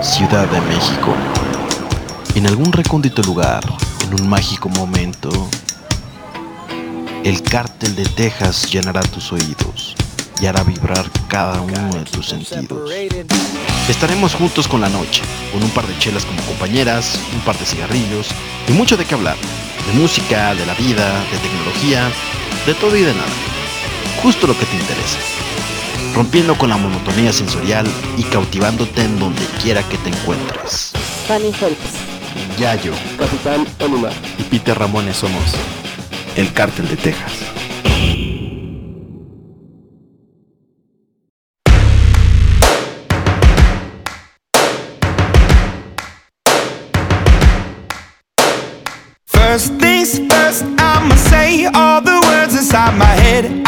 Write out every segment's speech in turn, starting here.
Ciudad de México. En algún recóndito lugar, en un mágico momento, el cártel de Texas llenará tus oídos y hará vibrar cada uno de tus sentidos. Estaremos juntos con la noche, con un par de chelas como compañeras, un par de cigarrillos y mucho de qué hablar. De música, de la vida, de tecnología, de todo y de nada. Justo lo que te interesa. Rompiendo con la monotonía sensorial y cautivándote en donde quiera que te encuentres. Fanny Phelps. Yayo Capitán Onuma. y Peter Ramones somos el cártel de Texas. First things first, I'ma say all the words inside my head.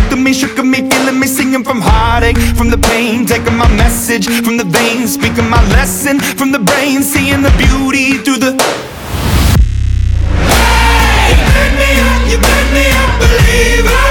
to me, shook me, feeling me, singing from heartache, from the pain, taking my message from the veins, speaking my lesson from the brain, seeing the beauty through the. Hey, you made me up, you made me a believer.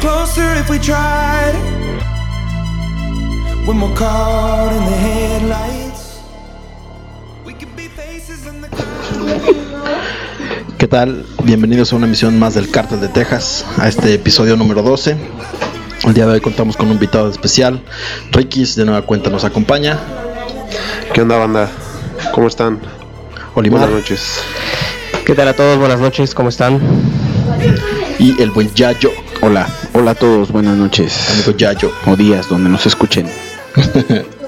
Closer if we tried. When we're caught in the headlights. We could be faces in the ¿Qué tal? Bienvenidos a una emisión más del Cártel de Texas, a este episodio número 12. El día de hoy contamos con un invitado especial. Rikis de nueva cuenta nos acompaña. ¿Qué onda, banda? ¿Cómo están? Olimar Buenas noches. ¿Qué tal a todos? Buenas noches, ¿cómo están? y el buen Yayo. Hola, hola a todos, buenas noches. Amigo Yayo. O días donde nos escuchen.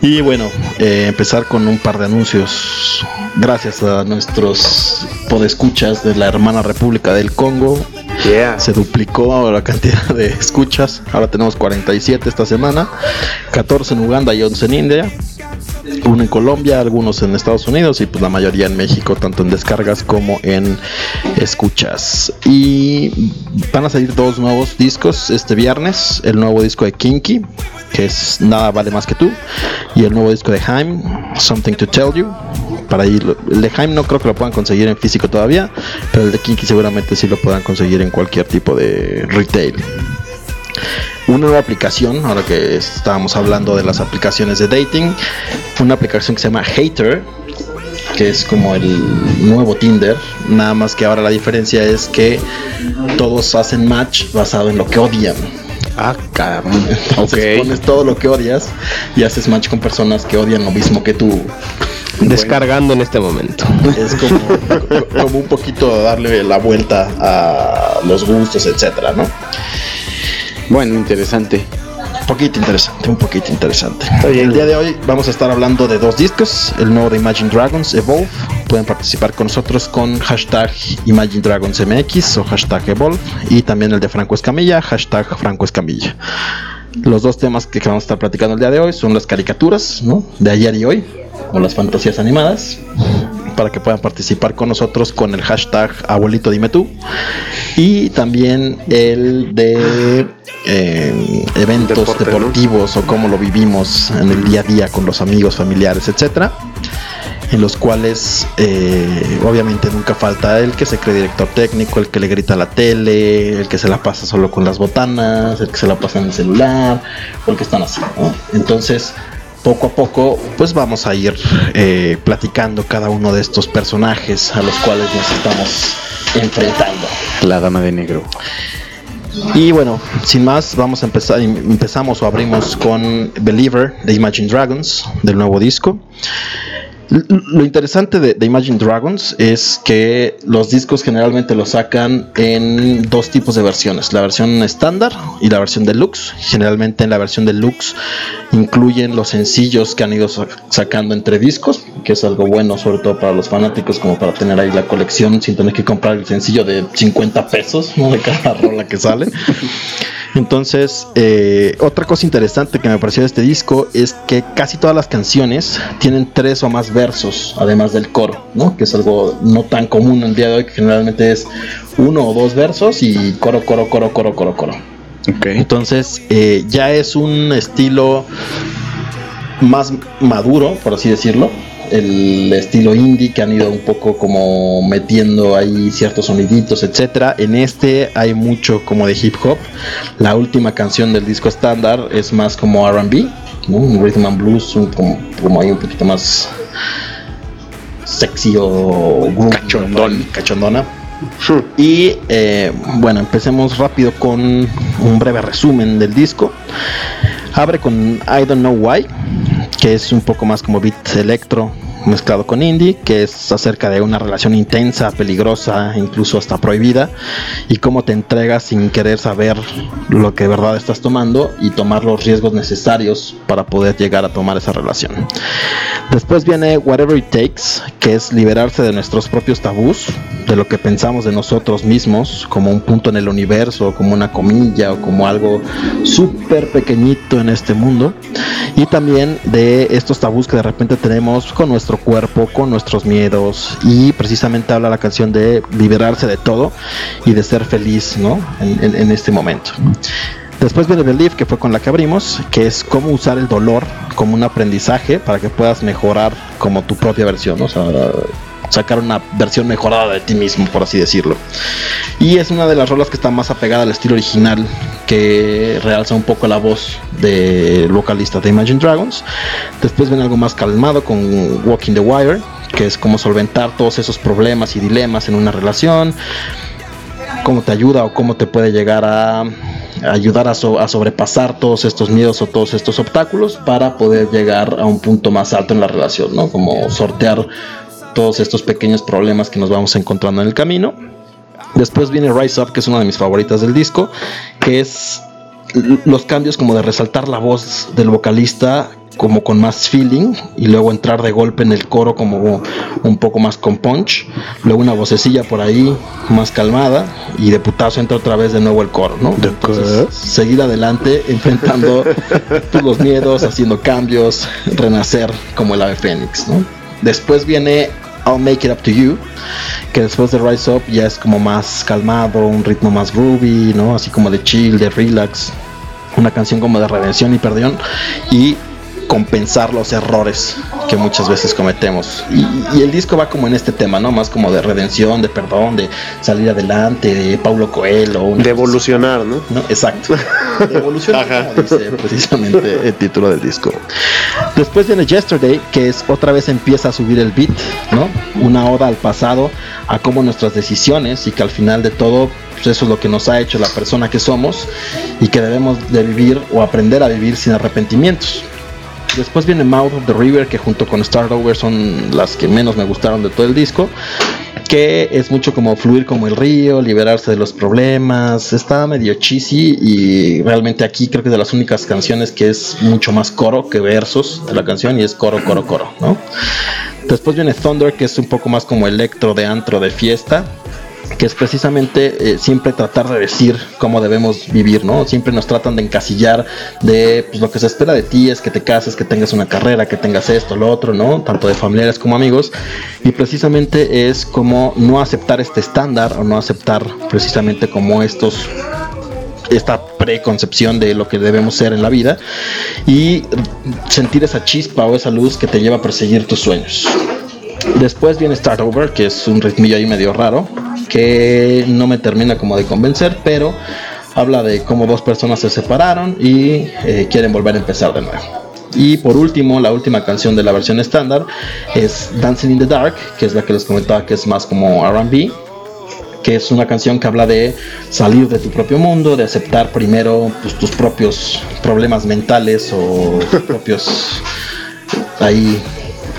Y bueno, eh, empezar con un par de anuncios. Gracias a nuestros podescuchas de la hermana República del Congo. Yeah. Se duplicó la cantidad de escuchas. Ahora tenemos 47 esta semana. 14 en Uganda y 11 en India. Uno en Colombia, algunos en Estados Unidos y pues la mayoría en México, tanto en descargas como en escuchas. Y van a salir dos nuevos discos este viernes. El nuevo disco de Kinky, que es Nada vale más que tú. Y el nuevo disco de Haim, Something to Tell You. Para ir, el de Haim no creo que lo puedan conseguir en físico todavía, pero el de Kinky seguramente sí lo podrán conseguir en cualquier tipo de retail una nueva aplicación, ahora que estábamos hablando de las aplicaciones de dating, una aplicación que se llama Hater, que es como el nuevo Tinder, nada más que ahora la diferencia es que todos hacen match basado en lo que odian. Ah, caramba. Entonces pones todo lo que odias y haces match con personas que odian lo mismo que tú. Descargando en este momento. Es como, como un poquito darle la vuelta a los gustos, etcétera, ¿no? Bueno, interesante. Un poquito interesante, un poquito interesante. El día de hoy vamos a estar hablando de dos discos, el nuevo de Imagine Dragons, Evolve. Pueden participar con nosotros con hashtag Imagine Dragons MX o hashtag Evolve. Y también el de Franco Escamilla, hashtag Franco Escamilla. Los dos temas que vamos a estar platicando el día de hoy son las caricaturas, ¿no? De ayer y hoy, o las fantasías animadas. Para que puedan participar con nosotros con el hashtag Abuelito Dime Tú. Y también el de eh, eventos Deporte, ¿no? deportivos o cómo lo vivimos en el día a día con los amigos, familiares, etcétera. En los cuales eh, obviamente nunca falta el que se cree director técnico, el que le grita a la tele, el que se la pasa solo con las botanas, el que se la pasa en el celular, o el que están así, ¿no? Entonces, poco a poco, pues vamos a ir eh, platicando cada uno de estos personajes a los cuales nos estamos enfrentando. La dama de negro. Y bueno, sin más, vamos a empezar. em- Empezamos o abrimos con Believer de Imagine Dragons, del nuevo disco. Lo interesante de, de Imagine Dragons es que los discos generalmente los sacan en dos tipos de versiones, la versión estándar y la versión deluxe. Generalmente en la versión deluxe incluyen los sencillos que han ido sa- sacando entre discos, que es algo bueno sobre todo para los fanáticos como para tener ahí la colección sin tener que comprar el sencillo de 50 pesos ¿no? de cada rola que sale. Entonces, eh, otra cosa interesante que me pareció de este disco es que casi todas las canciones tienen tres o más versos, además del coro, ¿no? Que es algo no tan común el día de hoy, que generalmente es uno o dos versos y coro, coro, coro, coro, coro, coro. Entonces, eh, ya es un estilo más maduro, por así decirlo. El estilo indie que han ido un poco como metiendo ahí ciertos soniditos, etcétera. En este hay mucho como de hip hop. La última canción del disco estándar es más como RB, ¿no? un rhythm and blues, un- como, como ahí un poquito más sexy o Cachondón. cachondona. Y eh, bueno, empecemos rápido con un breve resumen del disco. Abre con I Don't Know Why, que es un poco más como beat electro mezclado con indie, que es acerca de una relación intensa, peligrosa, incluso hasta prohibida, y cómo te entregas sin querer saber lo que de verdad estás tomando y tomar los riesgos necesarios para poder llegar a tomar esa relación. Después viene Whatever It Takes, que es liberarse de nuestros propios tabús, de lo que pensamos de nosotros mismos como un punto en el universo, como una comilla o como algo súper pequeñito en este mundo. Y también de estos tabús que de repente tenemos con nuestro cuerpo, con nuestros miedos. Y precisamente habla la canción de liberarse de todo y de ser feliz, ¿no? En, en- en este momento. Después viene Believe, que fue con la que abrimos, que es cómo usar el dolor como un aprendizaje para que puedas mejorar como tu propia versión, o sea, sacar una versión mejorada de ti mismo, por así decirlo. Y es una de las rolas que está más apegada al estilo original, que realza un poco la voz del vocalista de Imagine Dragons. Después viene algo más calmado con Walking the Wire, que es cómo solventar todos esos problemas y dilemas en una relación, cómo te ayuda o cómo te puede llegar a, ayudar a, a sobrepasar todos estos miedos o todos estos obstáculos para poder llegar a un punto más alto en la relación, ¿no? Como sortear todos estos pequeños problemas que nos vamos encontrando en el camino. Después viene Rise Up, que es una de mis favoritas del disco, que es los cambios como de resaltar la voz del vocalista como con más feeling y luego entrar de golpe en el coro como un poco más con punch, luego una vocecilla por ahí más calmada y de putazo entra otra vez de nuevo el coro, ¿no? Entonces, seguir adelante enfrentando los miedos, haciendo cambios, renacer como el ave fénix, ¿no? Después viene I'll Make It Up to You, que después de Rise Up ya es como más calmado, un ritmo más groovy, ¿no? Así como de chill, de relax, una canción como de redención y perdón y compensar los errores que muchas veces cometemos. Y, y el disco va como en este tema, ¿no? Más como de redención, de perdón, de salir adelante, de Paulo Coelho. De evolucionar, ¿no? ¿no? Exacto. De evolución, como dice precisamente el título del disco. Después viene Yesterday, que es otra vez empieza a subir el beat, ¿no? Una oda al pasado, a cómo nuestras decisiones y que al final de todo, pues eso es lo que nos ha hecho la persona que somos y que debemos de vivir o aprender a vivir sin arrepentimientos. Después viene Mouth of the River, que junto con Start Over son las que menos me gustaron de todo el disco. Que es mucho como fluir como el río, liberarse de los problemas. Está medio cheesy y realmente aquí creo que es de las únicas canciones que es mucho más coro que versos de la canción y es coro, coro, coro, ¿no? Después viene Thunder, que es un poco más como electro de antro de fiesta que es precisamente eh, siempre tratar de decir cómo debemos vivir, ¿no? Siempre nos tratan de encasillar de pues, lo que se espera de ti es que te cases, que tengas una carrera, que tengas esto, lo otro, ¿no? Tanto de familiares como amigos. Y precisamente es como no aceptar este estándar o no aceptar precisamente como estos esta preconcepción de lo que debemos ser en la vida y sentir esa chispa o esa luz que te lleva a perseguir tus sueños. Después viene Start Over, que es un ritmillo ahí medio raro, que no me termina como de convencer, pero habla de cómo dos personas se separaron y eh, quieren volver a empezar de nuevo. Y por último, la última canción de la versión estándar es Dancing in the Dark, que es la que les comentaba que es más como RB, que es una canción que habla de salir de tu propio mundo, de aceptar primero pues, tus propios problemas mentales o propios ahí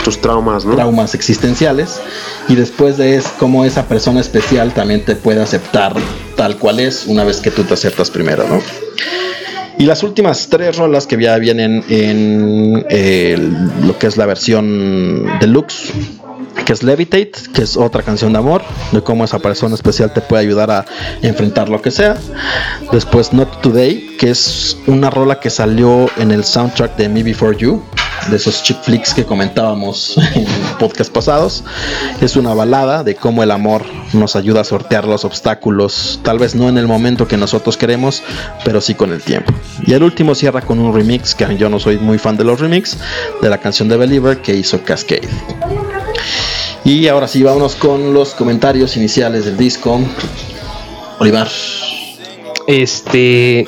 Tus traumas, ¿no? traumas existenciales y después de es como esa persona especial también te puede aceptar tal cual es una vez que tú te aceptas primero, ¿no? Y las últimas tres rolas que ya vienen en eh, lo que es la versión deluxe, que es Levitate, que es otra canción de amor, de cómo esa persona especial te puede ayudar a enfrentar lo que sea. Después Not Today, que es una rola que salió en el soundtrack de Me Before You, de esos chick flicks que comentábamos en podcast pasados. Es una balada de cómo el amor nos ayuda a sortear los obstáculos, tal vez no en el momento que nosotros queremos, pero sí con el tiempo. Y el último cierra con un remix, que yo no soy muy fan de los remix, de la canción de Believer que hizo Cascade. Y ahora sí, vámonos con los comentarios iniciales del disco. Olivar. Este.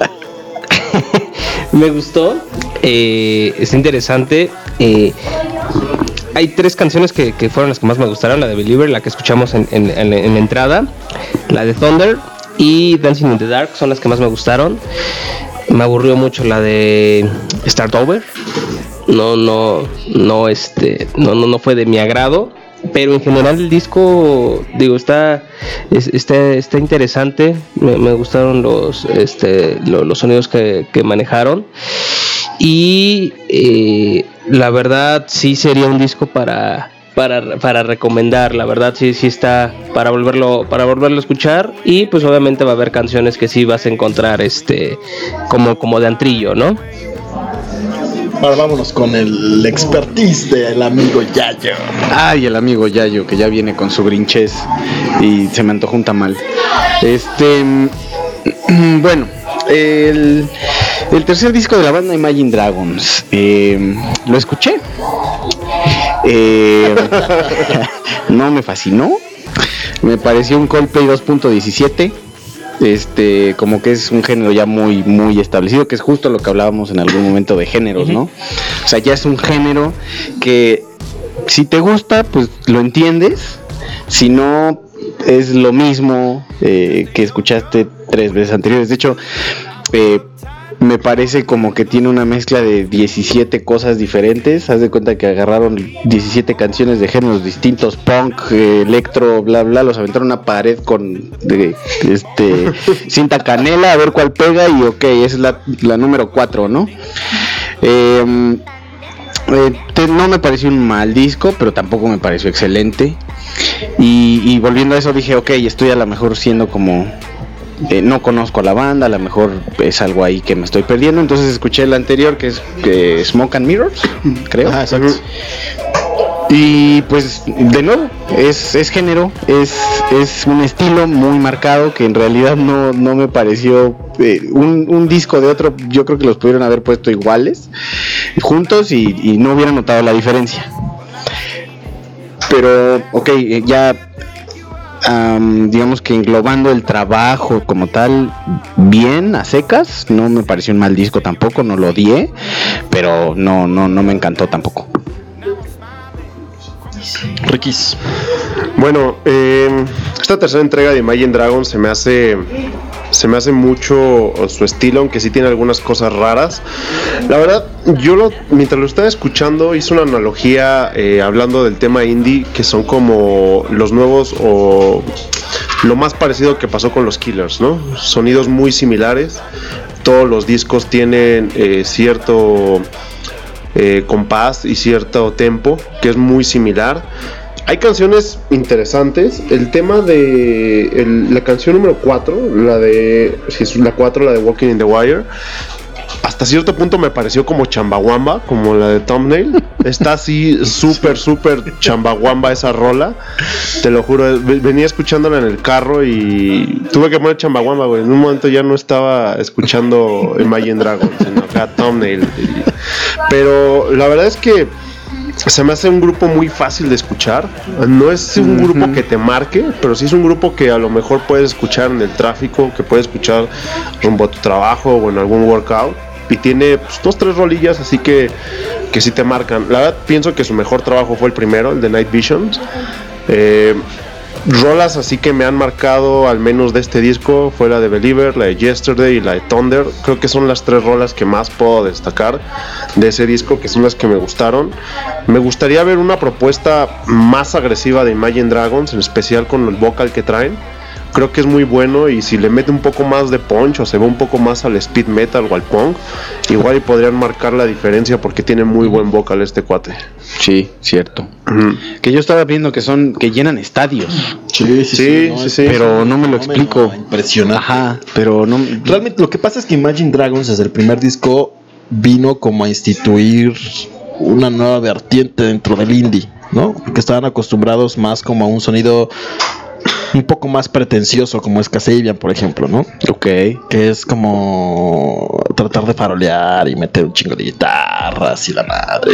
me gustó. eh, está interesante. eh, hay tres canciones que, que fueron las que más me gustaron: la de Believer, la que escuchamos en, en- en- en la entrada, la de Thunder y Dancing in the Dark son las que más me gustaron. Me aburrió mucho la de Start Over. No, no, no, este, no, no, no fue de mi agrado. Pero en general el disco, digo, está, es- está, está interesante. Me, gustaron los, este, lo- los sonidos que, que manejaron. Y eh, la verdad sí sería un disco para, para, para recomendar. La verdad sí, sí está para volverlo, para volverlo a escuchar. Y pues obviamente va a haber canciones que sí vas a encontrar este como, como de antrillo, ¿no? Ahora vámonos con el expertise del amigo Yayo. Ay, el amigo Yayo, que ya viene con su grinches y se me antojó un tamal. Este. mm, Bueno, el, el tercer disco de la banda Imagine Dragons. eh, lo escuché. Eh, no me fascinó. Me pareció un Coldplay 2.17. Este, como que es un género ya muy, muy establecido, que es justo lo que hablábamos en algún momento de géneros, ¿no? O sea, ya es un género que si te gusta, pues lo entiendes. Si no, es lo mismo eh, que escuchaste tres veces anteriores. De hecho, eh, me parece como que tiene una mezcla de 17 cosas diferentes. Haz de cuenta que agarraron 17 canciones de géneros distintos, punk, eh, electro, bla bla, los aventaron a una pared con de, este cinta canela a ver cuál pega y ok, esa es la, la número 4, ¿no? Em, eh, te- no me pareció un mal disco, pero tampoco me pareció excelente. Y, y volviendo a eso dije, ok, estoy a lo mejor siendo como... eh, no conozco a la banda, a lo mejor es algo ahí que me estoy perdiendo. Entonces escuché el anterior que es eh, Smoke and Mirrors, creo. Ah, exacto. Y pues de nuevo, es, es género, es, es un estilo muy marcado que en realidad no, no me pareció eh, un, un disco de otro, yo creo que los pudieron haber puesto iguales, juntos y, y no hubiera notado la diferencia. Pero, ok, eh, ya am, digamos que englobando el trabajo como tal, bien, a secas, no me pareció un mal disco tampoco, no lo odié, pero no, no, no me encantó tampoco. Riquis. Bueno, eh, esta tercera entrega de Imagine Dragons se me hace se me hace mucho su estilo, aunque sí tiene algunas cosas raras. La verdad, yo mientras lo estaba escuchando hice una analogía eh, hablando del tema indie, que son como los nuevos o lo más parecido que pasó con los Killers, ¿no? Sonidos muy similares. Todos los discos tienen eh, cierto eh, compás y cierto tempo que es muy similar. Hay canciones interesantes. El tema de la canción número 4, la de si es la 4, la de Walking in the Wire, hasta cierto punto me pareció como chambawamba, como la de Thumbnail. Está así súper, súper chambawamba esa rola. Te lo juro, ve- venía escuchándola en el carro y tuve que poner chambawamba, güey. En un momento ya no estaba escuchando Imagine Dragons, sino acá Thumbnail. Pero la verdad es que se me hace un grupo muy fácil de escuchar. No es un grupo que te marque, pero sí es un grupo que a lo mejor puedes escuchar en el tráfico, que puedes escuchar rumbo a tu trabajo o en algún workout. Y tiene pues, dos, tres rolillas, así que, que sí te marcan. La verdad, pienso que su mejor trabajo fue el primero, el de Night Visions. Eh, rolas así que me han marcado, al menos de este disco, fue la de Believer, la de Yesterday y la de Thunder. Creo que son las tres rolas que más puedo destacar de ese disco, que son las que me gustaron. Me gustaría ver una propuesta más agresiva de Imagine Dragons, en especial con el vocal que traen. Creo que es muy bueno y si le mete un poco más de punch o se va un poco más al speed metal o al punk, igual y podrían marcar la diferencia porque tiene muy buen vocal este cuate. Sí, cierto. Que yo estaba viendo que son que llenan estadios, Sí, Sí, sí, sí. pero no me lo explico. Impresionante. Ajá, pero no. Realmente lo que pasa es que Imagine Dragons desde el primer disco vino como a instituir una nueva vertiente dentro del indie, ¿no? Porque estaban acostumbrados más como a un sonido un poco más pretencioso como es Kasabian, por ejemplo, ¿no? Ok. Que es como tratar de farolear y meter un chingo de guitarras y la madre.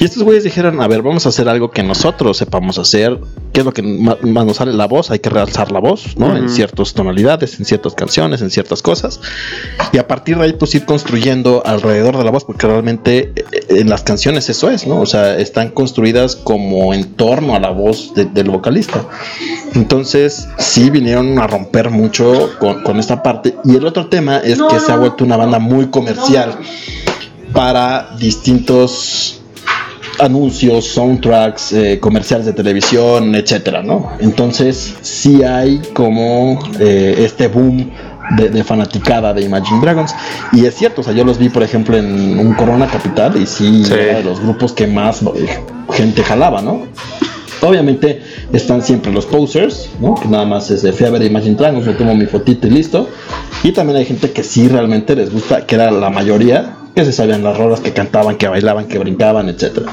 Y estos güeyes dijeron, a ver, vamos a hacer algo que nosotros sepamos hacer. ¿Qué es lo que más nos sale? La voz, hay que realzar la voz, ¿no? En ciertas tonalidades, en ciertas canciones, en ciertas cosas. Y a partir de ahí, pues ir construyendo alrededor de la voz, porque realmente eh, en las canciones eso es, ¿no? O sea, están construidas como en torno a la voz de- del vocalista. Entonces, sí vinieron a romper mucho con, con esta parte. Y el otro tema es que se ha vuelto una banda muy comercial para distintos anuncios, soundtracks, eh, comerciales de televisión, etcétera, ¿no? Entonces, sí hay como eh, este boom de, de fanaticada de Imagine Dragons. Y es cierto, o sea, yo los vi, por ejemplo, en un Corona Capital y sí, Sí. era de los grupos que más eh, gente jalaba, ¿no? Obviamente están siempre los posers, ¿no? Que nada más es de fui a ver Imagine Dragons, me tomo mi fotito y listo. Y también hay gente que sí realmente les gusta, que era la mayoría, que se sabían las rolas, que cantaban, que bailaban, que brincaban, etcétera.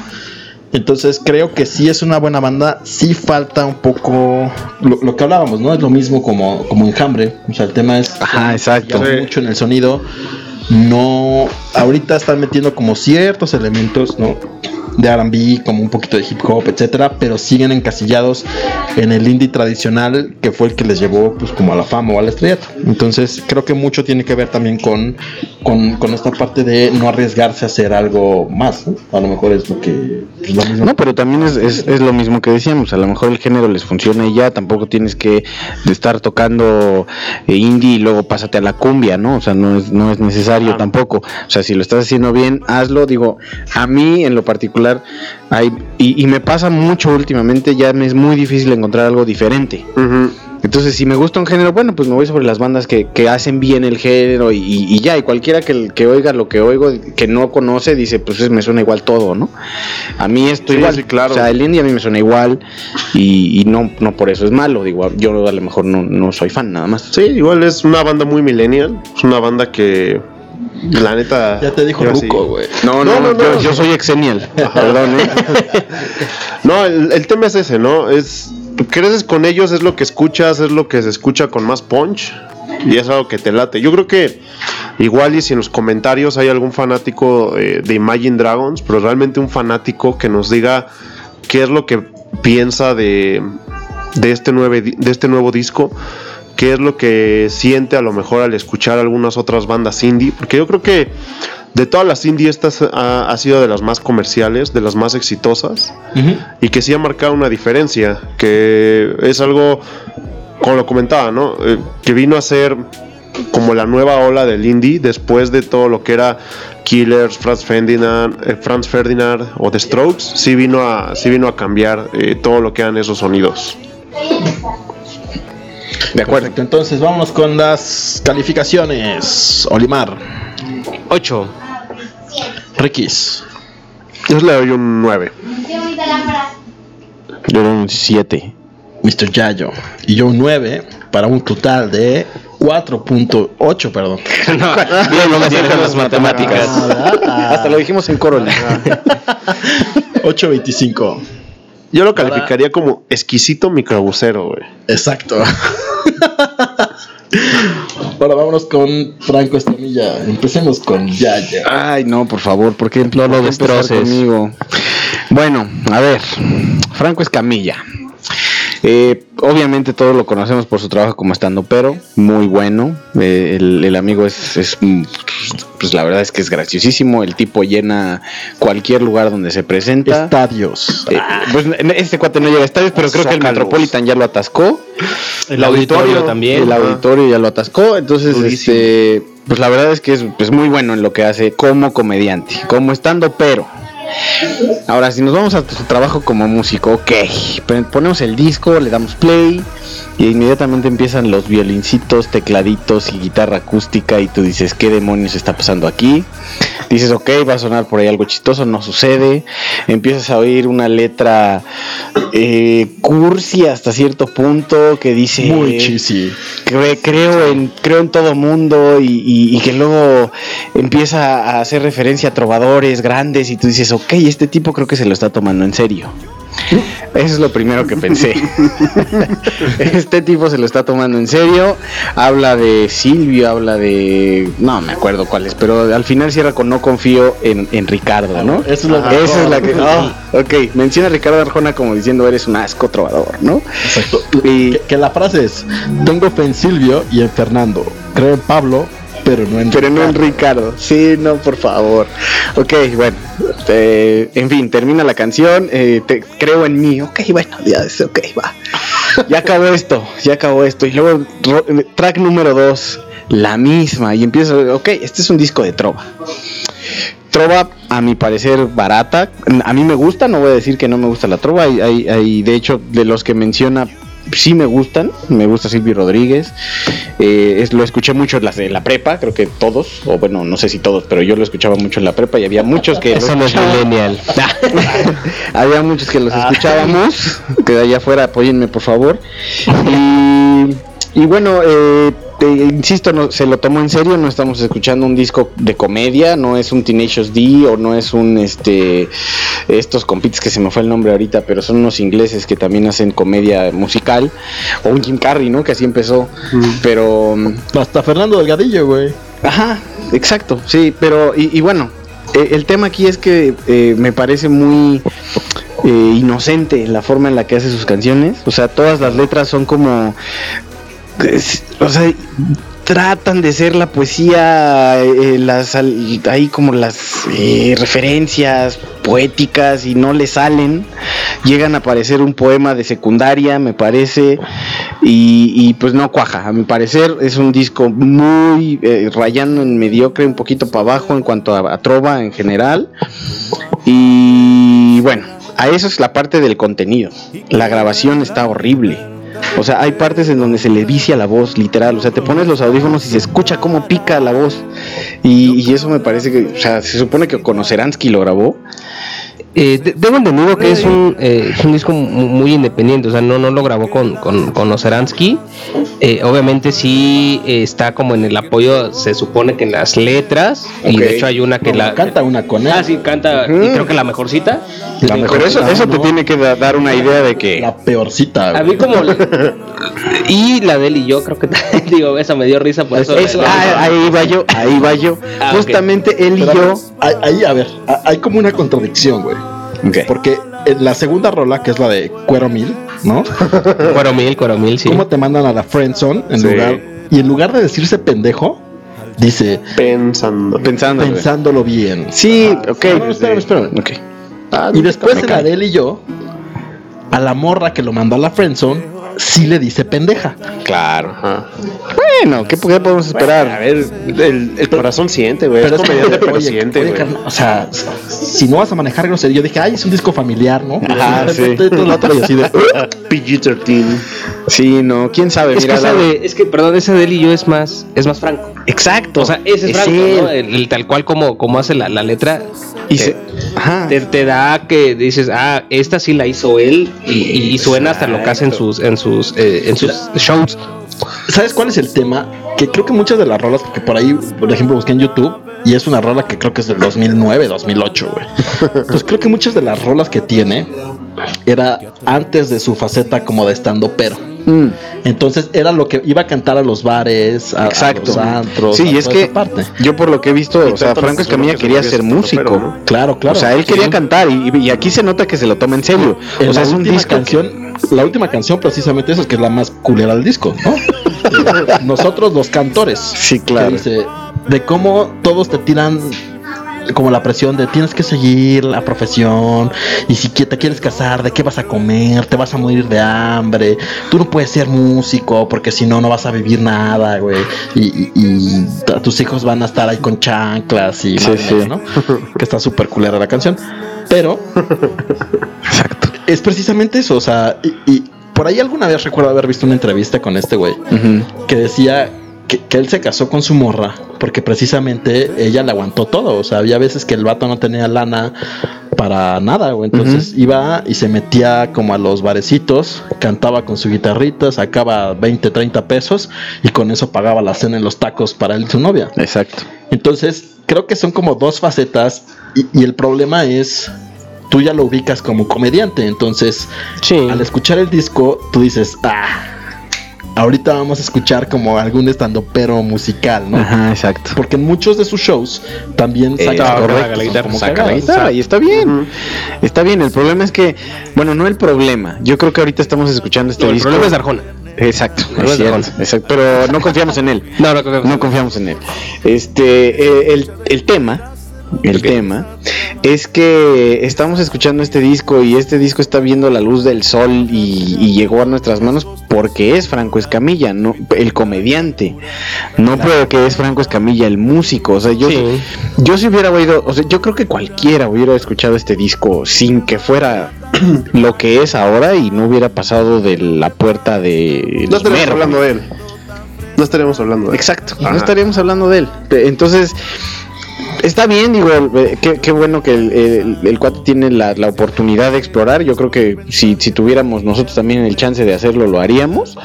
Entonces creo que sí es una buena banda, sí falta un poco lo, lo que hablábamos, ¿no? Es lo mismo como, como Enjambre, o sea, el tema es Ajá, exacto. mucho en el sonido. No, ahorita están metiendo como ciertos elementos, ¿no? De R&B, como un poquito de hip hop, etcétera, pero siguen encasillados en el indie tradicional que fue el que les llevó, pues, como a la fama o al estrellato. Entonces, creo que mucho tiene que ver también con, con, con esta parte de no arriesgarse a hacer algo más, ¿no? A lo mejor es lo que lo mismo. No, pero también es, es, es lo mismo que decíamos, a lo mejor el género les funciona y ya, tampoco tienes que estar tocando eh, indie y luego pásate a la cumbia, ¿no? O sea, no es, no es necesario tampoco. O sea, si lo estás haciendo bien, hazlo. Digo, a mí en lo particular, hay, y, y me pasa mucho últimamente, ya me es muy difícil encontrar algo diferente. Entonces, si me gusta un género, bueno, pues me voy sobre las bandas que, que hacen bien el género y, y- y ya, y cualquiera que, que oiga lo que oigo, que no conoce, dice, pues es- me suena igual todo, ¿no? A mí esto Sí, igual, sí, claro. o sea, el indie a mí me suena igual y, y no, no por eso es malo, digo, yo a lo mejor no, no soy fan nada más. Sí, igual es una banda muy millennial. Es una banda que. La neta. Ya te dijo. Ruco, güey. No, No, no, no, yo, no. yo soy exenial, perdón, ¿eh? No, el, el tema es ese, ¿no? Es. Creces con ellos, es lo que escuchas, es lo que se escucha con más punch. Y es algo que te late. Yo creo que igual y si en los comentarios hay algún fanático eh, de Imagine Dragons, pero realmente un fanático que nos diga qué es lo que piensa de, de, este, nueve, de este nuevo disco, qué es lo que siente a lo mejor al escuchar algunas otras bandas indie, porque yo creo que de todas las indie estas ha, ha sido de las más comerciales, de las más exitosas y que sí ha marcado una diferencia, que es algo, como lo comentaba, ¿no? Eh, que vino a ser como la nueva ola del indie después de todo lo que era Killers, Franz Ferdinand, eh, Franz Ferdinand o The Strokes, sí vino a, sí vino a cambiar eh, todo lo que eran esos sonidos. De acuerdo. Perfecto, entonces vámonos con las calificaciones. Olimar, 8. Rikis, Yo le doy un 9. Yo era un 7. Mr. Yayo y yo un 9 para un total de 4.8, perdón. Bien, no me las matemáticas. Hasta lo dijimos en coro. 8.25. Yo lo calificaría como exquisito microbusero, güey. Exacto. Ahora vámonos con Franco Estamilla. Empecemos con Yayo. Ay, no, por favor, ¿por qué No lo destroces. conmigo? Bueno, a ver, Franco Escamilla. Eh, obviamente todos lo conocemos por su trabajo como estando, pero muy bueno. Eh, el, el amigo es, es, mm, pues la verdad es que es graciosísimo. El tipo llena cualquier lugar donde se presenta. Estadios. Eh, pues este cuate no llega a estadios, pero creo que el. Metropolitan ya lo atascó. El auditorio también. El auditorio ya lo atascó. Entonces, Durísimo. este, pues la verdad es que es pues, muy bueno en lo que hace como comediante, como estando, pero. Ahora, si nos vamos a su trabajo como músico, ok, ponemos el disco, le damos play y inmediatamente empiezan los violincitos, tecladitos y guitarra acústica y tú dices, ¿qué demonios está pasando aquí? Dices, ok, va a sonar por ahí algo chistoso, no sucede. Empiezas a oír una letra eh, cursi hasta cierto punto que dice... Muy cheesy. Cre- creo en creo en todo mundo y, y- y que luego empieza a hacer referencia a trovadores grandes y tú dices, ok, este tipo creo que se lo está tomando en serio. Eso es lo primero que pensé. este tipo se lo está tomando en serio. Habla de Silvio, habla de... No me acuerdo cuál es, pero al final cierra con no confío en, en Ricardo, ¿no? Eso es lo Esa mejor. es la que... oh, ok, menciona a Ricardo Arjona como diciendo eres un asco trovador, ¿no? Exacto. Y- Que, que la frase es: Tengo fe en Silvio y en Fernando. Creo en Pablo, pero no en Pero no en Ricardo". Sí, no, por favor. Ok, bueno. eh, en fin, termina la canción. eh, te- creo en mí. Ok, bueno, ya es ok, va. Ya acabó esto, ya acabó esto. Y luego, ro- track número dos, la misma. Y empieza, ok, este es un disco de trova. Trova, a mi parecer, barata. A mí me gusta, no voy a decir que no me gusta la trova. Hay, hay- hay, de hecho, de los que menciona, sí me gustan. Me gusta Silvio Rodríguez. Eh, es- lo escuché mucho en las de la prepa, creo que todos, o bueno, no sé si todos, pero yo lo escuchaba mucho en la prepa y había muchos que... Eso no es millennial. había muchos que los escuchábamos, que de allá afuera apóyenme por favor. Y, y bueno, eh, te- insisto, no, se lo tomó en serio, no estamos escuchando un disco de comedia, no es un Tenacious D o no es un este estos compites que se me fue el nombre ahorita, pero son unos ingleses que también hacen comedia musical o un Jim Carrey, ¿no? Que así empezó, pero mm, Hasta Fernando Delgadillo, güey. Ajá, exacto, sí, pero y, y bueno, eh, el tema aquí es que eh, me parece muy eh, inocente la forma en la que hace sus canciones, o sea, todas las letras son como, o sea, tratan de ser la poesía, eh, las al- ahí como las eh, referencias poéticas y no le salen. Llegan a parecer un poema de secundaria, me parece, y, pues no cuaja. A mi parecer es un disco muy eh, rayando en mediocre, un poquito para abajo en cuanto a trova en general. Y bueno, a eso es la parte del contenido. La grabación está horrible. O sea, hay partes en donde se le vicia la voz, literal. O sea, te pones los audífonos y se escucha cómo pica la voz. Y, y eso me parece que, o sea, se supone que Konozeransky lo grabó. Eh, de- tengo entendido que es un, eh, un disco mu- muy independiente, o sea, no, no lo grabó con, con, con Oceransky. Eh, obviamente sí eh, está como en el apoyo, se supone que en las letras, y de hecho hay una que No, la... canta una con él. Ah, sí, canta, y creo que la mejorcita. La mejor- Pero eso, no, eso te no. tiene que da- dar una idea de que... La peorcita, A mí como... y la de él y yo creo que digo, esa me dio risa por eso. Ah, ahí va yo, ahí va yo. Ah. Justamente él y Pero, yo... Ahí, a ver, hay como una contradicción, güey. Porque en la segunda rola, que es la de Cuero Mil, ¿no? Cuero mil, cuero mil, sí. ¿Cómo te mandan a la friendzone en Sí. lugar y en lugar de decirse pendejo, dice Pensando. Pensando. pensándolo bien. Sí, ok. No, no, espérame, espérame. Ok. Y después en la de él y yo, a la morra que lo mandó a la friendzone, sí le dice pendeja. Claro. Ajá. Bueno, ¿qué, qué podemos esperar? A ver, el, el corazón siente, güey. Es es comediante, pero oye, siente, oye, o sea, si no vas a manejar grosería, yo dije, ay, es un disco familiar, ¿no? Ajá, de sí. repente todo el otro y así de, PG-13. Sí, no, quién sabe. Es que, Mira, esa la- de- es que, perdón, esa de él y yo es más, es más franco. Exacto. O sea, ese es, Es Franco. El, el tal cual como, como hace la, la letra. Y se- Ajá. te, te da que dices, ah, esta sí la hizo él y, y- y suena hasta lo que hace en sus, en sus, eh, en sus shows. ¿Sabes cuál es el tema? Que creo que muchas de las rolas, porque por ahí, por ejemplo, busqué en YouTube y es una rola que creo que es del 2009, 2008, güey. Pues creo que muchas de las rolas que tiene era antes de su faceta como de estando pero. Mm, Entonces era lo que iba a cantar a los bares, a, a exacto. los antros. sí, a y es que parte. yo por lo que he visto, o sea, Franco Escamilla que quería ser músico. pero, ¿no? Claro, claro. O sea, él quería cantar y, y aquí se nota que se lo toma en serio. En o sea, la es un última disco que- canción, la última canción precisamente esa, que es la más culera del disco, ¿no? Nosotros los cantores. Sí, que claro. dice de cómo todos te tiran como la presión de tienes que seguir la profesión y si te quieres casar, de qué vas a comer, te vas a morir de hambre, tú no puedes ser músico porque si no no vas a vivir nada, güey, y, y- y t- tus hijos van a estar ahí con chanclas y Sí, sí. que está súper culera la canción, pero Exacto. es precisamente eso, o sea, y, y por ahí alguna vez recuerdo haber visto una entrevista con este güey que decía que, que él se casó con su morra porque precisamente ella le aguantó todo, o sea, había veces que el vato no tenía lana para nada, güey, entonces iba y se metía como a los barecitos, cantaba con su guitarrita, sacaba 20, 30 pesos y con eso pagaba la cena en los tacos para él y su novia. Exacto. Entonces, creo que son como dos facetas y, y el problema es, tú ya lo ubicas como comediante, entonces Sí. al escuchar el disco, tú dices, ah, ahorita vamos a escuchar como algún estando pero musical, ¿no? Ajá, exacto. Porque en muchos de sus shows también Eh, saca correcto, la guitarra, como saca la guitarra y está bien. Está bien, el problema es que, bueno, no el problema. Yo creo que ahorita estamos escuchando este No, el disco. problema es Arjona. Exacto, es cierto, exacto, pero no confiamos en él. No, no, no, No confiamos en él. Este, eh, el, el tema, el tema es que estamos escuchando este disco y este disco está viendo la luz del sol y, y llegó a nuestras manos porque es Franco Escamilla, no el comediante, no porque es Franco Escamilla el músico. O sea, yo, Sí. yo si hubiera oído, o sea, yo creo que cualquiera hubiera escuchado este disco sin que fuera lo que es ahora y no hubiera pasado de la puerta de No estaríamos hablando de él. No estaríamos hablando de él. Exacto, Ajá. no estaríamos hablando de él. Entonces, está bien, digo, eh, qué, bueno que el, el- cuate tiene la, la oportunidad de explorar. Yo creo que si, si tuviéramos nosotros también el chance de hacerlo, lo haríamos.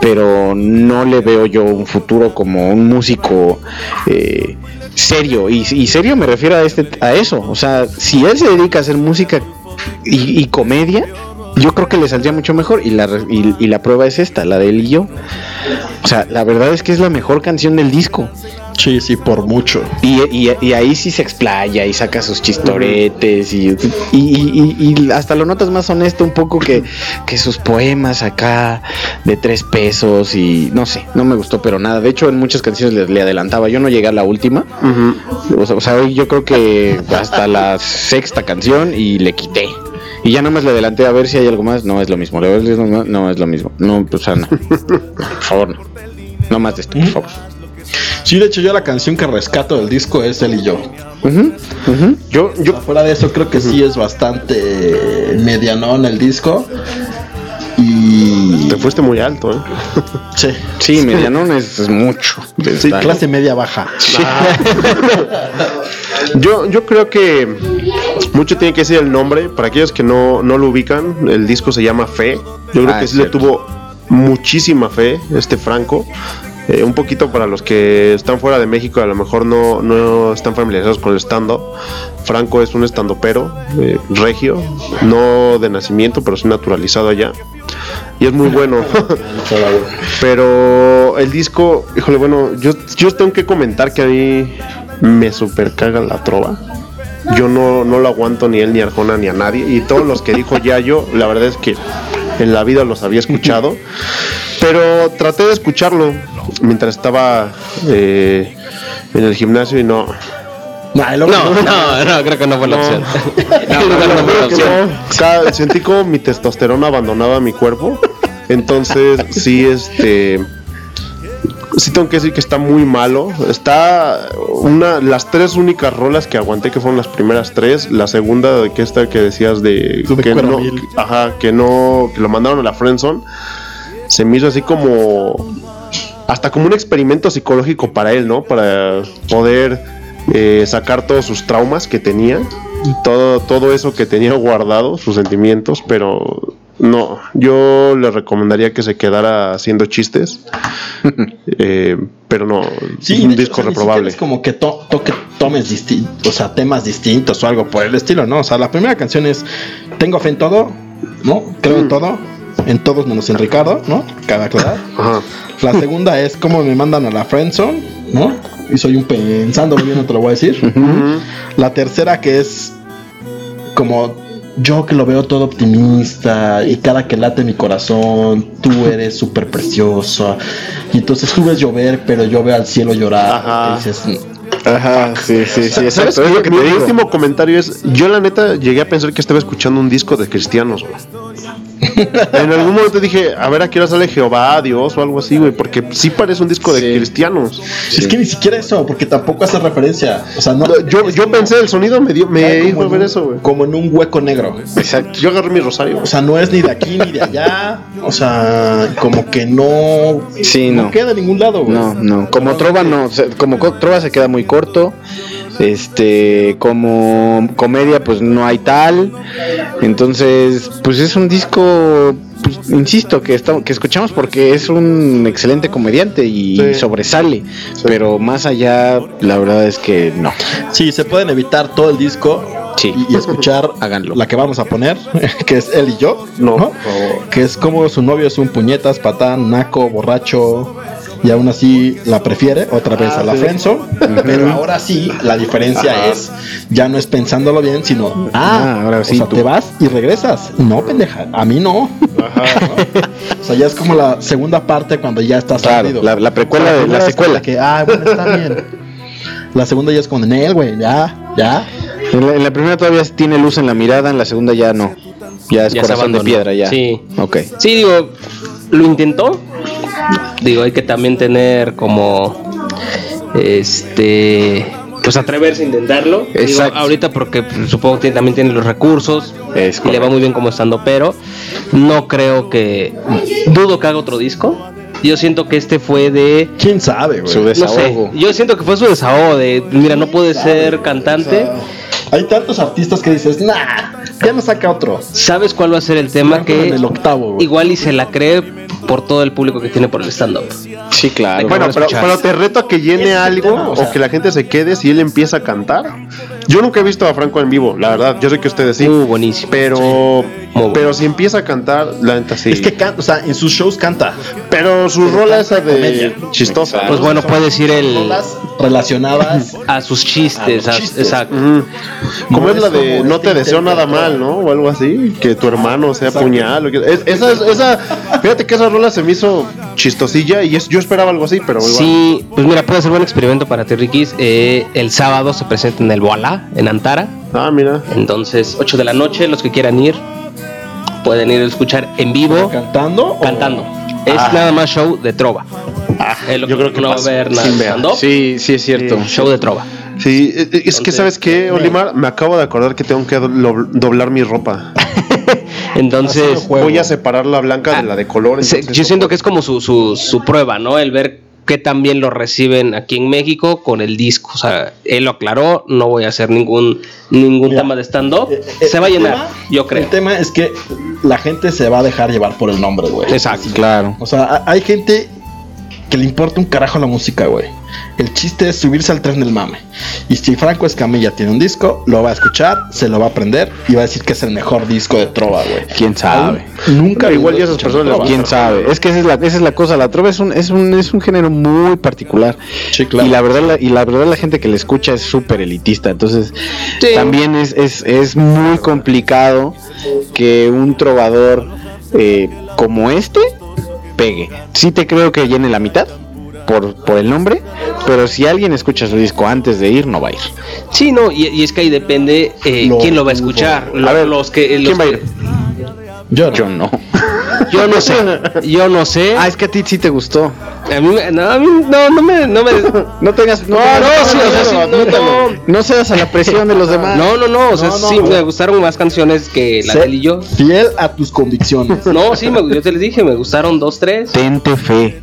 Pero no le veo yo un futuro como un músico eh, serio. Y, serio me refiero a, este, a eso. O sea, si él se dedica a hacer música y, comedia. Yo creo que le saldría mucho mejor y la, y la prueba es esta, la de él y yo. O sea, la verdad es que es la mejor canción del disco. Sí, sí, por mucho. Y, y- y ahí sí se explaya y saca sus chistoretes y, y- hasta lo notas más honesto un poco que, que sus poemas acá de tres pesos y no sé, no me gustó pero nada. De hecho en muchas canciones le, le adelantaba, yo no llegué a la última. O sea, o sea, hoy yo creo que hasta la sexta canción y le quité. Y ya nomás le adelanté a ver si hay algo más. No es lo mismo. No, no es lo mismo. No, pues, o sea, no. Por favor, no. No más de esto, por favor. Sí, de hecho yo la canción que rescato del disco es él y yo. Yo, yo, Fuera de eso creo que sí es bastante medianón el disco. Y... te fuiste muy alto, ¿eh? Sí, Sí, medianón es, es mucho. sí, clase media baja. Yo, yo creo que mucho tiene que decir el nombre. Para aquellos que no, no lo ubican, el disco se llama Fe. Yo creo Ah, que sí le cierto. tuvo muchísima fe este Franco. Eh, un poquito para los que están fuera de México, a lo mejor no, no están familiarizados con el stand-up. Franco es un stand-upero eh, regio, no de nacimiento, pero sí naturalizado allá. Y es muy bueno. Pero el disco, híjole, bueno, yo, yo tengo que comentar que a mí me super caga la trova. Yo no, no lo aguanto ni él, ni Arjona, ni a nadie. Y todos los que dijo Yayo, la verdad es que en la vida los había escuchado. Pero traté de escucharlo mientras estaba eh, en el gimnasio y no. Nah, No, no, no, creo que no fue la No. opción. No, No, no, no fue la creo que opción. no. Cada- sentí como mi testosterona abandonaba mi cuerpo. Entonces, sí, este. Sí tengo que decir que está muy malo. Está una, las tres únicas rolas que aguanté que fueron las primeras tres. La segunda de que esta que decías de, De que no, Mil. ajá, que no, que lo mandaron a la friendzone. Se me hizo así como hasta como un experimento psicológico para él, ¿no? Para poder eh, sacar todos sus traumas que tenía, todo, todo eso que tenía guardado, sus sentimientos, pero no, yo le recomendaría que se quedara haciendo chistes, eh, pero no, Sí, un de hecho, disco o sea, reprobable. Es como que to- toque tomes distintos, o sea, temas distintos o algo por el estilo, ¿no? O sea, la primera canción es Tengo fe en todo, ¿no? Creo Mm. en todo, en todos menos en Ricardo, ¿no? Cada aclarar. Ajá. La segunda es cómo me mandan a la friendzone, ¿no? Y soy un pensándolo bien, no te lo voy a decir. La tercera que es como yo que lo veo todo optimista y cada que late mi corazón, tú eres súper preciosa. Y entonces tú ves llover, pero yo veo al cielo llorar. Ajá. Y dices, Ajá, sí, sí, sí, ¿Sabes exacto. Es qué? lo que mi te digo. último comentario es, yo la neta llegué a pensar que estaba escuchando un disco de cristianos, güey. en algún momento dije, a ver a qué hora sale Jehová, Dios o algo así, güey, porque sí parece un disco de Sí. cristianos. es que ni siquiera eso, porque tampoco hace referencia. O sea, no. Yo, yo como- pensé, el sonido me dio, me hizo en ver un- eso, güey. Como en un hueco negro. Exacto. Yo agarré mi rosario. O sea, no es ni de aquí ni de allá. O sea, como que no. Sí, no. queda en ningún lado, güey. No, no. Como Trova no. como co- Trova se queda muy corto. Este, como comedia, pues no hay tal. Entonces, pues es un disco, pues, insisto, que, está, que escuchamos porque es un excelente comediante y Sí. sobresale. Pero más allá, la verdad es que no. Sí, se pueden evitar todo el disco Sí. y, y escuchar Háganlo. la que vamos a poner, que es él y yo, No, ¿no? Que es como su novio es un puñetas, patán, naco, borracho, y aún así la prefiere otra vez Ah, a la sí. friendzone, pero ahora sí la diferencia Ajá. es ya no es pensándolo bien, sino Ah, ah, ahora sí, o sea, tú. te vas y regresas. No, pendeja, a mí no. O sea, ya es como la segunda parte cuando ya estás Claro, la, la precuela de la secuela. que, ah, bueno, está bien. La segunda ya es con él, güey, ya, ya. En la, en la primera todavía tiene luz en la mirada, en la segunda ya no. Ya es Ya corazón de piedra, ya. Sí. Ok. Sí, digo, lo intentó. Digo, hay que también tener como este pues atreverse a intentarlo. Digo, Exacto. ahorita porque supongo que también tiene los recursos Es y le va muy bien como estando, pero no creo que dudo que haga otro disco. Yo siento que este fue de ¿Quién sabe, güey? Su no sé, desahogo. yo siento que fue su desahogo de mira, no puede ser cantante. Hay tantos artistas que dices, nah, ya no saca otro. ¿Sabes cuál va a ser el tema? Que el octavo, güey. igual y se la cree por todo el público que tiene por el stand-up. Sí, claro. Bueno, pero, pero te reto a que llene algo o que la gente se quede si él empieza a cantar. Yo nunca he visto a Franco en vivo, la verdad. Yo sé que ustedes sí. Uh, buenísimo. Pero Muy bueno. Pero si empieza a cantar, la neta sí. Es que canta, o sea, en sus shows canta. Pero su rola esa de comedia. chistosa. Pues bueno, puede decir el Rolas relacionadas. a sus chistes, A los a- chistes. exacto. Ujú. Como es la de este no te deseo nada mal, ¿no? O algo así. Que tu hermano sea Exacto. puñal. o que- es- esa, esa, fíjate que esa rola se me hizo chistosilla y es- yo esperaba algo así, pero igual. Sí, pues mira, puede ser buen experimento para ti, Rikis. Eh, el sábado se presenta en el Boalá, en Antara. Ah, mira. Entonces, 8 de la noche, los que quieran ir, pueden ir a escuchar en vivo, ¿Cantando? o- cantando. Es Ah. nada más show de trova. Es lo yo creo que no va a haber nada Sí, Sí, es cierto. show de trova. Sí, es que sabes qué, Olimar, me acabo de acordar que tengo que do- doblar mi ropa. Entonces. Voy a separar la blanca de la de color. yo siento que es como su, su, su prueba, ¿no? El ver qué tan bien lo reciben aquí en México con el disco. O sea, él lo aclaró, no voy a hacer ningún, ningún Mira, tema de stand-up. Eh, eh, Se va a llenar, tema- yo creo. El tema es que la gente se va a dejar llevar por el nombre, güey. Exacto. Claro. O sea, ha- hay gente que le importa un carajo la música, güey. El chiste es subirse al tren del mame. Y si Franco Escamilla tiene un disco, lo va a escuchar, se lo va a aprender y va a decir que es el mejor disco de Trova, güey. ¿Quién sabe? Aún Nunca Pero igual ya esas personas Trova. ¿Quién sabe? Es que esa es la, esa es la cosa. La trova es un, es un, es un género muy particular. Sí, claro. Y la verdad, la, y la verdad la gente que le escucha es súper elitista. Entonces, Sí. también es, es, es muy complicado que un trovador eh, como este pegue. Sí te creo que llene la mitad por, por el nombre, pero si alguien escucha su disco antes de ir, no va a ir. Sí, no, y, y es que ahí depende eh, Lo quién lo va a escuchar. A ver, los que, los ¿quién va a que- ir? Yo no. Yo no. Yo no sé, yo no sé. Ah, es que a ti sí te gustó. A mí, me- no, a mí no, no me, no me, No tengas. No, No, tengas- no, sí, o sea, sí, no, admítalo. no. No cedas a la presión de los demás. no, no, no, o sea, No, no, sí, no. me gustaron más canciones que la de él y yo. Fiel a tus convicciones. No, sí, me, yo te les dije, me gustaron dos, tres. Tente fe.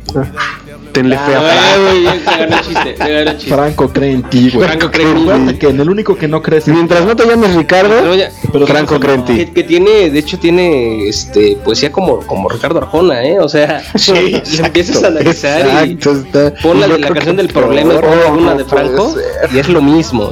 Tenle fe a Ah, Franco. Franco cree en ti, güey. Franco cree en. Recuerda que en el único que no crees en Mientras no te llames Ricardo, Pero ya- Pero Franco cree en ti. que, que tiene, de hecho tiene este poesía como, como Ricardo Arjona, ¿eh? O sea, le empiezas a analizar Exacto, está- y pon la la canción del problema y no de Franco y es lo mismo.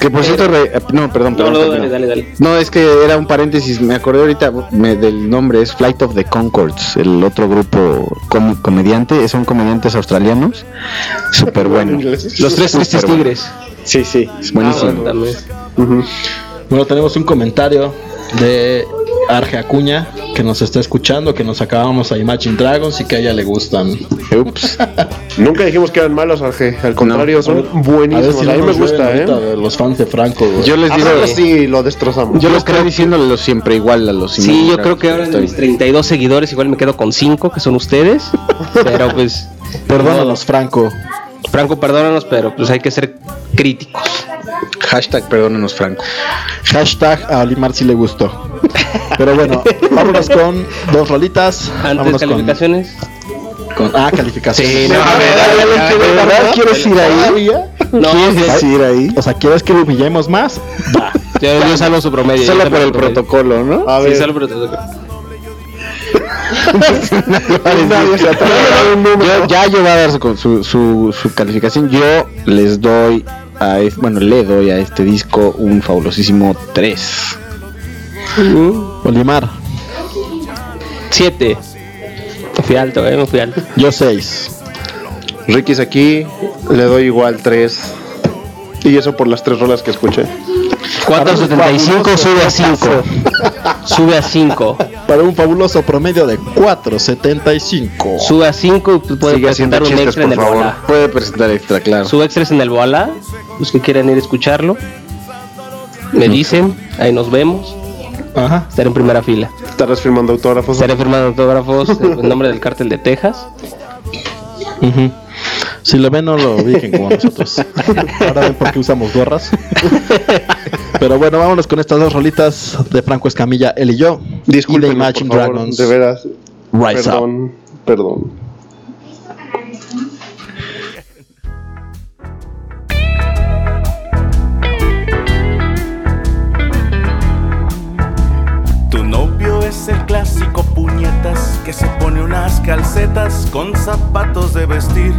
Que por cierto, re- no, perdón, No, perdón. no, continúa. dale, dale, dale. No, es que era un paréntesis, me acordé ahorita me- del nombre, es Flight of the Concords, el otro grupo com- comediante, son comediantes australianos, súper bueno. Los tres tristes bueno. tigres. Sí, sí, es buenísimo. Ah. Bueno, tenemos un comentario de Arge Acuña que nos está escuchando, que nos acabamos a Imagine Dragons y que a ella le gustan. Ups. Nunca dijimos que eran malos, Arge. Al contrario, son A buenísimos. si a mí me gusta, ¿eh? de los fans de Franco, güey. Yo les digo, Ahora sí lo destrozamos. yo les creo diciéndolo siempre igual a los Sí, Imagine yo creo que ahora Estoy- mis 32 seguidores igual me quedo con 5 que son ustedes. Pero pues, Perdónanos, Franco. Franco, perdónanos, pero pues hay que ser críticos. Hashtag perdónenos Franco. Hashtag a Olimar si le gustó. Pero bueno, vámonos con dos rolitas. Antes Vámonos con, calificaciones. con- Ah, calificaciones. Sí, no, ¿Quieres ir ahí? No, ¿Quieres sí, ir ahí? O sea, ¿quieres que lo humillemos más? Va. yo, yo salvo su promedio. Solo por el promedio. protocolo, ¿no? A Sí, ver, salvo por el protocolo. Yo- ya yo voy a dar su, su, su- su calificación. Yo les doy a es- bueno, le doy a este disco un fabulosísimo 3. Olimar, 7. Me fui alto, eh, me fui alto. yo 6. Ricky's aquí, le doy igual 3. Y eso por las tres rolas que escuché. 4.75 sube a 5. Sube a 5. Para un fabuloso promedio de 4.75. Sube a 5 y puede presentar un chistes, extra en el favor. Bola. Puede presentar extra, claro. Sube extras en el Bola. Los que quieran ir a escucharlo. Me dicen, ahí nos vemos. Ajá. Estaré en primera fila. Estarás firmando autógrafos. Estaré firmando autógrafos en nombre del cártel de Texas. Ujú. Si lo ven, no lo ubiquen como nosotros. Ahora ven por qué usamos gorras. Pero bueno, vámonos con estas dos rolitas de Franco Escamilla, él y yo. y de Disculpen, Imagine por favor, Dragons. de veras. Rise Up. perdón, el clásico puñetas que se pone unas calcetas con zapatos de vestir.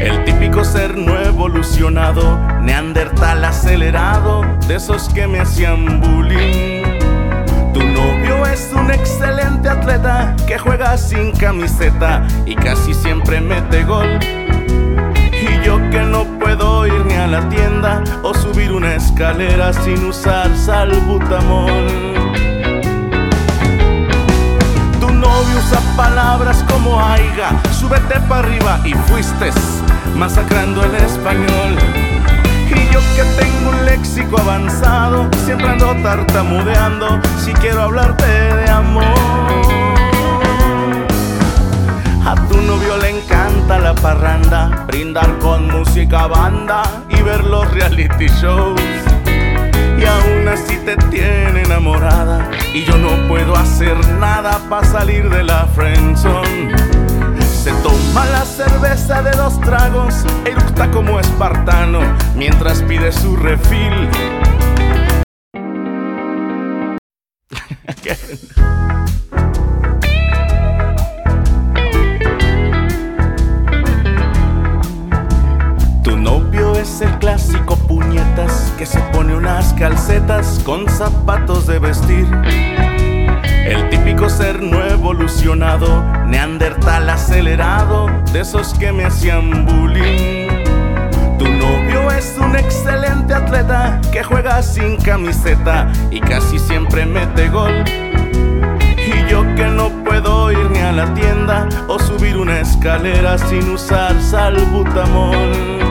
El típico ser no evolucionado, neandertal acelerado, de esos que me hacían bullying. Tu novio es un excelente atleta que juega sin camiseta y casi siempre mete gol. Y yo que no puedo ir ni a la tienda o subir una escalera sin usar salbutamol. Novio usa palabras como aiga, súbete para arriba y fuiste masacrando el español. Y yo que tengo un léxico avanzado, siempre ando tartamudeando si quiero hablarte de amor. A tu novio le encanta la parranda, brindar con música banda y ver los reality shows. Aún así te tiene enamorada y yo no puedo hacer nada para salir de la friendzone. Se toma la cerveza de dos tragos, eructa como espartano mientras pide su refil. que se pone unas calcetas con zapatos de vestir. El típico ser no evolucionado, neandertal acelerado, de esos que me hacían bullying. Tu novio es un excelente atleta que juega sin camiseta y casi siempre mete gol. Y yo que no puedo ir ni a la tienda o subir una escalera sin usar salbutamol.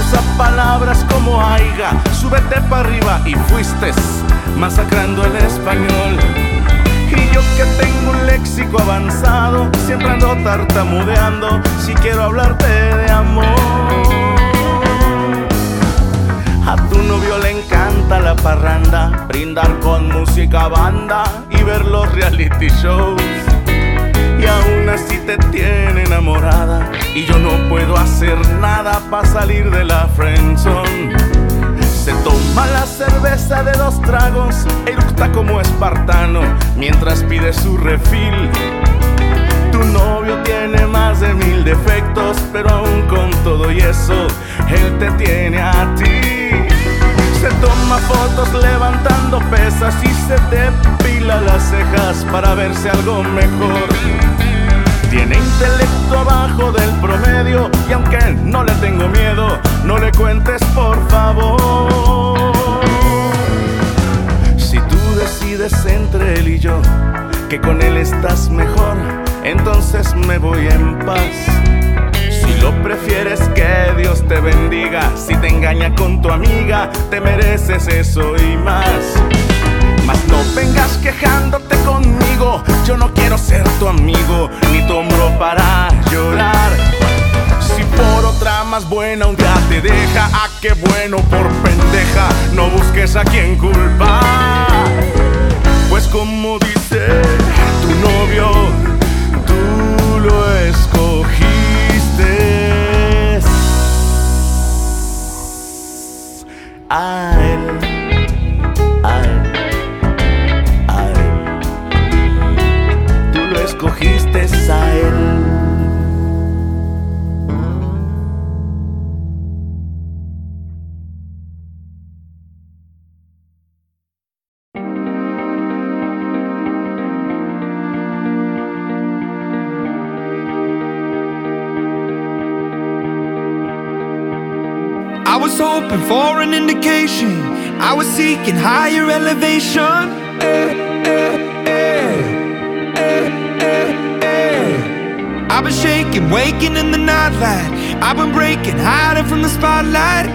Usa palabras como aiga, súbete para arriba y fuiste masacrando el español. Y yo que tengo un léxico avanzado, siempre ando tartamudeando si quiero hablarte de amor. A tu novio le encanta la parranda, brindar con música banda y ver los reality shows. Y aún así te tiene enamorada y yo no puedo hacer nada para salir de la friendzone. Se toma la cerveza de dos tragos, eructa como espartano mientras pide su refil. Tu novio tiene más de mil defectos, pero aún con todo y eso, él te tiene a ti. Se toma fotos levantando pesas y se depila las cejas para verse algo mejor. Tiene intelecto abajo del promedio y aunque no le tengo miedo, no le cuentes por favor. Si tú decides entre él y yo que con él estás mejor, entonces me voy en paz. Lo prefieres que Dios te bendiga, si te engaña con tu amiga, te mereces eso y más. Mas no vengas quejándote conmigo, yo no quiero ser tu amigo, ni tu hombro para llorar. Si por otra más buena un día te deja, ah, qué bueno por pendeja, no busques a quien culpar. Pues como dice tu novio, tú lo A él, a él, a él. Tú lo escogiste a él. Was hoping for an indication. I was seeking higher elevation. I've been shaking, waking in the nightlight. I've been breaking, hiding from the spotlight.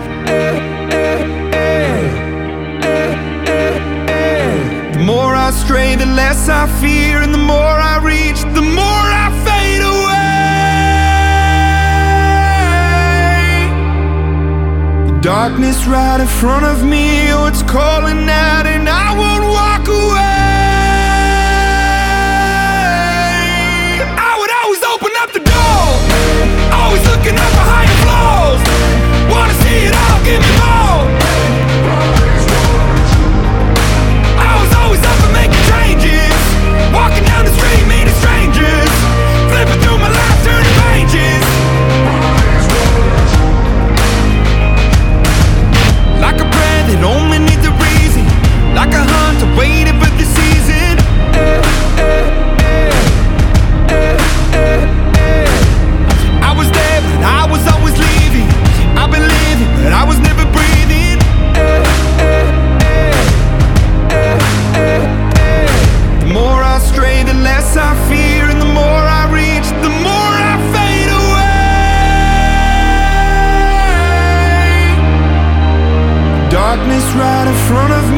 The more I stray, the less I fear, and the more I reach, the Darkness right in front of me, oh, it's calling out, and I won't walk away. I would always open up the door, always looking up for higher floors. Wanna see it all, give me more. I was always up for making changes, walking down the street, meeting For the season. I was there, but I was always leaving. I've been living, but I was never breathing. The more I stray, the less I fear, and the more I reach, the more I fade away. Darkness right in front of me.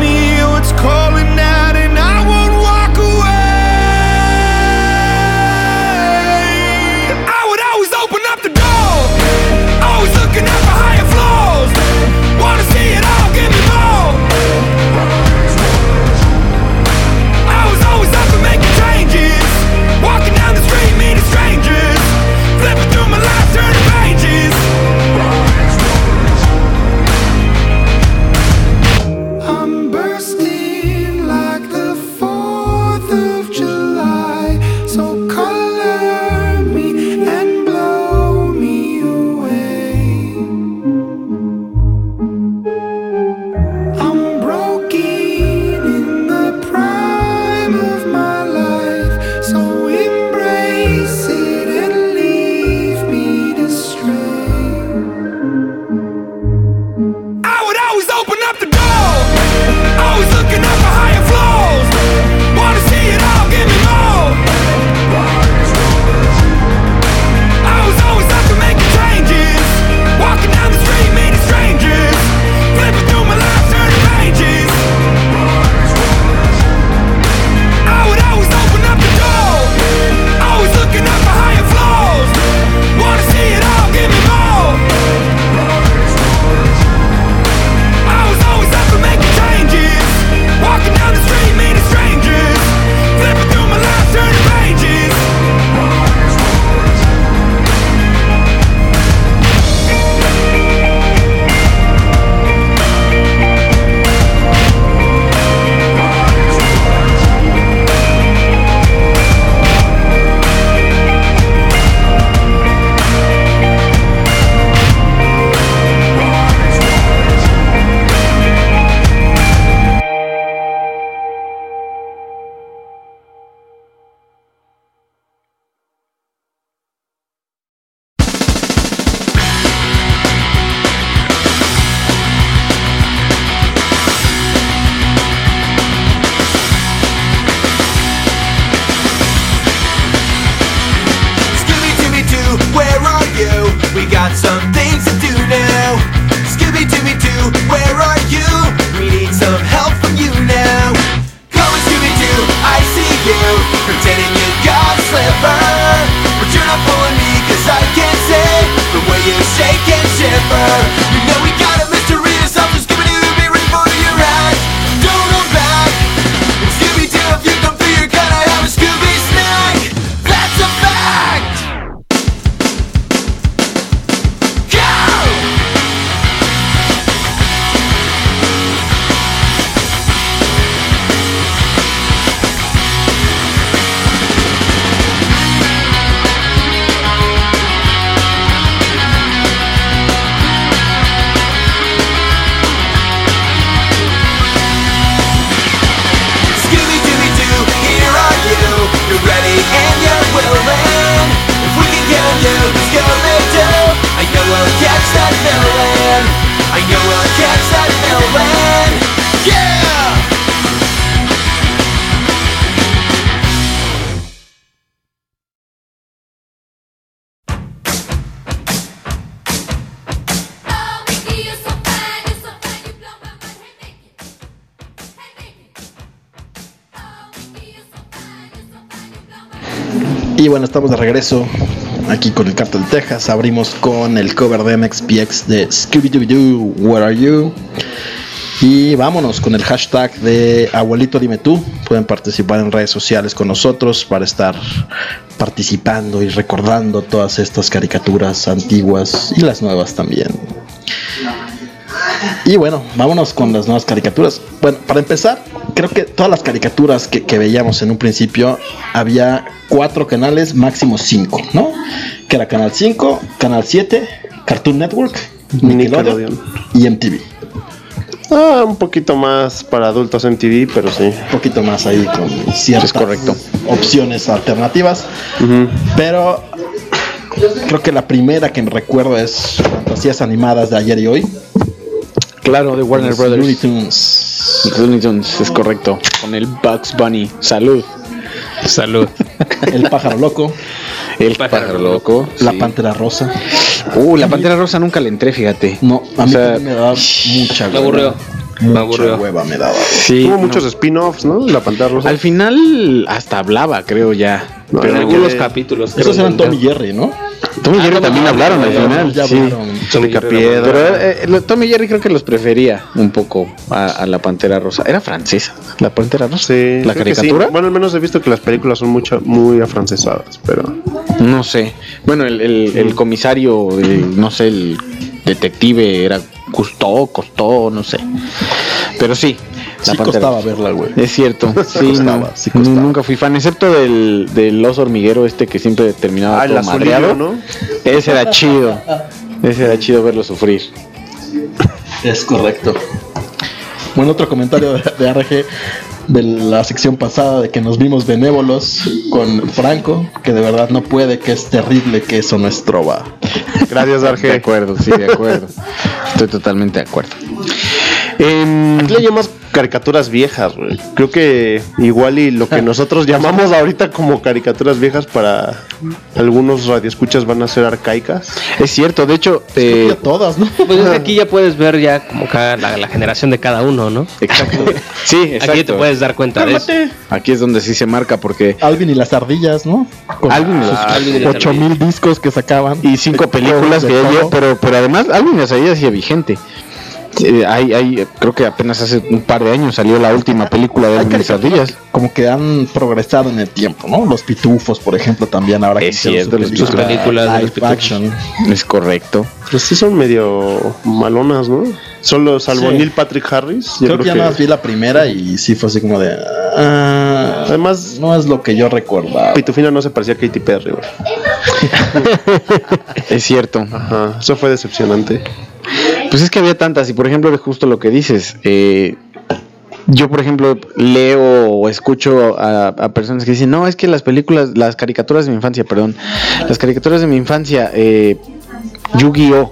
Estamos de regreso aquí con el Cartel Texas. Abrimos con el cover de MXPX de Scooby-Doo, Where Are You? Y vámonos con el hashtag de Abuelito Dime Tú. Pueden participar en redes sociales con nosotros para estar participando y recordando todas estas caricaturas antiguas y las nuevas también. Y bueno, vámonos con las nuevas caricaturas. Bueno, para empezar, creo que todas las caricaturas que, que veíamos en un principio había cuatro canales, máximo cinco, ¿no? Que era Canal 5, Canal 7, Cartoon Network, Nickelodeon Nickelodeon. y MTV. Ah, un poquito más para adultos en TV, pero sí. Un poquito más ahí con ciertas Es correcto. opciones alternativas. Pero creo que la primera que me recuerdo es Fantasías Animadas de ayer y hoy. Claro, de Warner Los Brothers. Looney Tunes. Looney Tunes, es correcto. Con el Bugs Bunny. Salud. Salud. El pájaro loco. El pájaro loco. La sí. pantera rosa. Uh, la pantera rosa nunca le entré, fíjate. No, a O mí sea, me daba mucha Me aburrió. Me Mucha aburrió. hueva me daba. Sí, no. muchos spin-offs, ¿no? La pantalla rosa. Al final hasta hablaba, creo ya. No, En no, algunos capítulos. Esos eran. Tom y Jerry, ¿no? Tom y Ah, Jerry y también hablaron al final. ya sí. Pero eh, lo- Tom y Jerry creo que los prefería un poco a, a la pantera rosa. Era francesa, la pantera rosa. Sí, la sí. caricatura. Bueno, al menos he visto que las películas son mucho, muy afrancesadas, pero. No sé. Bueno, el, el- el comisario, el- no sé, el detective era Custó, costó, no sé. Pero sí, Sí costaba verla, güey. Es cierto. Sí costaba, no, sí costaba. Nunca fui fan, excepto del, del oso hormiguero este que siempre terminaba Ah, el todo azulillo, madreado. ¿no? Ese era chido. Ese era chido verlo sufrir. Es correcto. Bueno, otro comentario de, de RG de la sección pasada de que nos vimos benévolos con Franco, que de verdad no puede, que es terrible que eso no es trova. Gracias, De Arge. acuerdo, sí, de acuerdo. Estoy totalmente de acuerdo. Em, Aquí le llamas caricaturas viejas, güey. Creo que igual y lo que nosotros llamamos ahorita como caricaturas viejas para algunos radioescuchas van a ser arcaicas. es cierto, de hecho, eh, que todas, ¿no? Pues desde aquí ya puedes ver ya como cada, la, la generación de cada uno, ¿no? exacto. Sí, exacto. Aquí te puedes dar cuenta de eso. Aquí es donde sí se marca porque Alvin y las ardillas, ¿no? Con Alvin y las- Alvin y las 8000 discos que sacaban. y cinco películas De que lleva, pero, pero además Alvin las había sigue vigente. Eh, hay, hay, creo que apenas hace un par de años salió la última película de Hay Alvin y las caricaturas ardillas. como que han progresado en el tiempo, ¿no? Los pitufos, por ejemplo, también ahora que Es cierto, sus películas de los live pitufos. action. Es correcto. Pues sí son medio malonas, ¿no? Solo salvo Sí. Neil Patrick Harris. yo Creo, que ya más vi la primera y sí fue así como de. ah, Además, no es lo que yo recordaba. Pitufina no se parecía a Katy Perry, güey. Es cierto. Ajá, eso fue decepcionante. Pues es que había tantas, y por ejemplo, de justo lo que dices, eh, yo por ejemplo leo o escucho a, a personas que dicen, no, es que las películas, las caricaturas de mi infancia, perdón, las caricaturas de mi infancia, eh, Yu-Gi-Oh!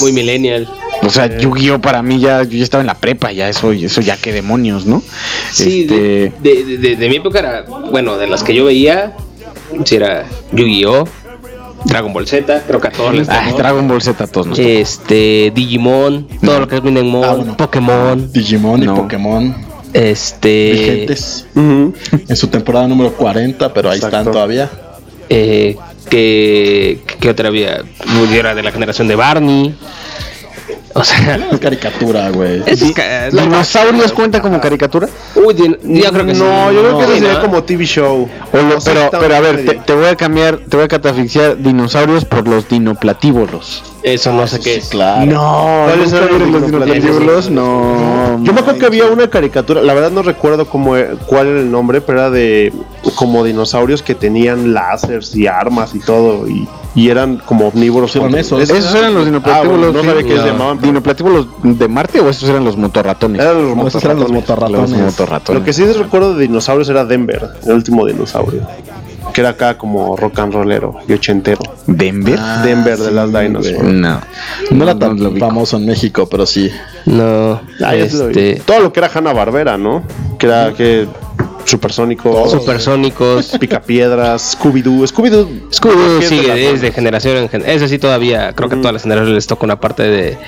Muy millennial. O sea, Yu-Gi-Oh! para mí ya, yo ya estaba en la prepa, ya eso, eso ya qué demonios, ¿no? Sí, Este, de, de, de- de- de mi época era, bueno, de las que yo veía, si era Yu-Gi-Oh, Dragon Ball Z, creo que a todos les ay, tocó. Dragon Ball Z a todos nos tocó. Este, Digimon, todo lo que es Minemon, Ah, bueno. Pokémon, Digimon y No. Pokémon este, vigentes en su temporada número 40, pero ahí están todavía. eh, que, que otra había, era de la generación de Barney, o sea, Es caricatura, güey. ca- ¿Dinosaurios cuenta como caricatura? Uy, yo creo que sí. No, yo creo que eso sería ¿no? como TV show. O lo- No sé, pero, pero a ver, te, te voy a cambiar, te voy a catafixiar dinosaurios por los dinoplatívolos. Eso no sé qué es. Claro. No, ¿Cuáles ¿nunca eran los dinoplatíbulos? No. Yo me acuerdo que había una caricatura, la verdad no recuerdo cómo, e- cuál era el nombre, pero era de como dinosaurios que tenían láseres y armas y todo, y, y eran como omnívoros. Contra- esos. Esos eran los Ah, dinoplatíbulos. bueno, no sabía sí. que se llamaban. pero ¿Dinoplatíbulos de Marte o esos eran los motorratones? Eran los No, esos eran los motorratones. Los motorratones. motorratones. Lo que sí recuerdo de dinosaurios era Denver, el último dinosaurio. Que era acá como rock and rollero y ochentero. ¿Denver? Ah, Denver de sí, las Dinosaurs. No. No era tan famoso en México, pero sí. No, Ah, este, Todo lo que era Hanna Barbera, ¿no? Que era que supersónico, supersónicos. picapiedras, Scooby-Doo. Scooby-Doo. Scooby sigue desde generación en generación. Ese sí todavía, creo que a todas las generaciones les toca una parte de,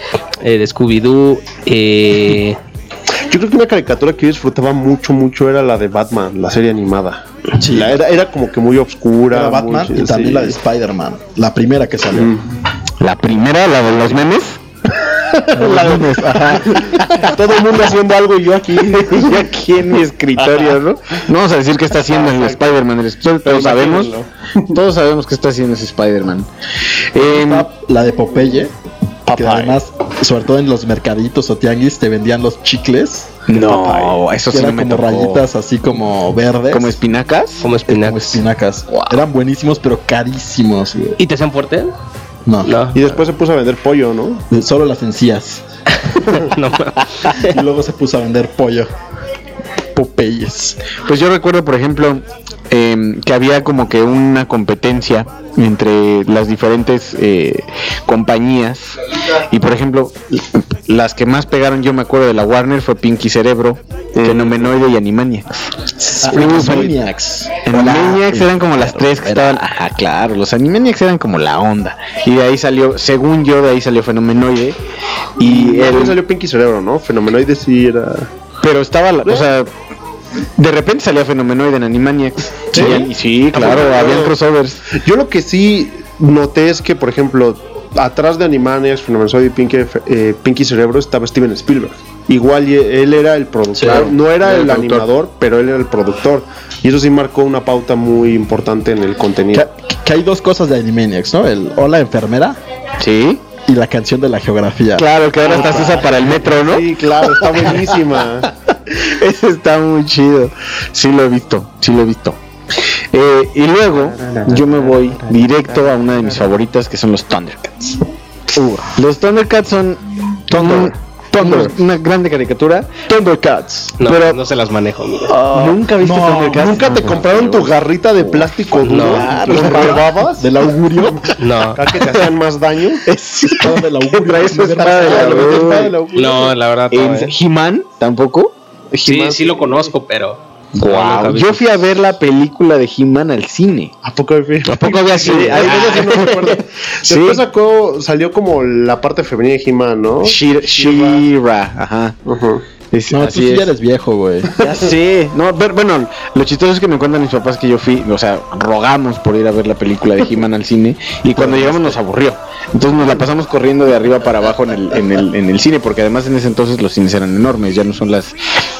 eh, de Scooby-Doo. Eh, Yo creo que una caricatura que yo disfrutaba mucho, mucho era la de Batman, la serie animada. Sí. La era, era como que muy obscura. Era Batman muy- y también sí. la de Spider-Man, la primera que salió. La primera, la de los memes. La. Todo el mundo haciendo algo y yo aquí. y aquí en mi escritorio, ¿no? No vamos a decir qué está haciendo el Spider-Man. el escritorio, Todos sabemos. Todos sabemos qué está haciendo ese Spider-Man. Eh, Está la de Popeye. Que además, sobre todo en los mercaditos o tianguis, te vendían los chicles. no, eso que sí eran me como tocó. rayitas así como verdes. Como espinacas. Como como espinacas. espinacas. Eran buenísimos, pero carísimos. güey. ¿Y te hacían fuerte? No, No. Y después se puso a vender pollo, ¿no? solo las encías. no. y luego se puso a vender pollo. Popeyes. Pues yo recuerdo, por ejemplo, em, que había como que una competencia entre las diferentes eh, compañías. Y por ejemplo, las que más pegaron, yo me acuerdo de la Warner, fue Pinky Cerebro, Fenomenoide y Animaniacs. Animaniacs. Animaniacs eran como las tres que estaban. Ajá, claro, los Animaniacs eran como la onda. Y de ahí salió, según yo, de ahí salió Fenomenoide. Y el, salió Pinky Cerebro, ¿no? Fenomenoide sí era. pero estaba, la- o sea, de repente salía Fenomenoide en Animaniacs. ¿Sí? Y sí, claro, poco? habían crossovers. Yo lo que sí noté es que, por ejemplo, atrás de Animaniacs, Fenomenoide y Pinky, eh, Pinky Cerebro estaba Steven Spielberg. Igual él era el productor, Sí, no era era el animador, pero él era el productor. Y eso sí marcó una pauta muy importante en el contenido. que hay dos cosas de Animaniacs, ¿no? El Hola enfermera Sí. y la canción de la geografía. Claro, que ahora estás usa para el metro, ¿no? Sí, claro, está buenísima. Ese está muy chido. Sí lo he visto, sí lo he visto. Eh, y luego yo me voy directo a una de mis favoritas que son los Thundercats. Uh, los Thundercats son un- Thunder. una grande caricatura. Thundercats. No, Pero- no se las manejo, amigo. ¿Nunca viste no, Thundercats? ¿Nunca te compraron tu garrita de plástico duro? No. ¿Los robabas? Del augurio. No. ¿Acá que te hacían más daño? Todo del augurio. No, la verdad no. En eh. He-Man tampoco. Sí, sí lo conozco, pero. Wow. Yo fui a ver la película de He-Man al cine. ¿A poco había ¿A poco había Sí, cine? ahí sí no. Sí. Después sacó, salió como la parte femenina de He-Man, ¿no? Shira, Shira, ajá. Ajá. Es- No, tú así sí es. ya eres viejo, güey. Ya sé, no, pero bueno, lo chistoso es que me cuentan mis papás que yo fui, o sea, rogamos por ir a ver la película de He-Man al cine y cuando llegamos nos aburrió. Entonces nos la pasamos corriendo de arriba para abajo en el, en el, en el cine, porque además en ese entonces los cines eran enormes, ya no son las,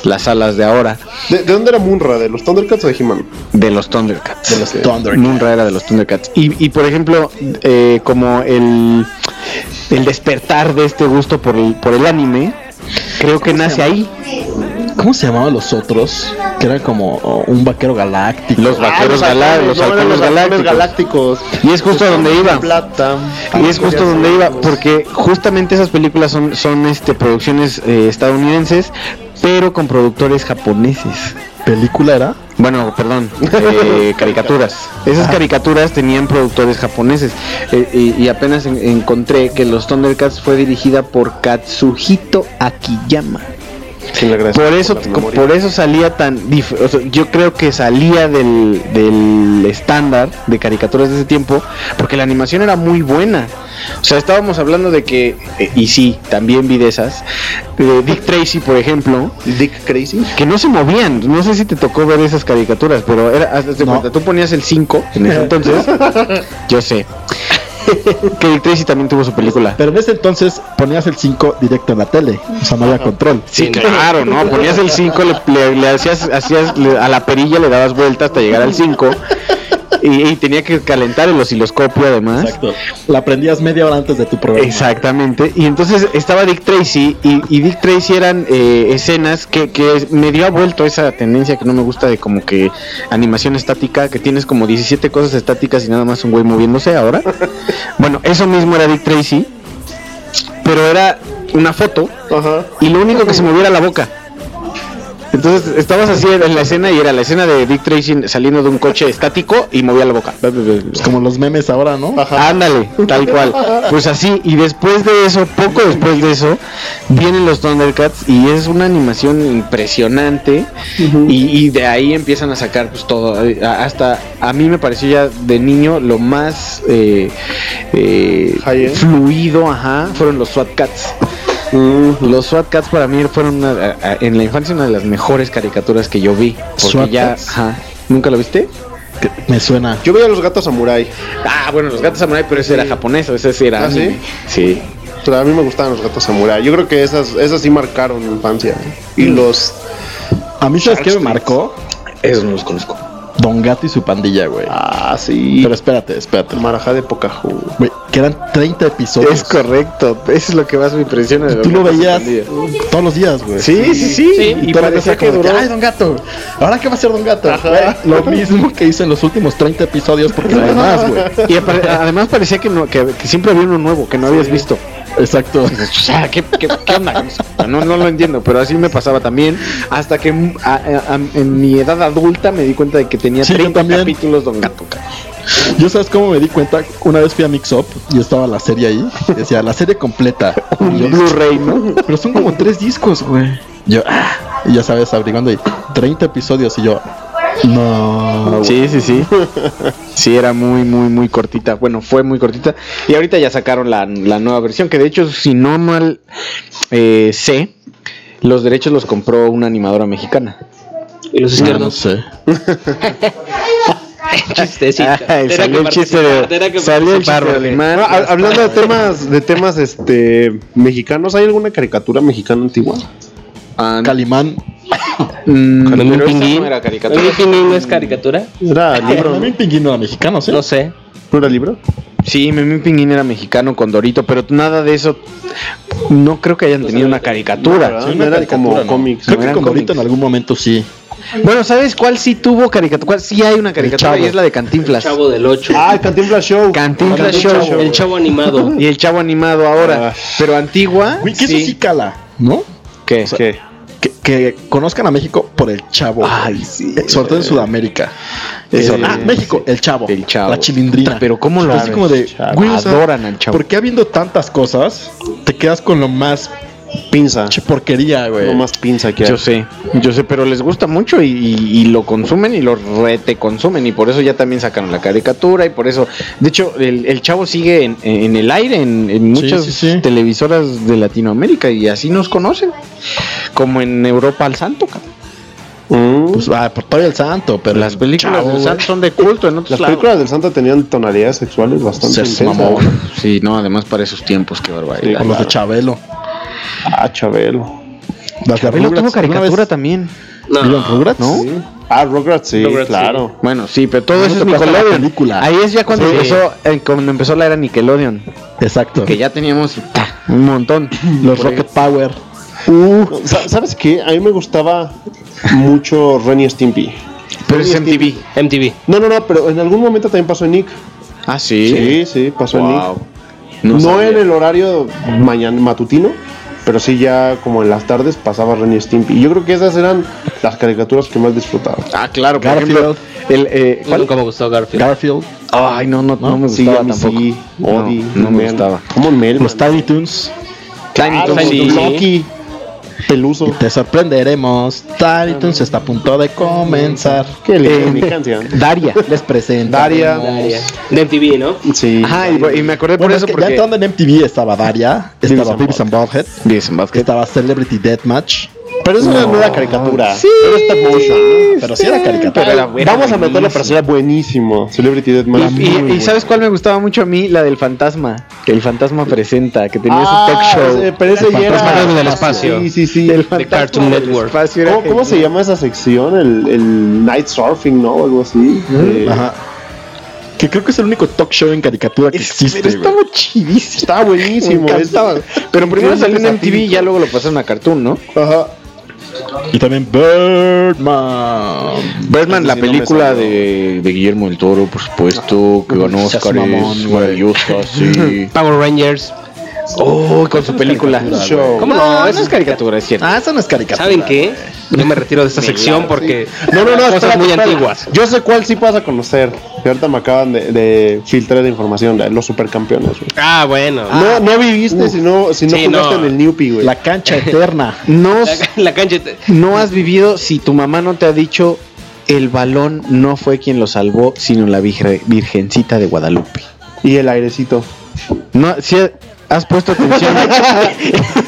las salas de ahora ¿De, de dónde era Munra? ¿De los Thundercats o de He-Man? de los Thundercats. De los Thundercats. Munra era de los Thundercats. Y, y por ejemplo, eh, como el, el despertar de este gusto por el, por el anime, creo que nace ahí. ¿Cómo se llamaban los otros? Que eran como oh, un vaquero galáctico. Los vaqueros galácticos, los halcones galácticos. galácticos. Y es justo a donde iba. Plata. Y es justo donde iba, porque justamente esas películas son, son este, producciones eh, estadounidenses, pero con productores japoneses. ¿Película era? Bueno, perdón, eh, caricaturas. Esas caricaturas tenían productores japoneses. Eh, y, y apenas en- encontré que los Thundercats fue dirigida por Katsuhito Akiyama. Sí, Por eso, por eso salía tan dif- o sea, yo creo que salía del, del estándar de caricaturas de ese tiempo, porque la animación era muy buena. O sea, estábamos hablando de que, eh, y sí, también vi de esas, de Dick Tracy, por ejemplo, Dick Crazy. que no se movían. No sé si te tocó ver esas caricaturas, pero era, de No. cuenta, tú ponías el 5 en ese entonces. yo sé. que Dick Tracy también tuvo su película. Pero en ese entonces ponías el 5 directo en la tele. O sea, no había control. Sí, claro, ¿no? Ponías el 5, le, le- le hacías, hacías le- a la perilla, le dabas vuelta hasta llegar al 5. Y, y tenía que calentar el osciloscopio además. Exacto. La prendías media hora antes de tu programa. Exactamente. Y entonces estaba Dick Tracy y, y Dick Tracy eran eh, escenas que, que me dio a vuelto esa tendencia que no me gusta de como que animación estática, que tienes como 17 cosas estáticas y nada más un güey moviéndose ahora. bueno, eso mismo era Dick Tracy, pero era una foto Ajá. y lo único que se movía era la boca. Entonces estabas así en la escena y era la escena de Dick Tracy saliendo de un coche estático y movía la boca. Pues como los memes ahora, ¿no? Ándale, tal cual. Pues así, y después de eso, poco después de eso, vienen los Thundercats y es una animación impresionante. y, y de ahí empiezan a sacar pues todo. Hasta a mí me pareció ya de niño lo más eh, eh, fluido, ajá, fueron los SWAT Cats. Los SWAT Cats para mí fueron una- a- a- en la infancia una de las mejores caricaturas que yo vi. Porque ¿SWAT ya, Cats? ajá. ¿Nunca lo viste? Que me suena. Yo veía los gatos samurai. Ah, bueno, los gatos samurai, pero ese era japonés, ese sí era ¿Ah, sí? anime. Sí. Pero a mí me gustaban los gatos samurai. Yo creo que esas, esas sí marcaron mi infancia. Y los. A mí, ¿sabes qué me marcó? Esos no los conozco. Don Gato y su pandilla, güey. Ah, sí. Pero espérate, espérate. Marajá de Pocahú. Güey, que eran 30 episodios. Es correcto, eso es lo que más me impresiona. de Tú lo veías todos los días, güey. Sí, sí, sí. Y, Y parecía parecía que duró. Ay, Don Gato. ¿Ahora qué va a hacer Don Gato? Lo mismo que hizo en los últimos 30 episodios, porque no hay más, güey. Y además parecía que, no, que, que siempre había uno nuevo que no habías visto. Exacto. ¿qué, qué, qué onda? No, no lo entiendo, pero así me pasaba también. Hasta que a- a- a- en mi edad adulta me di cuenta de que tenía Sí, yo 30 también. capítulos Don Gato. Yo sabes cómo me di cuenta. Una vez fui a Mix Up y estaba la serie ahí. Decía, la serie completa. Un Blu-ray, ¿no? Pero son como tres discos, güey. Yo, ah, y ya sabes, averiguando ahí, 30 episodios. Y yo, no. Sí, sí, sí. Sí, era muy, muy, muy cortita. Bueno, fue muy cortita. Y ahorita ya sacaron la, la nueva versión, que de hecho, si no mal eh, sé, los derechos los compró una animadora mexicana. Y los No, no izquierdos. sé. Chistecito. Ay, salió el chiste de, salió el chiste de hablando de temas, de temas este mexicanos, ¿hay alguna caricatura mexicana antigua? Calimán. Mm, pero un pinguín. no era caricatura. ¿Un pinguín no es caricatura? ¿Era libro? Para mí, ¿No, Pinguino era mexicano, ¿sí? No sé. ¿No era libro? Sí, Memín Pinguín era mexicano con Dorito, pero nada de eso. No creo que hayan tenido una caricatura. ¿verdad? Sí, Era como ¿no? cómics. Creo No, que con Dorito en algún momento sí. Bueno, ¿sabes cuál sí tuvo caricatura? ¿Cuál sí hay una caricatura? Y es la de Cantinflas. Chavo del 8. Ah, el Cantinflas Show. Cantinflas Cantinflas Show. El chavo animado. Y el chavo animado ahora. Ah. Pero antigua. Güey, que eso sí cala, ¿no? ¿Qué? ¿Qué? Que, que conozcan a México por el chavo. Ay, sí. Eh, Sobre todo en Sudamérica. Eso, Eh, ah. México, el chavo. El chavo. La chilindrina. Pero ¿cómo lo Así como de, güey, o sea, Adoran al chavo. ¿Por qué habiendo tantas cosas, te quedas con lo más Pinza. che porquería, güey? Lo más pinza que hay. Yo sé, yo sé, pero les gusta mucho y, y- y lo consumen y lo rete consumen y por eso ya también sacaron la caricatura y por eso, de hecho, el, el chavo sigue en, en el aire en, en Sí, muchas sí, sí. televisoras de Latinoamérica y así nos conocen, como en Europa al Santo. cabrón. Mm. Pues, ah, por todavía el santo, pero Las el películas chavo, del. Santo son de culto en otros Las lados. películas del Santa tenían tonalidades sexuales bastante Se intensas. Sí, no, además para esos tiempos, qué barbaridad. Con los de Chabelo. Ah, Chabelo. Las de Chabelo tuvo Rugrats, ¿alguna caricatura también. ¿Vieron Rugrats? ¿No? Sí. Ah, Rugrats, sí, Rugrats, claro. Bueno, sí, pero todo No eso es Nickelodeon. película. Ahí es ya cuando Sí. empezó, eh, cuando empezó la era Nickelodeon, Exacto. que ya teníamos ta, un montón. Los Por ahí. Rocket Power. Uh, sa- ¿Sabes qué? A mí me gustaba mucho Ren y Stimpy. Pero es MTV. MTV. No, no, no, pero en algún momento también pasó en Nick. Ah, sí. Sí, sí, pasó en Nick. No, sabía. en el horario mañana matutino, pero sí ya como en las tardes pasaba Ren y Stimpy. Y yo creo que esas eran las caricaturas que más disfrutaba. Ah, claro, por Garfield. ejemplo, el, eh, ¿cuál? Nunca me gustó Garfield. Garfield. Ay, no, no, no, me Sí, gustaba a mí tampoco. sí, No, Odie, no me gustaba. ¿Cómo Mel? Los Tiny Toons. Claro, Tiny Toons. Loki, Peluso. Te sorprenderemos. Tiny Toons está a punto de comenzar. Qué linda Eh, mi canción. Daria. Les presento. Daria. Daria. De MTV, ¿no? Sí. Ajá, y, y me acordé por Bueno, es eso que ya porque... entrando en MTV estaba Daria, estaba Beavis and Butthead. estaba Celebrity Deathmatch. Pero eso no, era caricatura. Sí, Era stop motion. ¿no? Pero sí era caricatura. pero era buena, Vamos a meterlo, pero sería buenísimo. Celebrity Deathmatch. Y, y- y ¿sabes cuál me gustaba mucho a mí? La del fantasma. Que el fantasma presenta, que tenía Ah, su talk show. ese- pero ese El fantasma era. del espacio. Sí, sí, sí. El fantasma Cartoon del Network. espacio era ¿Cómo, cómo se llama esa sección? El, el Night Surfing, ¿no? O algo así. Eh, Ajá. Que creo que es el único talk show en caricatura que Es- existe. pero estaba chidísimo. Estaba buenísimo. Encantaba. Pero primero salió en MTV y ya luego lo pasaron a Cartoon, ¿no? Ajá. Y también Birdman. Birdman, la no película de, de Guillermo del Toro, por supuesto, que ganó Oscar, es maravillosa, sí. Power Rangers. Oh, con su película. Show. ¿Cómo no? Eso es caricatura, es cierto. Ah, eso no es caricatura. ¿Saben qué? Yo me retiro de esta sección porque No, no, no, cosas espérate, muy antiguas. Yo sé cuál sí vas a conocer. Que ahorita me acaban de, de filtrar de información. de Los supercampeones, güey. Ah, bueno. no, no viviste si no, si no Sí, jugaste no. en el Newpie, güey. La cancha eterna. No, La, la cancha. te- no has vivido si tu mamá no te ha dicho el balón no fue quien lo salvó, sino la virge- Virgencita de Guadalupe. Y el airecito. No, si has puesto atención.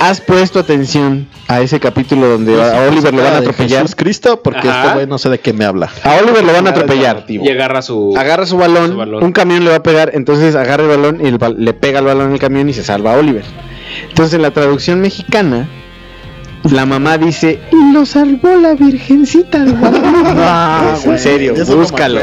¿Has puesto atención a ese capítulo donde a Oliver lo van a atropellar? Jesús Cristo, porque Ajá. este güey no sé de qué me habla. A Oliver lo van a atropellar. Y agarra su. Agarra su balón, Su balón. un camión le va a pegar, entonces agarra el balón y le pega el balón en el camión y se salva a Oliver. Entonces en la traducción mexicana, la mamá dice, y lo salvó la virgencita del balón. Ah, en serio, no búscalo,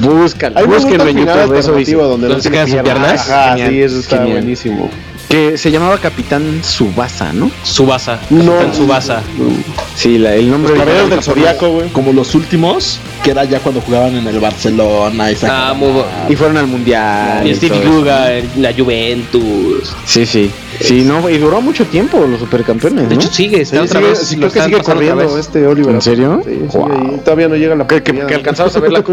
búscalo, búsquenlo en YouTube, eso dice. donde no ¿Dónde se quedan sus piernas. piernas? Ajá, Genial, sí, eso está genial. buenísimo. Que se llamaba Capitán Subasa, ¿no? Subasa. No. Capitán Subasa. Sí, la- el nombre Los original del Zodiaco, güey. Como los últimos, que era ya cuando jugaban en el Barcelona y Ah, muy Y fueron al mundial. Y y Steve el- la Juventus. Sí, sí. Sí, no, y duró mucho tiempo los supercampeones, De ¿no? hecho, sigue, está Sí, otra sigue- vez. sí, creo que sigue corriendo este Oliver. ¿En serio? Sí, sigue Wow. Todavía no llega la Que, que, que alcanzabas a ver la,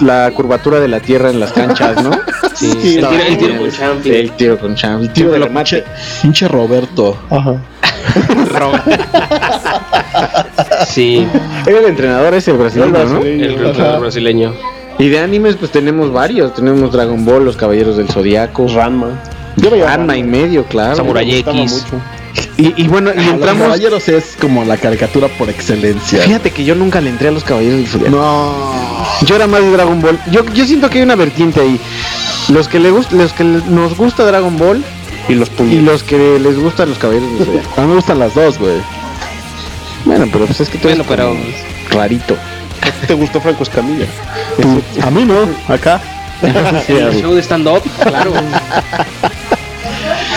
la curvatura de la tierra en las canchas, ¿no? Sí, el, tiro, el tiro con Champions. El tiro con champ. El tiro de de la la pinche, Roberto. Sí, Era el entrenador ese, el brasileño, ¿no? el entrenador brasileño. Y de animes, pues tenemos varios. Tenemos Dragon Ball, Los Caballeros del Zodiaco, Ranma. Ranma y medio, claro. Samurai X. Y, y bueno, y Los entramos. caballeros es como la caricatura por excelencia. Fíjate que yo nunca le entré a Los Caballeros del Zodiaco. No. Yo era más de Dragon Ball. Yo, yo siento que hay una vertiente ahí. Los que, le gust- los que nos gusta Dragon Ball Y los y puños. los que les gustan los Caballeros del Zodiaco. A mí me gustan las dos, güey. Bueno, pero pues es que tú Bueno, eres pero. rarito. ¿Te gustó Franco Escamilla? A mí no, acá. El show de stand-up, claro.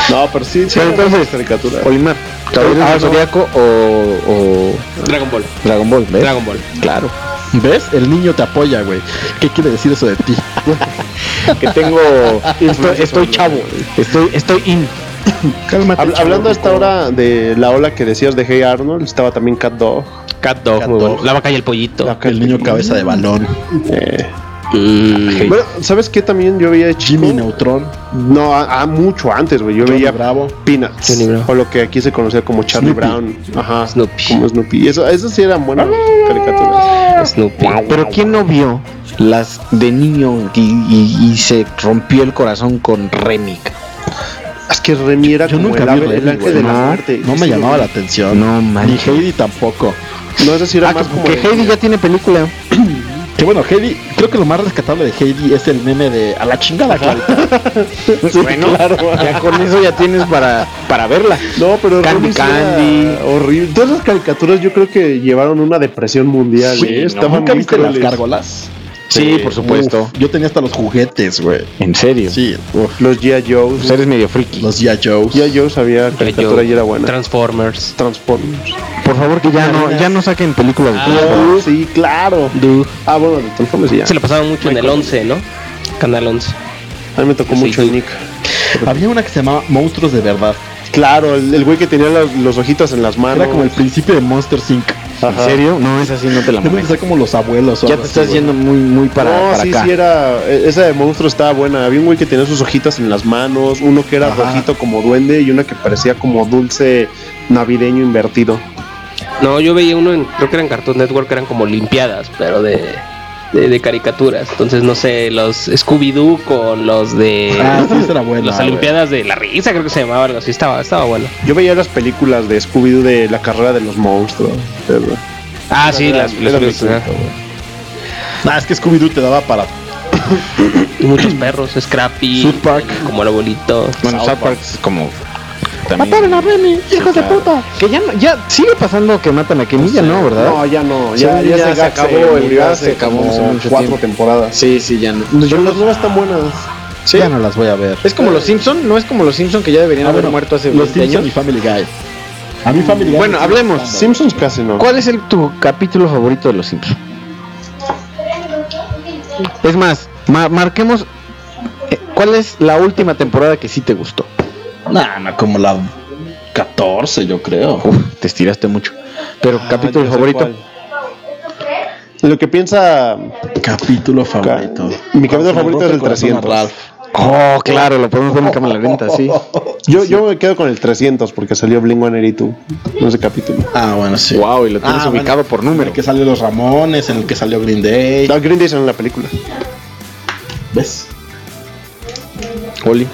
No, pero sí, sí. Pero entonces, las caricaturas. Olimar, Caballeros Ah, del. Zodiaco o, o Dragon Ball. Dragon Ball, ¿ves? Dragon Ball. Claro. ¿Ves? El niño te apoya, güey. ¿Qué quiere decir eso de ti? Que tengo. estoy, estoy chavo. Estoy, estoy in. Cálmate. Hab- hablando a esta hora de la ola que decías de Hey Arnold, estaba también Cat Dog. Cat Dog, Cat Dog. La vaca y el pollito. La- El niño cabeza de balón. Eh, Mm. Bueno, ¿sabes qué también yo veía de chico? Jimmy Neutron. No, a, a mucho antes, güey. Yo Johnny veía Bravo. Peanuts. Bravo. O lo que aquí se conocía como Charlie Snoopy. Brown. Ajá. Snoopy. Como Snoopy. Eso, eso sí eran buenas caricaturas. Snoopy. Pero ¿quién no vio las de niño y, y- y se rompió el corazón con Remy? Es que Remy era Yo como nunca el, vi el ángel de la muerte. No me Sí, llamaba güey. la atención. No, Ni manches. Heidi tampoco. No, es decir, era Ah, más que, como. que de- Heidi ya tiene película. Que bueno, Heidi, creo que lo más rescatable de Heidi es el meme de a la chingada, Clarita. bueno, ya con eso ya tienes para, para verla. No, pero Candy sí Candy. horrible. Todas las caricaturas yo creo que llevaron una depresión mundial. Sí, ¿eh? ¿no? Estaban ¿Nunca viste las gárgolas? Sí, por supuesto. Uf, yo tenía hasta los juguetes, güey. En serio. Sí, uf, Los G.I. Joes. Pues eres medio friki. los G.I. Joes. G.I. Joe sabía caricatura y era buena. Transformers. Transformers. Por favor, que ya no, ya no saquen películas de Ah. Sí, claro. Dude. Ah, bueno, de Transformers ya. Se lo pasaban mucho en el 11, ¿no? Canal 11. A mí me tocó Sí, mucho sí. el Nick. Había una que se llamaba Monstruos de Verdad. Claro, el, el güey que tenía los, los ojitos en las manos. Era como el principio de Monster Inc. ¿En serio? No, esa sí no te la manejo. ser como los abuelos. o Ya te así, estás güey. yendo muy, muy para, no, para sí, acá. sí, era. e- Esa de monstruo estaba buena. Había un güey que tenía sus hojitas en las manos, uno que era Ajá. rojito como duende y una que parecía como dulce navideño invertido. No, yo veía uno en, creo que era en Cartoon Network, eran como limpiadas, pero de, de, de caricaturas. Entonces, no sé, los Scooby-Doo con los de... Ah, sí, esa era buena. las. Olimpiadas de la risa, creo que se llamaba algo así. Estaba, estaba bueno. Yo veía las películas de Scooby-Doo de la carrera de los monstruos. ¿verdad? Ah, sí, las, películas. Ah, es que Scooby-Doo te daba para. Y muchos perros, Scrappy, South Park. como el abuelito. Bueno, South Park es como. También. ¡Mataron a Remy! ¡Hijos de puta! Que ya, no- ya sigue pasando que matan a ya no, ¿verdad? No, ya no. Sí, Ya, se, se acabó. murió ya se acabó como hace mucho cuatro tiempo. temporadas. Sí, sí, ya no. Pero las nuevas están buenas. Sí. Ya no las voy a ver. Es como los Simpson, no es como los Simpson que ya deberían Ah, haber bueno, muerto hace Los 20 Simpson y años. Family Guy. A mí Family Guy. Bueno, hablemos. Simpsons casi no. ¿Cuál es el, tu capítulo favorito de los Simpsons? Es más, ma- marquemos. eh, ¿Cuál es la última temporada que sí te gustó? Nah, no, como la 14, yo creo. Uf, te estiraste mucho. Pero Ah, capítulo favorito. cuál. Lo que piensa. Capítulo favorito. Mi capítulo favorito es el corazón a 300. Ralph. Oh, claro, lo podemos ver en cámara lenta, sí. Yo, yo me quedo con el 300 porque salió Bling 182 en ese capítulo. Ah, bueno, sí. Wow, y lo tienes Ah, ubicado bueno. por En número. el que salió Los Ramones, en el que salió Green Day. No, Green Day salió en la película. ¿Ves? Oli.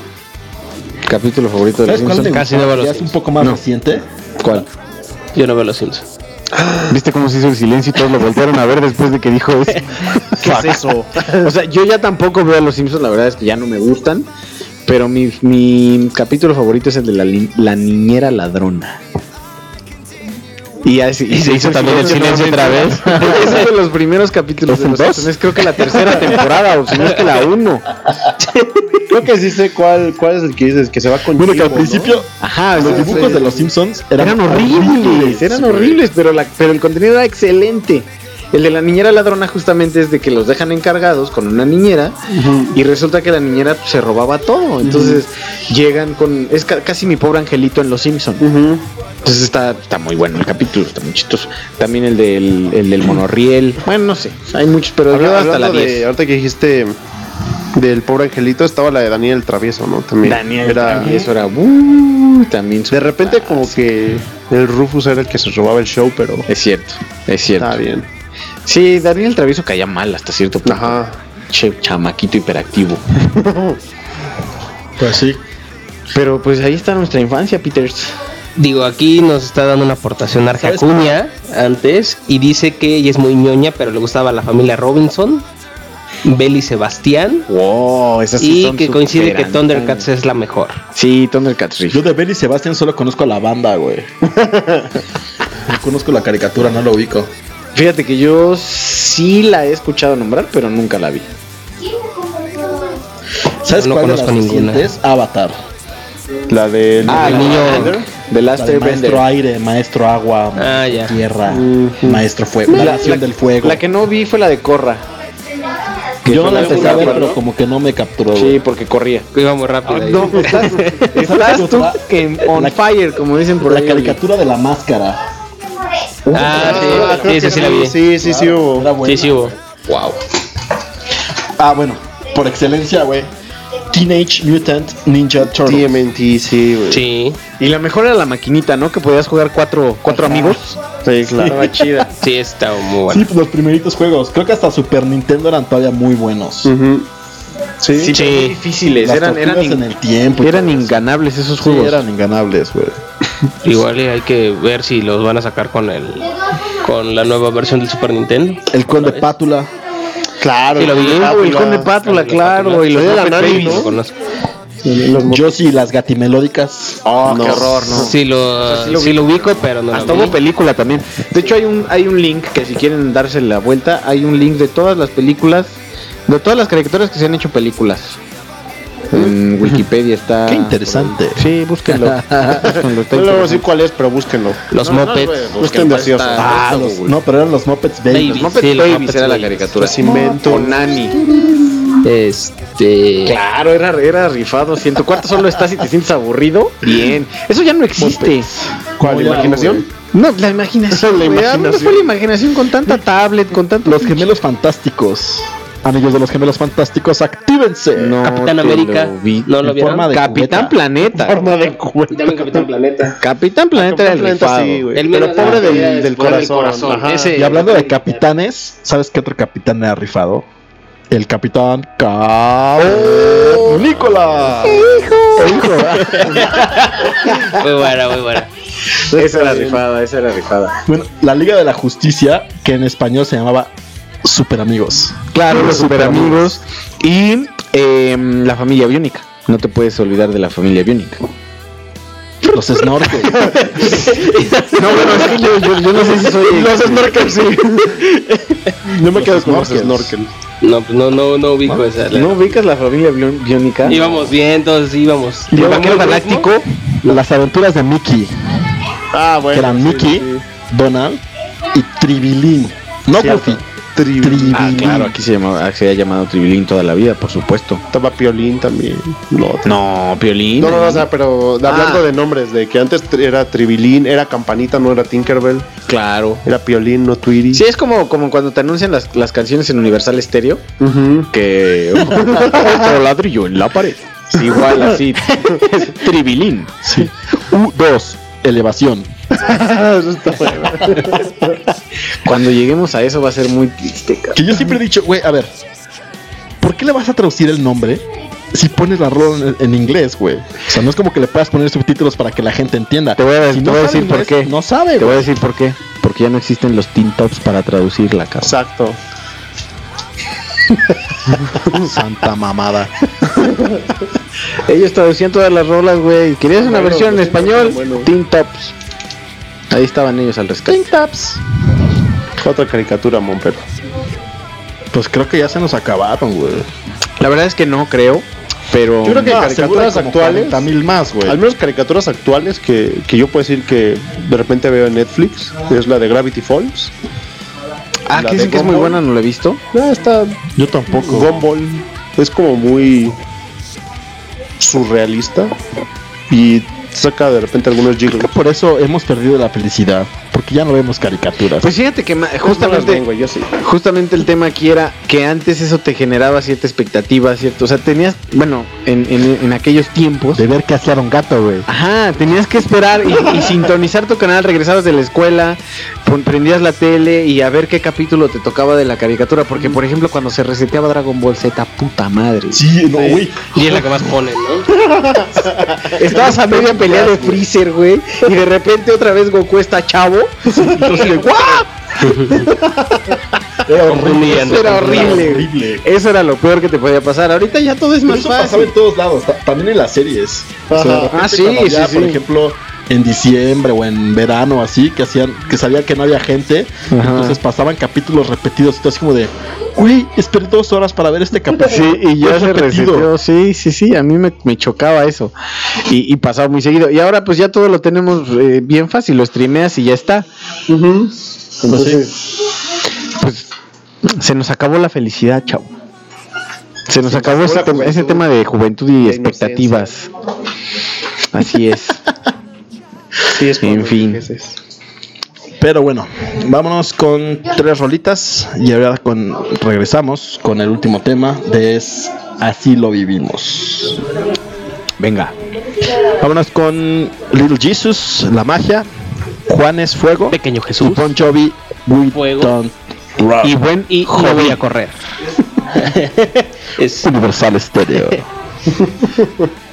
Capítulo favorito de los ¿Sabes cuál me Simpsons. Casi no veo los Ya es un poco más No. reciente. ¿Cuál? Yo no veo los Simpsons. ¿Viste cómo se hizo el silencio y todos lo voltearon a ver después de que dijo eso? ¿Qué es eso? O sea, yo ya tampoco veo a los Simpsons, la verdad es que ya no me gustan. Pero mi, mi capítulo favorito es el de la, li- la niñera ladrona. Y, así- Y se hizo también el silencio otra vez. Es uno de los primeros capítulos de los Simpsons. Es creo que la tercera temporada, o si no es que la uno. Creo que sí sé cuál, cuál es el que dices, que se va con Bueno, que al principio Ajá, los dibujos de los Simpsons eran, eran horribles, eran horribles, pero, la, pero el contenido era excelente. El de la niñera ladrona justamente es de que los dejan encargados con una niñera y resulta que la niñera se robaba todo. Entonces llegan con... Es ca- casi mi pobre angelito en Los Simpsons. Ujú. Entonces está, está muy bueno el capítulo, está muy chistoso. También el del, el del monorriel. Bueno, no sé, hay muchos, pero yo Habla- hasta la hablando de- 10. ahorita que dijiste del pobre angelito, estaba la de Daniel el Travieso, ¿no? También. Daniel, era. y eso era... uh, también De repente, como que el Rufus era el que se robaba el show, pero Es cierto, es cierto. está bien. Sí, Daniel el Travieso caía mal hasta cierto punto. Ajá. Che, chamaquito hiperactivo. Pues sí. Pero pues ahí está nuestra infancia, Peters. Digo, aquí nos está dando una aportación Arge ¿Sabes? Acuña antes y dice que ella es muy ñoña, pero le gustaba la familia Robinson, Bell y Sebastián Wow, esas y que coincide que Thundercats es la mejor. Sí, Thundercats. Yo de Belly Sebastián solo conozco a la banda, güey. no conozco la caricatura, no lo ubico. Fíjate que yo sí la he escuchado nombrar, pero nunca la vi. ¿Sabes No cuál de las conozco ninguna. recientes? Avatar. La de. Ah, el niño- de Last La de maestro aire, maestro agua, Ah, tierra, maestro fuego, la, La, la- del fuego. la que no vi fue la de Corra. Que Yo la empecé a ver, pero ¿no? como que no me capturó. Sí, güey. porque corría. Iba muy rápido. ahí. No, estás, estás tú que on La- fire, como dicen por la ahí. caricatura de la máscara. Ah, Ah, sí, sí, que sí, sí la vi. Sí, sí, sí, hubo. Sí, sí hubo. Wow. Ah, bueno, por excelencia, güey. Teenage Mutant Ninja Turtles. TMNT, sí, güey. Sí, Y la mejor era la maquinita, ¿no? Que podías jugar cuatro, cuatro amigos. Sí, claro. Estaba chida. sí, está muy Sí, bueno. pues los primeritos juegos. Creo que hasta Super Nintendo eran todavía muy buenos. Ujú. Sí, Sí, muy difíciles. Las Eran, eran, en el tiempo. eran inganables esos Sí, juegos. eran inganables, güey. Igual y hay que ver si los van a sacar con el con la nueva versión del Super Nintendo. El Conde. Pátula. Claro. Sí, lo vi. Ah, el Conde Pátula, claro. Y los de la Nani. ¿no? Yo sí, las gatimelódicas. Oh, No. qué horror, ¿no? Sí lo, sea, sí lo sí lo ubico, pero no Hasta lo vi. hubo película también. De hecho, hay un, hay un link que si quieren darse la vuelta, hay un link de todas las películas, de todas las caricaturas que se han hecho películas. En Wikipedia está. Qué interesante. Sí, búsquenlo. Búsquenlo, está No le voy a decir cuál es, pero búsquenlo. Los No, no, Muppets. güey, Busquen Ah, los, no, pero eran los Muppets Baby. Baby. Los Muppets Sí, los Babies Muppets era la Babies. caricatura. Cimento. O Nani. Este. Claro, era, era rifado. Si en tu cuarto solo estás y te sientes aburrido, bien. Eso ya no existe. ¿Cuál? Muy ¿Imaginación? No, la imaginación. La. ¿A dónde imaginación. fue la imaginación con tanta tablet, con tanto. Los gemelos fantásticos. Amigos de los gemelos fantásticos, actívense. No Capitán América. lo vi. ¿No lo En vieron? forma de Capitán. Planeta. Forma de Capitán Planeta. Capitán Planeta era el Planeta, rifado. sí, güey. El Pero pobre del, corazón. Ajá. Ese- Y hablando de capitanes, ¿sabes qué otro capitán era rifado? El capitán Nicolás. Muy buena, muy buena. Esa era rifada, esa era rifada. Bueno, la Liga de la Justicia, que en español se llamaba Super Amigos. Claro, los super amigos. Y em, la familia biónica. No te puedes olvidar de la familia biónica. Los snorkels. No, bueno, es que yo, yo- yo no sé si soy. Los snorkels, sí. Yo me quedo con los snorkels. No, pues no, no, no ubico esa. la- ¿No ubicas la familia bió- biónica? Íbamos bien, todos íbamos. Y el Íbamos vaquero galáctico, las aventuras de Mickey, Ah, bueno. que eran sí, Mickey, sí. Donald y Tribilín. No. Goofy. Tribilín. Ah, claro, aquí se, llamaba, se ha llamado Tribilín toda la vida, por supuesto. Estaba Piolín también. No, No, Piolín. no, no, no, o sea, pero hablando Ah. de nombres, de que antes era Tribilín, era Campanita, no era Tinkerbell, Claro. era Piolín, no Tweety. Sí, es como, como cuando te anuncian las, las canciones en Universal Stereo. Que. Otro ladrillo en la pared. Igual así. Es Tribilín. Sí. U2, elevación. Eso está bueno. Cuando lleguemos a eso va a ser muy triste, cabrón. Que yo siempre he dicho, güey, a ver, ¿por qué le vas a traducir el nombre si pones la rola en, en inglés, güey. O sea, no es como que le puedas poner subtítulos para que la gente entienda. Te voy a, Si te no voy a sabe decir por qué. No sabe, Te voy a decir por qué. Porque ya no existen los teen tops para traducirla, cabrón. Exacto. Santa mamada. Ellos traducían todas las rolas, güey. ¿Querías una Bueno, versión en pues, español? bueno. Teen Tops. Ahí estaban ellos al rescate. Pink Taps. Otra caricatura, Monper. Pues creo que ya se nos acabaron, güey. La verdad es que no creo, pero Yo creo que No, caricaturas seguro como actuales. 40 mil más, güey. Al menos caricaturas actuales que, que yo puedo decir que de repente veo en Netflix. Es la de Gravity Falls. Ah, que dicen que es muy buena, no la he visto. No, está Yo tampoco. Gumball. Es como muy surrealista. Y saca de repente algunos jiggles. por eso hemos perdido la felicidad. Porque ya no vemos caricaturas. Pues fíjate que No justamente ven, güey, yo sí. justamente el tema aquí era que antes eso te generaba cierta expectativa, cierto, o sea, tenías, bueno, en, en, en aquellos tiempos, de ver que hacía un gato, güey. ajá, tenías que esperar y, y sintonizar tu canal, regresabas de la escuela, prendías la tele y a ver qué capítulo te tocaba de la caricatura, porque por ejemplo cuando se reseteaba Dragon Ball Z, puta madre, Sí, no, güey. Y es la que más ponen, ¿no? estabas a media pelea de Freezer, güey, y de repente otra vez Goku está chavo, entonces. Era horrible. Eso era horrible. horrible. Eso era lo peor que te podía pasar. Ahorita ya todo es Pero más eso pasaba fácil. en todos lados, ta- también en las series. O sea, de Ajá. repente Ah, sí, cuando sí, Por ejemplo, en diciembre o en verano así, que hacían, que sabían que no había gente, Ajá. entonces pasaban capítulos repetidos, y así como de, güey, esperé dos horas para ver este capítulo. Sí, y ya se repetido. Sí, sí, sí, a mí me, me chocaba eso. Y, y pasaba muy seguido. Y ahora pues ya todo lo tenemos eh, bien fácil, lo streameas y ya está. Entonces, Pues se nos acabó la felicidad, chavo. Se nos Se acabó nos ese, tema, ese juventud, tema de juventud y expectativas. Así es. sí es En fin. Pero bueno, vámonos con tres rolitas y ahora con, regresamos con el último tema de es Así lo vivimos. Venga. Vámonos con Little Jesus, La Magia, Juanes Fuego Pequeño y Jesús. Bon Jovi, We Fuego. Don't. Y buen Y no voy a correr. es Universal Stereo.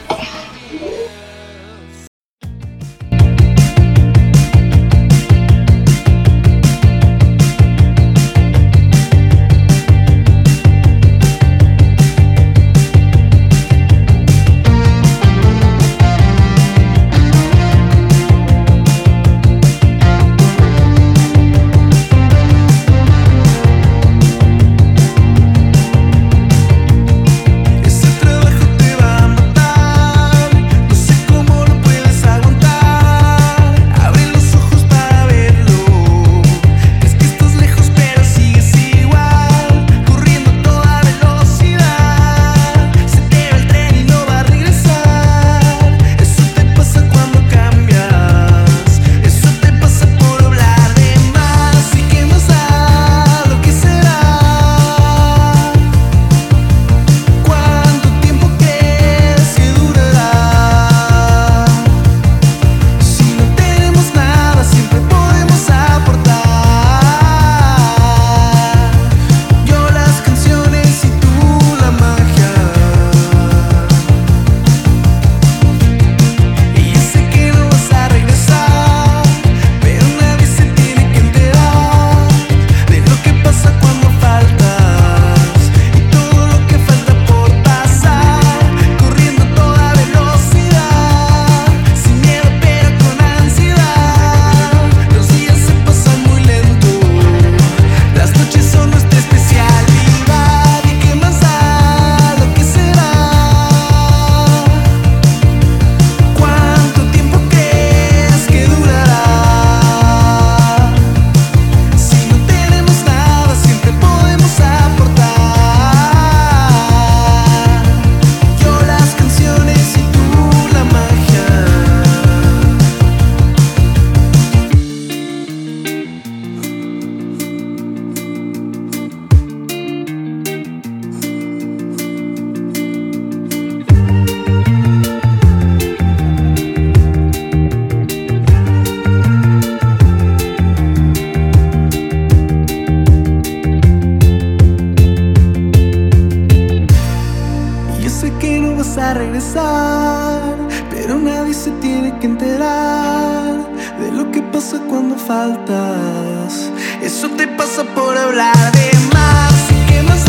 vas a regresar, pero nadie se tiene que enterar de lo que pasa cuando faltas. Eso te pasa por hablar de más y más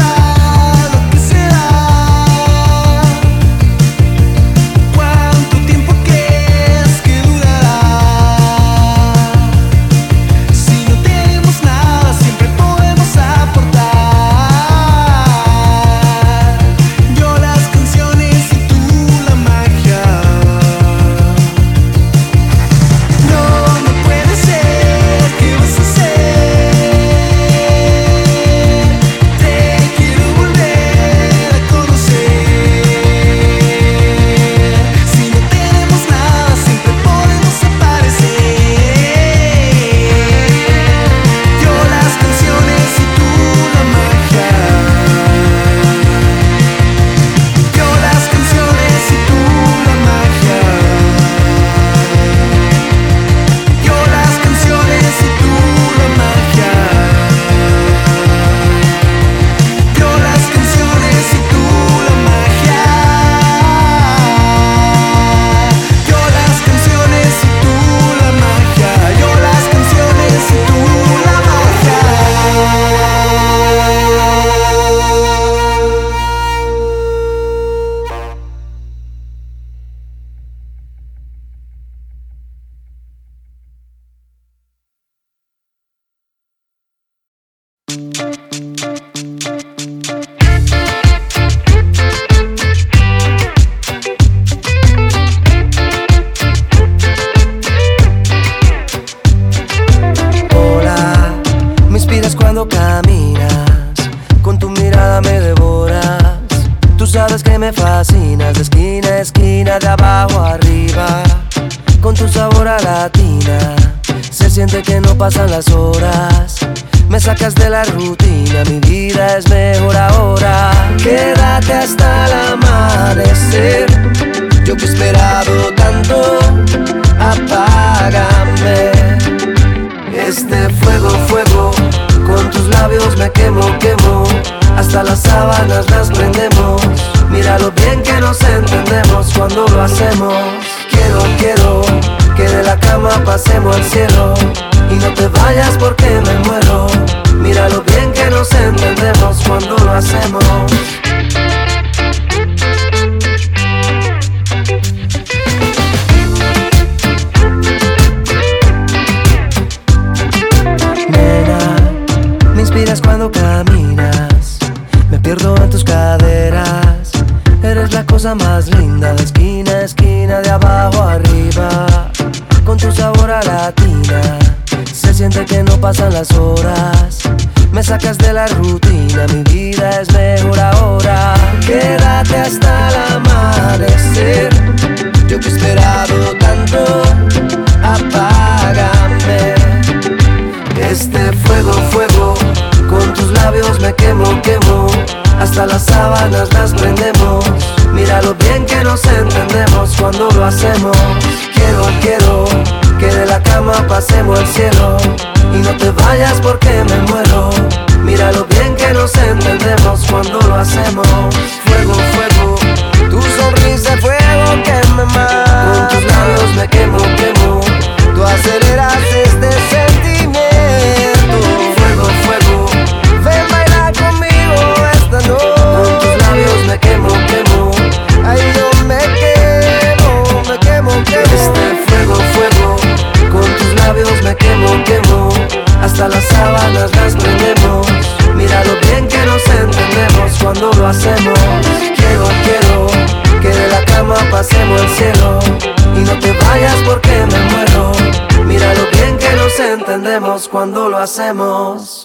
cuando lo hacemos.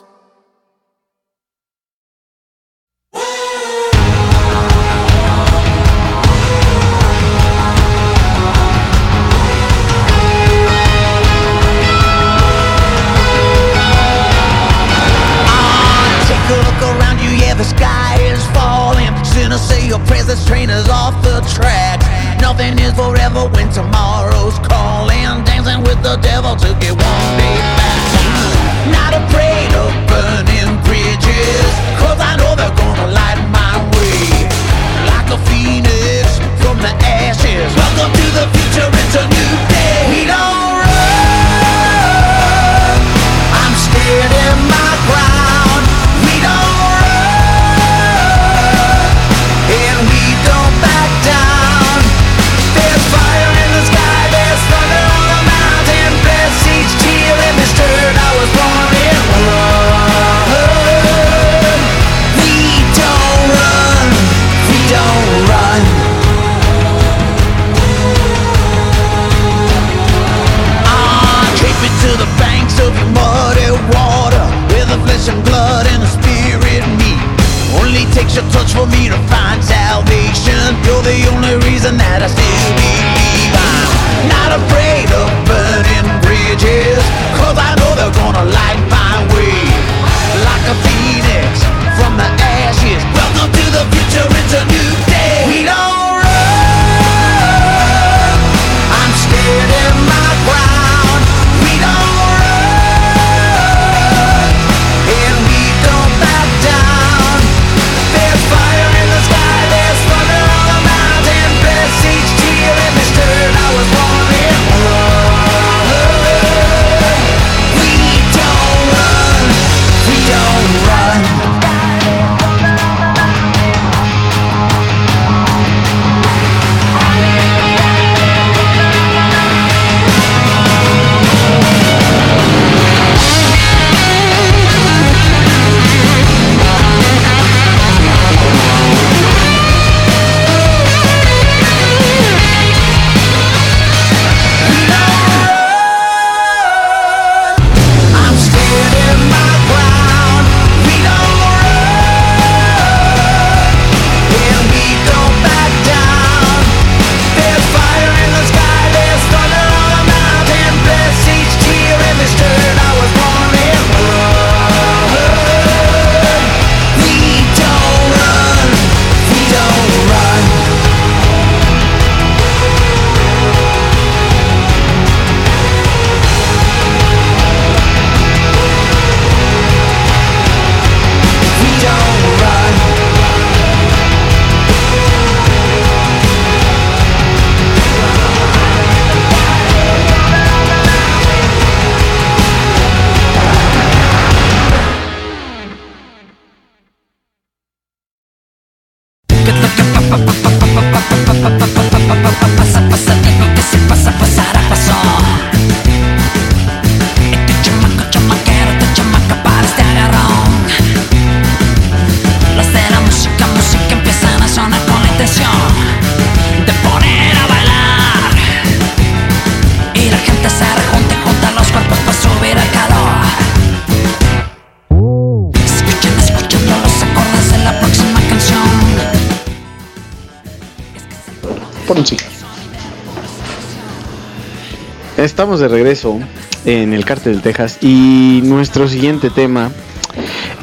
Estamos de regreso en el Cártel de Texas y nuestro siguiente tema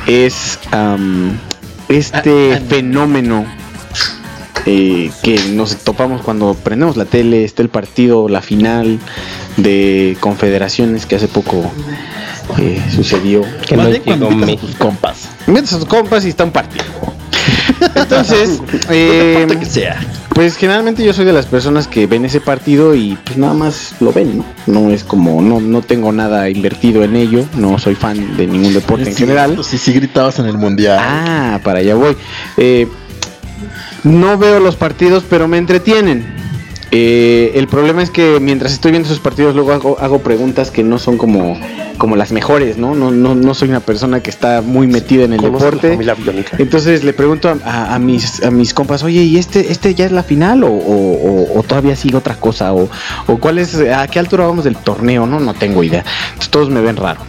es este fenómeno eh, que nos topamos cuando prendemos la tele, está el partido, la final de confederaciones que hace poco eh, sucedió. Que no Más bien llegó cuando invitas mi- a tus compas. Metes a tus compas y está un partido. Entonces, eh, que sea. Pues generalmente yo soy de las personas que ven ese partido y pues nada más lo ven, ¿no? No es como, no, no tengo nada invertido en ello, no soy fan de ningún deporte en general. Sí, sí gritabas en el mundial. Ah, para allá voy. Eh, no veo los partidos, pero me entretienen. Eh, el problema es que mientras estoy viendo esos partidos, luego hago, hago preguntas que no son como, como las mejores, ¿no? No, no, no soy una persona que está muy metida en el deporte. Entonces le pregunto a, a- a mis, a mis compas, oye, ¿y este, este ya es la final o, o- o- o todavía sigue otra cosa? O, o cuál es, a qué altura vamos del torneo? No, no tengo idea. Entonces todos me ven raro.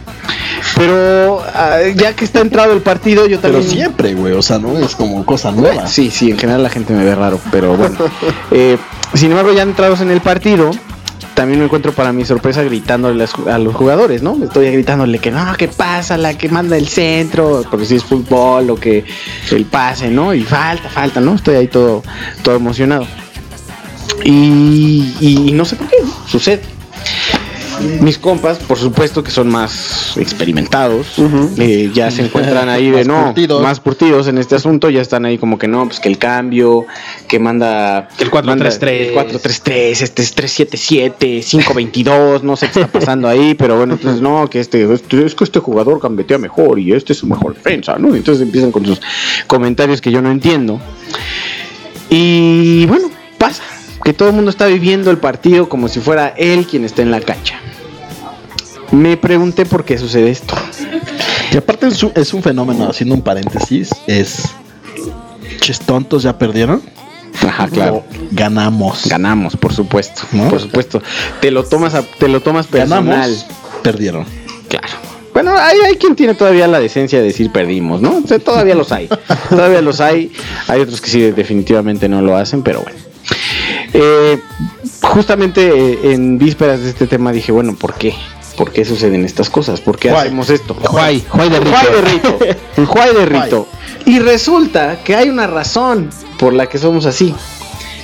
Pero ah, ya que está entrado el partido, yo Pero también... siempre, güey. O sea, no es como cosa nueva. Sí, sí, en general la gente me ve raro, pero bueno. Eh, sin embargo, ya entrados en el partido, también me encuentro para mi sorpresa gritándole a los- jugadores, ¿no? Estoy gritándole que no, que pasa, la que manda el centro, porque si es fútbol o que el pase, ¿no? Y falta, falta, ¿no? Estoy ahí todo, todo emocionado. Y, no sé por qué, sucede. Mis compas, por supuesto que son más experimentados, eh, ya se encuentran ahí de Más no, curtidos. más curtidos en este asunto, ya están ahí como que no, pues que el cambio, que manda Que el 4-3-3. manda el 4-3-3, este es 3-7-7, 5-22, no sé qué está pasando ahí, pero bueno, entonces no, que este, este- es que este jugador gambetea mejor y este es su mejor defensa, ¿no? Entonces empiezan con sus comentarios que yo no entiendo. Y bueno, pasa que todo el mundo está viviendo el partido como si fuera él quien está en la cancha. Me pregunté por qué sucede esto. Que aparte es un, es un fenómeno, haciendo un paréntesis, es... Ches tontos ya perdieron. Ajá, claro. Ganamos. Ganamos, por supuesto. ¿No? Por supuesto. Te lo tomas a- te lo tomas personal. Ganamos. Perdieron. Claro. Bueno, hay, hay quien tiene todavía la decencia de decir perdimos, ¿no? O sea, todavía los hay. Todavía los hay. Hay otros que sí, definitivamente no lo hacen, pero bueno. Eh, justamente eh, en vísperas de este tema dije, bueno, ¿por qué? ¿Por qué suceden estas cosas? ¿Por qué Juay. hacemos esto? Juay, Juay de Rito. Juay de Rito. El Juay de Rito. Y resulta que hay una razón por la que somos así.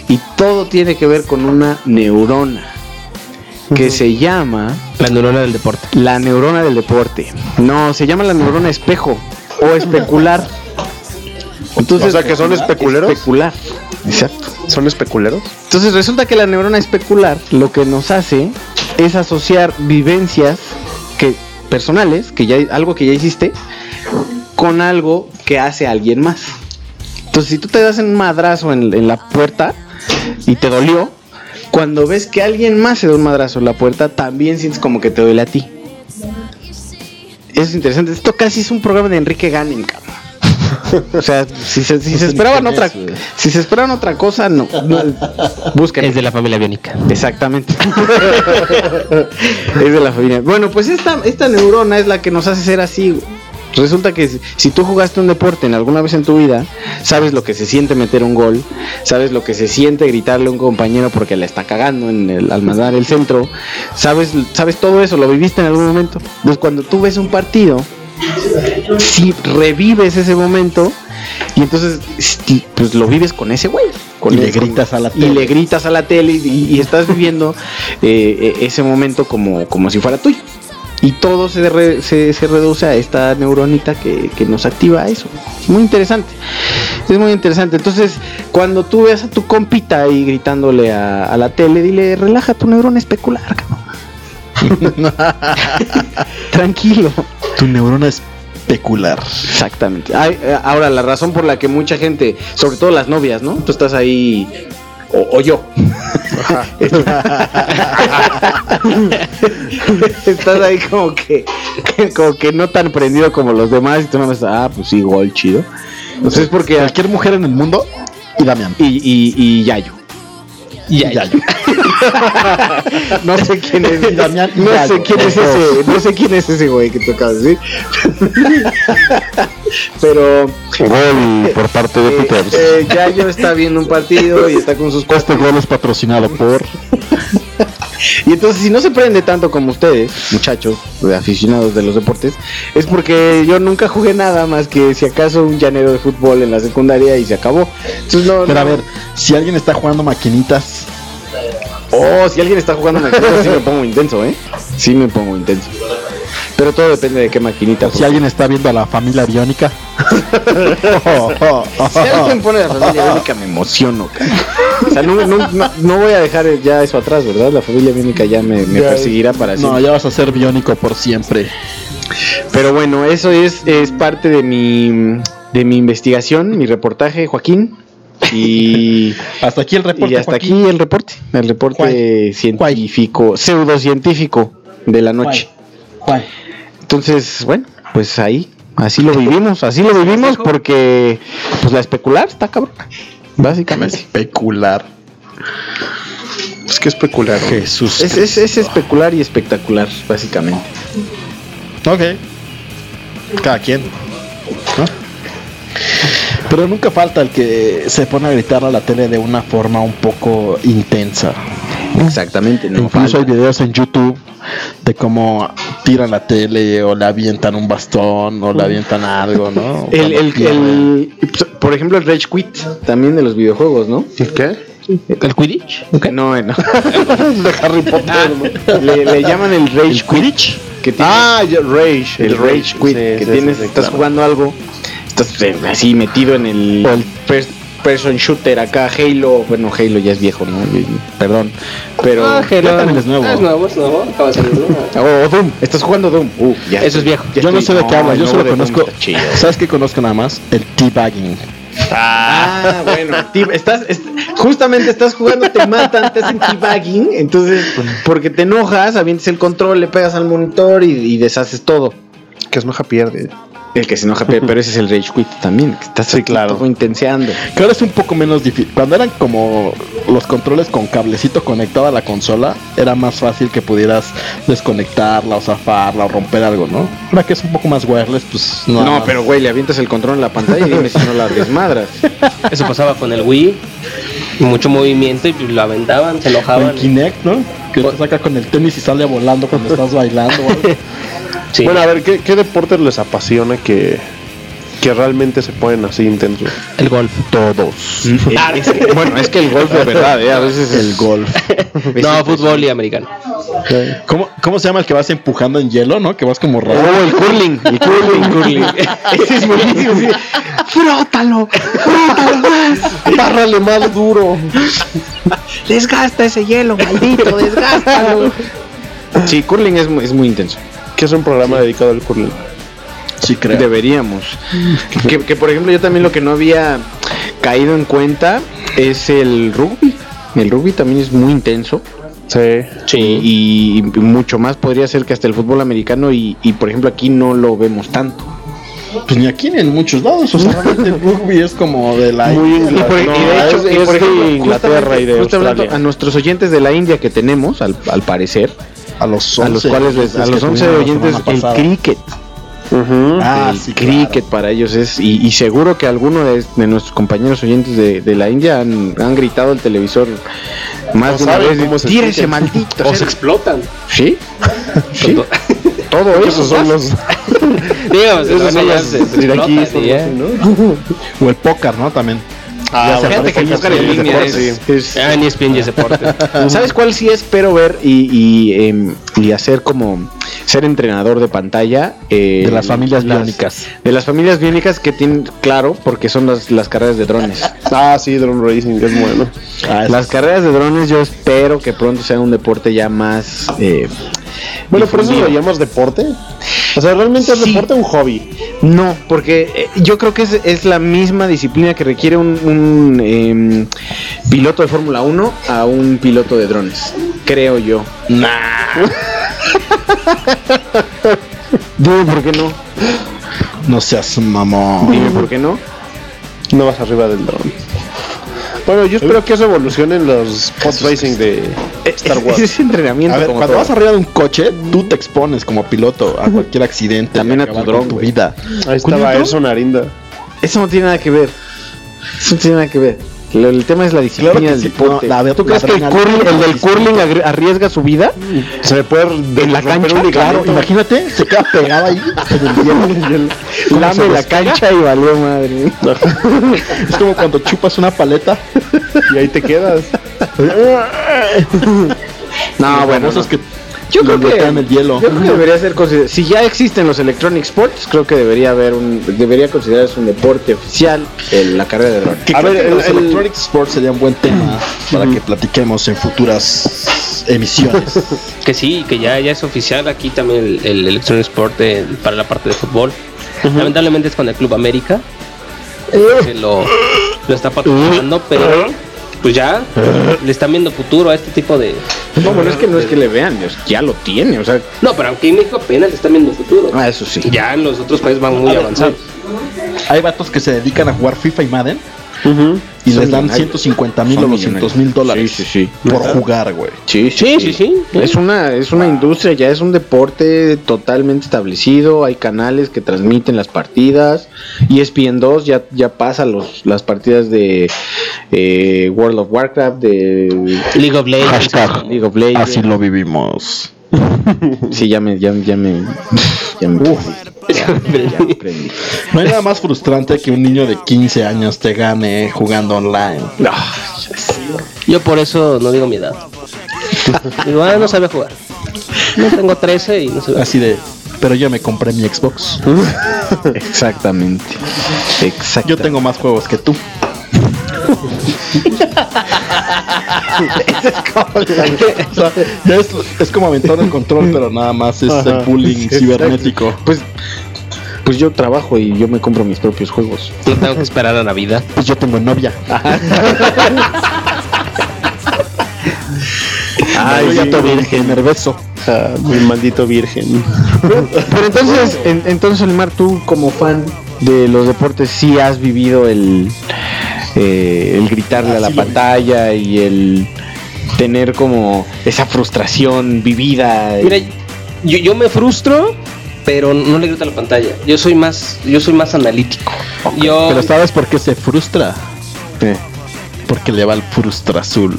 Y todo tiene que ver con una neurona que se llama La neurona del deporte. la neurona del deporte. No, se llama la neurona espejo o especular. Entonces, O sea, que son especuleros. Especular. Exacto. ¿Son especuleros? Entonces resulta que la neurona especular lo que nos hace es asociar vivencias que personales, que ya algo que ya hiciste, con algo que hace alguien más. Entonces, si tú te das un madrazo en, en la puerta y te dolió, cuando ves que alguien más se da un madrazo en la puerta, también sientes como que te duele a ti. Eso es interesante. Esto casi es un programa de Enrique Ganem, cabrón. O sea, si se, si se esperaban otra, si se esperaban otra cosa, no, no busquen. Es de la familia biónica. Exactamente. es de la familia. Bueno, pues esta, esta neurona es la que nos hace ser así. Resulta que si, tú jugaste un deporte en alguna vez en tu vida, sabes lo que se siente meter un gol, sabes lo que se siente gritarle a un compañero porque le está cagando en el, al mandar el centro, sabes, sabes todo eso, lo viviste en algún momento. Entonces cuando tú ves un partido, si revives ese momento y entonces pues lo vives con ese güey con Y le gritas a la y tele. le gritas a la tele y, y estás viviendo eh, eh, ese momento como, como si fuera tuyo y todo se, re- se, se reduce a esta neuronita que, que nos activa eso es muy interesante es muy interesante entonces cuando tú veas a tu compita ahí gritándole a, a la tele dile relaja tu neurona especular cabrón". tranquilo Tu neurona especular. Exactamente. Ay, eh, ahora, la razón por la que mucha gente, sobre todo las novias, ¿no? Tú estás ahí, o, o yo. estás ahí como que, como que no tan prendido como los demás y tú no me estás, ah, pues sí, gol, chido. Entonces es porque... Cualquier mujer en el mundo y Damián. Y, y, y Yayo. Y ya, Yayo. No sé quién es. Damián no sé quién es ese. No sé quién es ese güey que tú acabas de decir. Pero Gol por parte de eh, Peters. eh, Yayo está viendo un partido y está con sus Este gol es patrocinado por. Y entonces, si no se prende tanto como ustedes, muchachos, de aficionados de los deportes, es porque yo nunca jugué nada más que si acaso un llanero de fútbol en la secundaria y se acabó. Entonces, no, Pero a ver, si alguien está jugando maquinitas, Oh, si alguien está jugando maquinita, sí me pongo intenso, ¿eh? Sí me pongo intenso. Pero todo depende de qué maquinita. si alguien está viendo a la familia biónica. Si alguien pone la familia biónica me emociono, cara. O sea, no, no, no, no voy a dejar ya eso atrás, ¿verdad? La familia biónica ya me, me perseguirá para siempre. No, ya vas a ser biónico por siempre. Pero bueno, eso es, es parte de mi, de mi investigación, mi reportaje, Joaquín. Y, Hasta aquí el reporte. y hasta Joaquín. aquí el reporte, el reporte científico, pseudocientífico de la noche. Entonces, bueno, pues ahí, así lo vivimos, así lo vivimos porque pues la especular está cabrón. Básicamente. Especular. Es que especular. Jesús. Es, es, es especular y espectacular, básicamente. Ok. Cada quien. ¿no? Pero nunca falta el que se pone a gritar a la tele de una forma un poco intensa. Exactamente, no Incluso hay videos en YouTube de cómo tiran la tele o le avientan un bastón o le avientan algo, ¿no? El, el, por ejemplo, el Rage Quit, también de los videojuegos, ¿no? ¿Qué? ¿El Quidditch? No, no. de Harry Potter. ¿no? le, le llaman el Rage Quit. Que tiene, Ah, ya, Rage. el Rage Quit, Sí, que sí, tienes, sí, sí, estás claro. jugando algo, estás así metido en el, O el- first person shooter acá, Halo, bueno, Halo ya es viejo, ¿no? Perdón, pero... Ah, Ya también es nuevo. Es nuevo, es nuevo. Acaba de salir, ¿no? O Doom, estás jugando Doom. Uh, ya Eso es viejo. ya Yo no sé de qué hablas, yo solo conozco. ¿Sabes qué conozco nada más? El teabagging. Ah, bueno, ti- estás, est- justamente estás jugando, te matan, te hacen teabagging, entonces, porque te enojas, avientes el control, le pegas al monitor y, y deshaces todo. Que es maja pierde. El que se enoja, pe- pero ese es el Rage Quit también, que estás Sí, claro. todo intenseando. Que ahora es un poco menos difícil. Cuando eran como los controles con cablecito conectado a la consola, era más fácil que pudieras desconectarla o zafarla o romper algo, ¿no? Ahora que es un poco más wireless, pues no. No, pero güey, le avientas el control en la pantalla y dime si no la desmadras. Eso pasaba con el Wii. Mucho movimiento y pues, lo aventaban, se enojaban. en Kinect, ¿no? Que te saca con el tenis y sale volando cuando estás bailando. Sí. Bueno, a ver, ¿qué, qué deportes les apasiona que, que realmente se ponen así intensos? el golf. Todos. Es que- bueno, es que el golf de verdad, ¿eh? A veces El golf. No, fútbol y americano. ¿Cómo, ¿Cómo se llama el que vas empujando en hielo, no? Que vas como raro. Oh, el curling, el curling, curling. Ese es buenísimo. sí. Frótalo, frótalo más. Párrale más duro. Desgasta ese hielo, maldito, desgástalo. Sí, curling es, muy- es muy intenso. ¿Qué es un programa dedicado al curling? Sí, creo. Deberíamos. Que, que, por ejemplo, yo también lo que no había caído en cuenta es el rugby. El rugby también es muy intenso. Sí. Y, y mucho más podría ser que hasta el fútbol americano y, y, por ejemplo aquí no lo vemos tanto. Pues ni aquí ni en muchos lados. O sea, realmente el rugby es como de la. Muy Y por, y No, de hecho, es- y por ejemplo, Inglaterra y de Australia. a nuestros oyentes de la India que tenemos, al, al parecer, a los a los 11 cuales les- a los 11 tuvimos la oyentes, el cricket. Ah, el sí, cricket para ellos es, y, y seguro que alguno de, de nuestros compañeros oyentes de, de la India han, han gritado al televisor más No de una vez, cómo se tírese escucha". maldito. O se sea". explotan. ¿Sí? ¿Sí? Todo eso Esos son los. Digamos, Esos son los. O el póker, ¿no? También. Ah, Fíjate que el póker en línea es, es- Ah, ni ESPN y ese deporte. ¿Sabes cuál sí espero ver y, y, em, y hacer como ser entrenador de pantalla? Eh, De las familias biónicas. De las familias biónicas que tienen, claro, porque son las, las carreras de drones. Ah, sí, drone racing, es bueno. Ah, es- Las carreras de drones yo espero que pronto sea un deporte ya más... eh, Bueno, por eso lo llamas deporte. O sea, realmente es Sí. deporte o un hobby. No, porque eh, yo creo que es, es la misma disciplina que requiere un, un, em, piloto de Fórmula 1 a un piloto de drones. Creo yo. Dime por qué no. No seas mamón. Dime por qué no. No vas arriba del dron. Bueno, yo espero que eso evolucione en los pod racing de Star Es, Wars. es entrenamiento. A ver, como cuando todo. vas arriba de un coche, tú te expones como piloto a cualquier accidente. También a tu dron, tu vida. Ahí estaba eso, Narinda. Eso no tiene nada que ver. Eso no tiene nada que ver. El tema es la disciplina Claro del sí. deporte. No, ¿Tú crees que el, curling, el del curling arriesga su vida? Se le puede En la cancha, un Claro, imagínate, se queda pegado ahí en el hielo. ¿Cómo se Lame la cancha y valió madre. Es como cuando chupas una paleta. Y ahí te quedas. No, bueno. No. que Yo creo que bloquean el hielo. Yo creo que debería ser consider- si ya existen los electronic sports, creo que debería haber un debería considerarse un deporte oficial el- la carrera de drones. A ver, el- los el- Electronic Sports sería un buen tema para que platiquemos en futuras emisiones. Que sí, que ya, ya es oficial aquí también el, el Electronic Sport de- para la parte de fútbol. Lamentablemente es con el Club América. que lo, lo está patrocinando, pero pues ya le están viendo futuro a este tipo de. No, bueno, es que no es que le vean, ya lo tiene, o sea, No, pero aunque en México apenas están viendo futuro. ah, eso sí. Ya en los otros países van muy avanzados. Hay vatos que se dedican a jugar FIFA y Madden y Son les dan millonarios. 150 mil o Son 200 mil dólares Sí, sí, sí. por jugar, güey. Sí, Sí, sí, sí. Es una, es una industria, ya es un deporte totalmente establecido, hay canales que transmiten las partidas, y ESPN 2 ya, ya pasa los, las partidas de eh, World of Warcraft, de League of Legends. Hashtag. League of Legends. Así lo vivimos. Sí, ya me, ya, ya me, ya me ya, ya. No hay nada más frustrante que un niño de 15 años te gane jugando online. Yo por eso no digo mi edad. Digo, ah, no sabe jugar. No tengo 13 y no sé. Así de, pero yo me compré mi Xbox. Exactamente. Yo tengo más juegos que tú. O sea, ya es, es como aventar el control, pero nada más es el bullying cibernético. Pues, pues yo trabajo y yo me compro mis propios juegos. No tengo que esperar a Navidad. Pues yo tengo novia. Ay, sí. te virgen, nervioso. Ah, mi maldito virgen. Pero entonces, en- entonces Olimar, tú como fan de los deportes, sí has vivido el, eh, el gritarle a la pantalla y el tener como esa frustración vivida. Mira, yo, yo me frustro, pero no le grito a la pantalla. Yo soy más, yo soy más analítico. Yo, Pero ¿sabes por qué se frustra? Eh, Porque le va el frustra azul.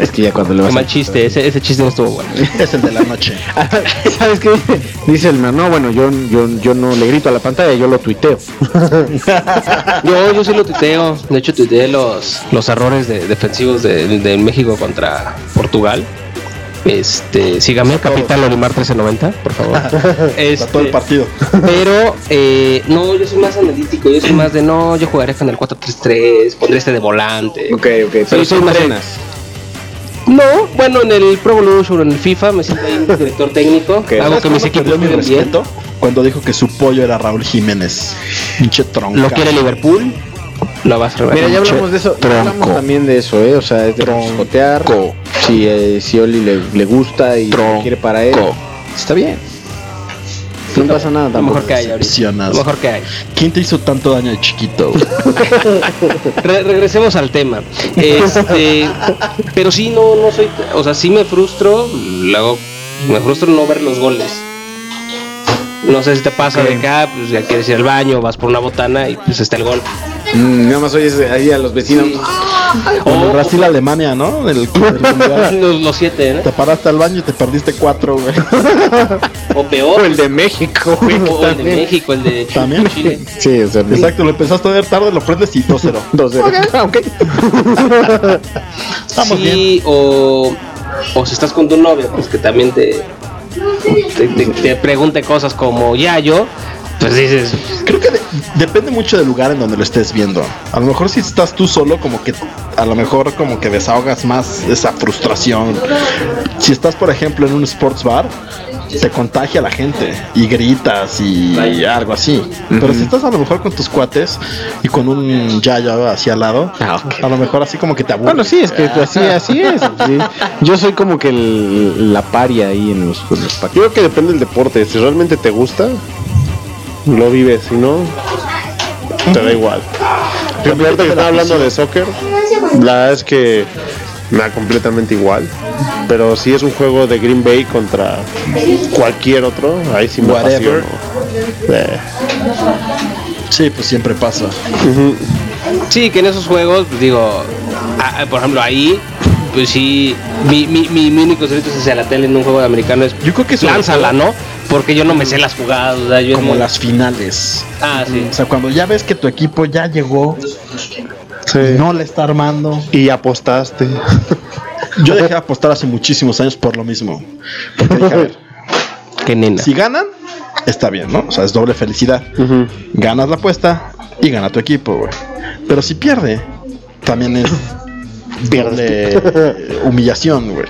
es que ya cuando le vas a... mal chiste, ese, ese chiste no estuvo bueno. Es el de la noche. ¿Sabes qué? Dice el man, no, bueno, yo, yo, yo no le grito a la pantalla, yo lo tuiteo. Yo, yo sí lo tuiteo. De hecho, tuiteé los, los errores de- defensivos de, de México contra Portugal. Este, sígame, Capital Olimar 1390, por favor. Está todo el Este, partido. pero eh, no, yo soy más analítico, yo soy más de no, yo jugaré con el 4-3-3, pondré este de volante. Ok, ok, pero Soy- soy más- entrenas. No, bueno, en el Pro Evolution, en el FIFA, me siento ahí un director técnico, hago ¿Sabes que mis equipos mi bien. respeto? Cuando dijo que su pollo era Raúl Jiménez. Pinche tronca. Lo quiere Liverpool, lo vas a revelar. Mira, ya hablamos de eso, ya hablamos también de eso, ¿eh? O sea, es de jotear. Si, eh, si Oli le, le gusta y lo quiere para él, está bien. No pasa nada Lo tampoco. mejor que hay ahorita. Lo mejor que hay. ¿Quién te hizo tanto daño de chiquito? Re- regresemos al tema. Este, pero sí, no, no soy. O sea, sí me frustro. Luego me frustro no ver los goles. No sé si te pasa de acá, pues ya quieres ir al baño, vas por una botana y pues está el gol. Mm, nada más oyes ahí a los vecinos. Como Brasil-Alemania, ¿no? Del, del mundial. Los, los siete, ¿no? Te paraste al baño y te perdiste cuatro, güey. O peor. O el de México, güey. o el de. México, el de También. Chile. Sí, o sea, Exacto, lo empezaste a ver tarde, lo prendes y 2-0. 2-0. Ah, ok. Estamos sí, o, o si estás con tu novia, pues que también te, te, te- te pregunte cosas como ya yo, pues dices, Creo que de- depende mucho del lugar en donde lo estés viendo. A lo mejor si estás tú solo, como que a lo mejor como que desahogas más esa frustración. Si estás, por ejemplo, en un sports bar, te contagia la gente y gritas y algo así. Pero si estás a lo mejor con tus cuates y con un yayo así al lado, Ah, a lo mejor así como que te aburre. Bueno, sí, es que así, así es. sí. Yo soy como que el- la paria ahí en los, en los Yo creo que depende del deporte. Si realmente te gusta, lo vives. Si no, te da igual. Ahorita que estaba hablando de soccer, la verdad es que me da completamente igual. Pero si es un juego de Green Bay contra cualquier otro, ahí sí me Whatever. Eh, Sí, pues siempre pasa. sí, que en esos juegos, pues, digo, ah, por ejemplo, ahí, pues sí, mi, mi, mi, mi único secreto es hacia la tele en un juego de americano es Yo creo que lánzala, ¿no? Porque yo no me sé las jugadas, o sea, yo es Como las finales. Ah, sí. O sea, cuando ya ves que tu equipo ya llegó, sí. no le está armando. Y apostaste. Yo dejé de apostar hace muchísimos años por lo mismo. Porque dije, a ver, Qué nena. si ganan, está bien, ¿no? O sea, es doble felicidad. Ganas la apuesta y gana tu equipo, güey. Pero si pierde, también es eh, humillación, güey.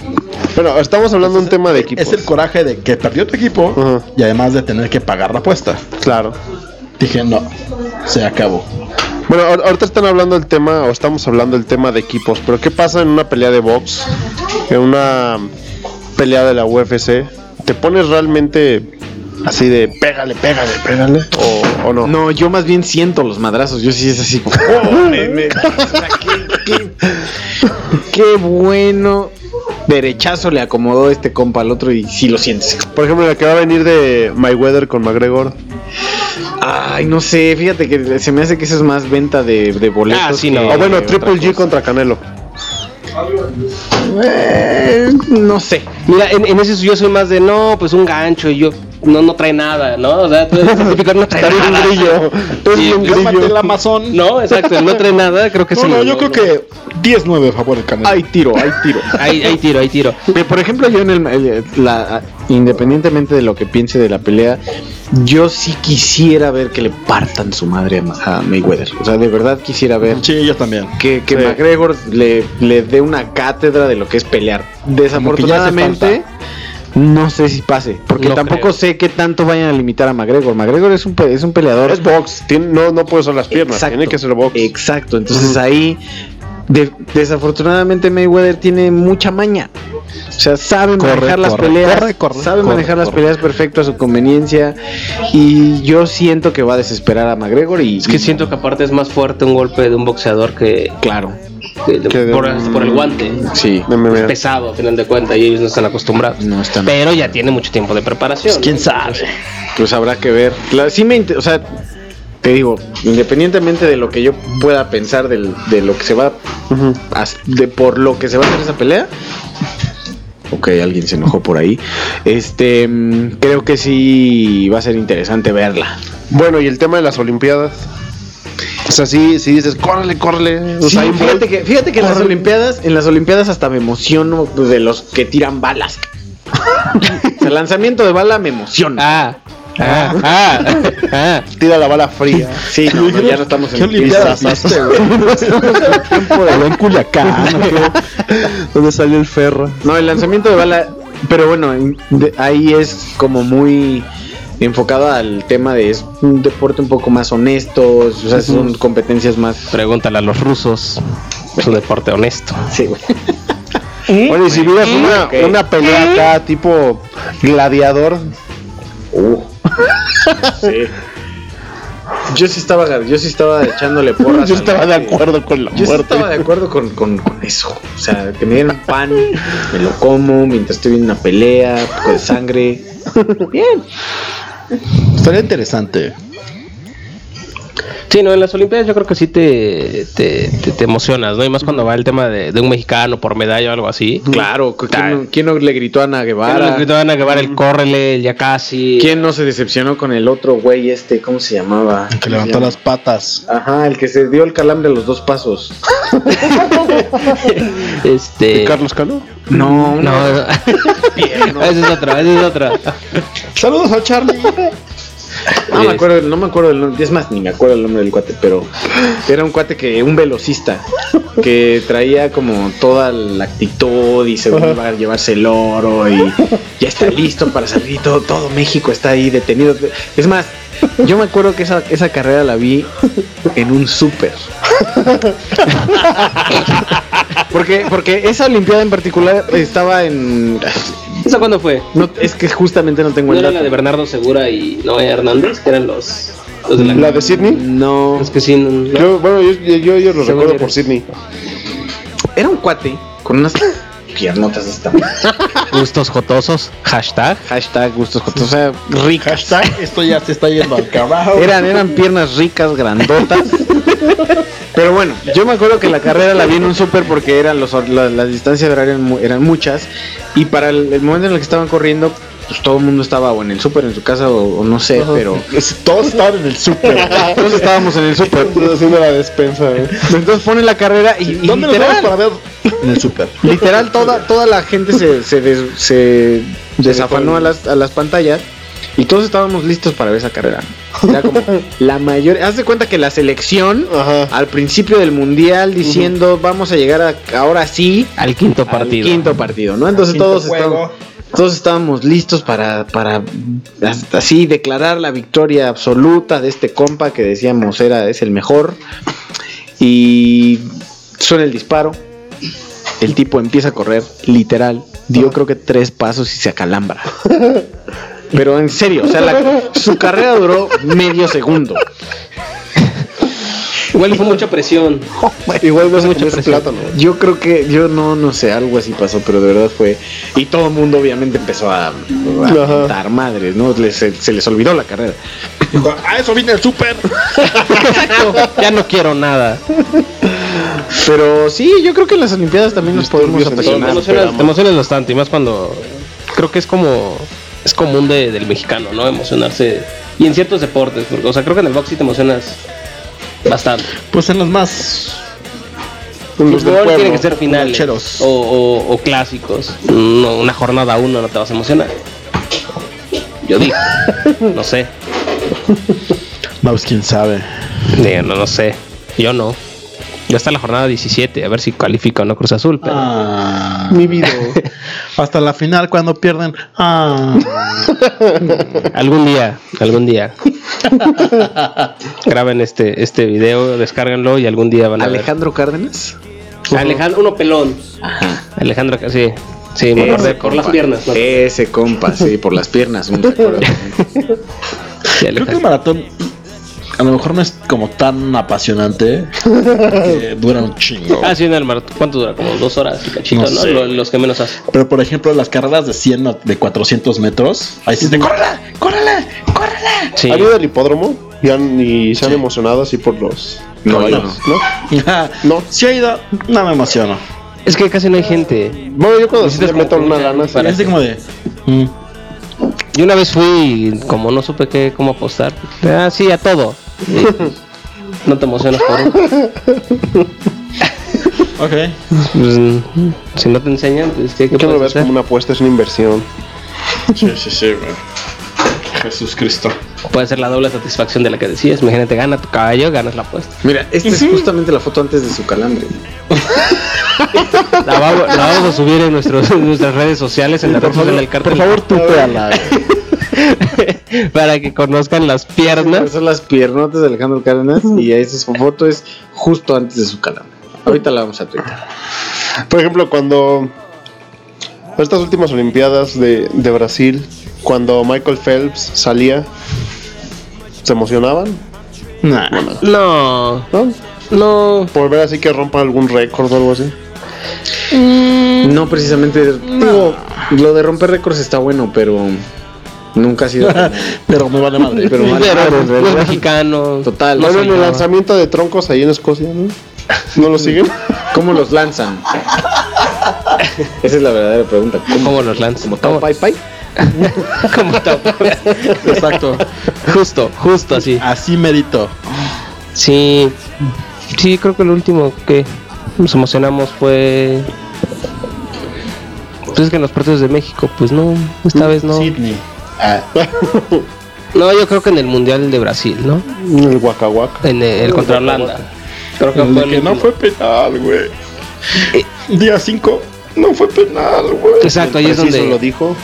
Bueno, estamos hablando de un tema de equipos. Es el coraje de que perdió tu equipo y además de tener que pagar la apuesta. Claro. Dije, no, se acabó. Bueno, ahor- ahorita están hablando del tema, o estamos hablando del tema de equipos, pero ¿qué pasa en una pelea de box? En una pelea de la UFC, ¿te pones realmente así de pégale, pégale, pégale? ¿O, o no? No, yo más bien siento los madrazos. Yo sí es así. como, "Oh, me- me- qué, bueno derechazo le acomodó este compa al otro y sí lo sientes. Por ejemplo, la que va a venir de Mayweather con McGregor. Ay, no sé, fíjate que se me hace que eso es más venta de, de boletos. Ah, sí, no. O bueno, Triple G contra Canelo. Eh, no sé. Mira, en, en ese yo soy más de no, pues un gancho y yo no, no trae nada, ¿no? O sea, tú eres el típico no trae nada. grillo. Tú eres Sí, Cálmate grillo. el Amazon. No, exacto, no trae nada, creo que No, sí. no, yo creo que 10-9 a favor del Canelo. Hay tiro, hay tiro. Ahí, ahí tiro, ahí tiro. Pero, por ejemplo, yo en el, el- la, independientemente de lo que piense de la pelea, yo sí quisiera ver que le partan su madre a Ma- a Mayweather. O sea, de verdad quisiera ver Sí, yo también. que, que Sí. McGregor le, le dé una cátedra de lo que es pelear. Desafortunadamente, no sé si pase, porque No tampoco creo. sé qué tanto vayan a limitar a McGregor. McGregor es un, es un peleador. Es box, tiene- no, no puede usar las piernas, Exacto. tiene que ser box. Exacto, entonces ahí de- desafortunadamente Mayweather tiene mucha maña. O sea, sabe Corre, manejar las corre, peleas, corre, corre, sabe corre, manejar las corre. peleas perfecto a su conveniencia y yo siento que va a desesperar a McGregor y Es que siento que aparte es más fuerte un golpe de un boxeador que, claro, que de- Que de por, el guante. sí. Es pesado, a final de cuentas, y ellos no están acostumbrados. no están. Pero ya tiene mucho tiempo de preparación. ¿Quién sabe? Pues habrá que ver. La- sí me, o sea, te digo, independientemente de lo que yo pueda pensar del- de lo que se va, a- de por lo que se va a hacer esa pelea. Ok, alguien se enojó por ahí. Este, mm, creo que sí va a ser interesante verla. Bueno, y el tema de las Olimpiadas. O sea, sí, sí dices, córrele, córrele. Sí, Bolt. fíjate que, fíjate que en las Olimpiadas, en las Olimpiadas hasta me emociono de los que tiran balas. el lanzamiento de bala me emociona. Ah, ah, ah, ah. Tira la bala fría. Sí, no, no, ya no estamos en ¿Qué olimpiadas crisis. hace, güey? Allá en Culiacán. ¿Dónde salió el ferro? No, el lanzamiento de bala, pero bueno, de- ahí es como muy enfocado al tema de es un deporte un poco más honesto, o sea, son competencias más... Pregúntale a los rusos. Es un deporte honesto. Sí, güey. Bueno, y si miras una, Ok. una pelea acá, tipo gladiador. Sí. Yo sí estaba, yo sí estaba echándole porras. Yo estaba de acuerdo con la Yo sí muerte. estaba de acuerdo con, con- con eso. O sea, que me dieran pan, me lo como mientras estoy viendo una pelea, un poco de sangre. Bien. Estaría interesante. Sí, no, en las Olimpiadas yo creo que sí te, te, te- te emocionas, ¿no? Y más cuando va el tema de, de un mexicano por medalla o algo así. Claro, ¿quién no, quién no le gritó a Ana que te van a llevar el córrele, el ya casi. ¿Quién no se decepcionó con el otro güey este? ¿Cómo se llamaba? Que levantó las patas. Ajá, el que se dio el calambre a los dos pasos. Este. Carlos Cano. No, No, esa es otra, esa es otra. Saludos a Charlie. No me acuerdo, no me acuerdo del nombre, es más, ni me acuerdo el nombre del cuate, pero era un cuate que, un velocista, que traía como toda la actitud y se iba a llevarse el oro y ya está listo para salir y todo, todo México está ahí detenido. Es más, yo me acuerdo que esa, esa carrera la vi en un súper. Porque, porque esa Olimpiada en particular estaba en... ¿Esa cuándo fue? No, es que justamente no tengo ¿No el era dato. la de Bernardo Segura y Noé Hernández? Que eran los. los de la, ¿La de Sydney? No, Es que sí. no- Yo, bueno, yo, yo, yo lo recuerdo por. Sydney. era un cuate con unas piernotas esta. Gustos jotosos. Hashtag. Hashtag gustos jotos, o sea, ricas. Hashtag, esto ya se está yendo al carajo. Eran, eran piernas ricas, grandotas. Pero bueno, yo me acuerdo que la carrera la vi en un súper porque eran los, la- las distancias horarias eran muchas. Y para el, el momento en el que estaban corriendo, pues todo el mundo estaba o en el súper, en su casa o, o no sé, pero Todos estaban en el súper. todos estábamos en el súper. haciendo la despensa, eh. Entonces ponen la carrera y, y ¿Dónde nos vamos para ver? En el súper. Literal, toda, toda la gente se, se, des- se desafanó a las, a las pantallas y todos estábamos listos para ver esa carrera. Era como la mayor. Haz de cuenta que la selección Ajá. al principio del mundial diciendo vamos a llegar a, ahora sí Al quinto al partido. quinto partido, ¿no? Entonces todos juego. estábamos, todos estábamos listos para, para así declarar la victoria absoluta de este compa que decíamos era es el mejor. Y suena el disparo. El tipo empieza a correr, literal. Dio creo que tres pasos y se acalambra. Pero en serio, o sea, la- su carrera duró medio segundo. Igual fue mucha presión. Igual no se Mucha presión. plátano. Yo creo que, yo no, no sé, algo así pasó, pero de verdad fue. Y todo el mundo obviamente empezó a, a mentar madres, ¿no? Les- se, se les olvidó la carrera. Ah, eso viene del súper. Ya no quiero nada. Pero sí, yo creo que en las Olimpiadas también nos podemos en Te apasionar. emocionas, te emocionas bastante, y más cuando creo que es como es común de- del mexicano, ¿no? Emocionarse y en ciertos deportes, porque, o sea, creo que en el box sí te emocionas bastante. Pues en los más. Los del Fútbol pueblo. tiene que ser finales o, o- o clásicos. No, una jornada uno no te vas a emocionar. Yo digo, no sé, Vamos, quién sabe. Digo, no, no sé, yo no. Ya está la jornada 17, a ver si califica o no Cruz Azul, pero Ah. Mi vida. Hasta la final cuando pierden. Ah. algún día, algún día. Graben este, este video, descárganlo y algún día van a ver. Alejandro Cárdenas. Alejandro, uno pelón. Alejandro, sí. Sí, me acordé por las piernas. ¿no? Ese compa, sí, por las piernas. un recuerdo. Sí, Creo que el maratón a lo mejor no es como tan apasionante. porque dura un chingo. Ah, sí, en el maratón. ¿Cuánto dura? Como dos horas, y cachito, No ¿no? sé. Lo- Los que menos hacen. Pero por ejemplo, las carreras de 100 o de 400 metros, ahí sí te ¡Córrele! ¡Córrele! ¡Córrele! Sí. ¿Han ido al hipódromo? Y, han, y se han emocionado así por los No, caballos, ¿no? no. Si he ido, no me emociono. Es que casi no hay gente. Bueno, yo cuando sí le meto una que- lana, sí. así como de. mm, Yo una vez fui y como no supe qué, cómo apostar. Ah, sí, a todo. No te emocionas por ok. pues, Si no te enseñan, pues ¿qué, qué lo ves hacer? como una apuesta, es una inversión. Sí, sí, sí, güey. Jesús Cristo. Puede ser la doble satisfacción de la que decías. Imagínate, gana tu caballo, ganas la apuesta. Mira, esta es justamente la foto antes de su calambre. La vamos, la vamos a subir en, nuestros, en nuestras redes sociales, en la red social del cartel. Por favor, tú la para que conozcan las piernas. son las piernotas de Alejandro Cárdenas y esa su foto es justo antes de su calambre. Ahorita la vamos a Twitter. Por ejemplo, cuando estas últimas Olimpiadas de, de Brasil, cuando Michael Phelps salía, ¿se emocionaban? Nah. No, ¿No? no. Por ver así que rompan algún récord o algo así. No precisamente. Digo, lo de romper récords está bueno, pero nunca ha sido. Pero me vale madre. pero vale Pero madre, en los mexicanos. Total. No no ven soy el lanzamiento de troncos ahí en Escocia, ¿no? ¿No lo siguen? ¿Cómo los lanzan? Esa es la verdadera pregunta. ¿Cómo, ¿Cómo los lanzan? ¿Como Tao Pai Pai? Como top. Exacto. Justo, justo así. Así merito. Sí, sí, creo que lo último que nos emocionamos fue. Pues es que en los partidos de México, pues no, esta vez no. Sydney. Ah, No, yo creo que en el Mundial de Brasil, ¿no? El Waka Waka. En el, el contra Holanda. Creo que el fue de que el no fue penal, güey. Día 5. No fue penal, güey. Exacto, ahí es donde lo dijo.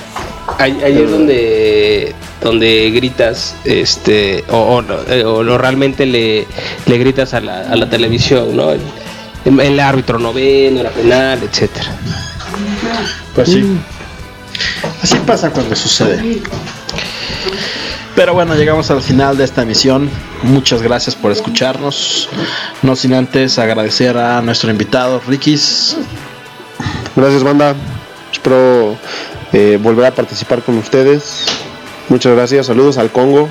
ahí, ahí es donde donde gritas este o, o, eh, o lo realmente le, le gritas a la, a la televisión, ¿no? El, el árbitro no ve, no era penal, etcétera. Pues sí. Así pasa cuando sucede. Pero bueno, llegamos al final de esta emisión. Muchas gracias por escucharnos. No sin antes agradecer a nuestro invitado, Rikis. Gracias, banda. Espero eh, volver a participar con ustedes. Muchas gracias. Saludos al Congo.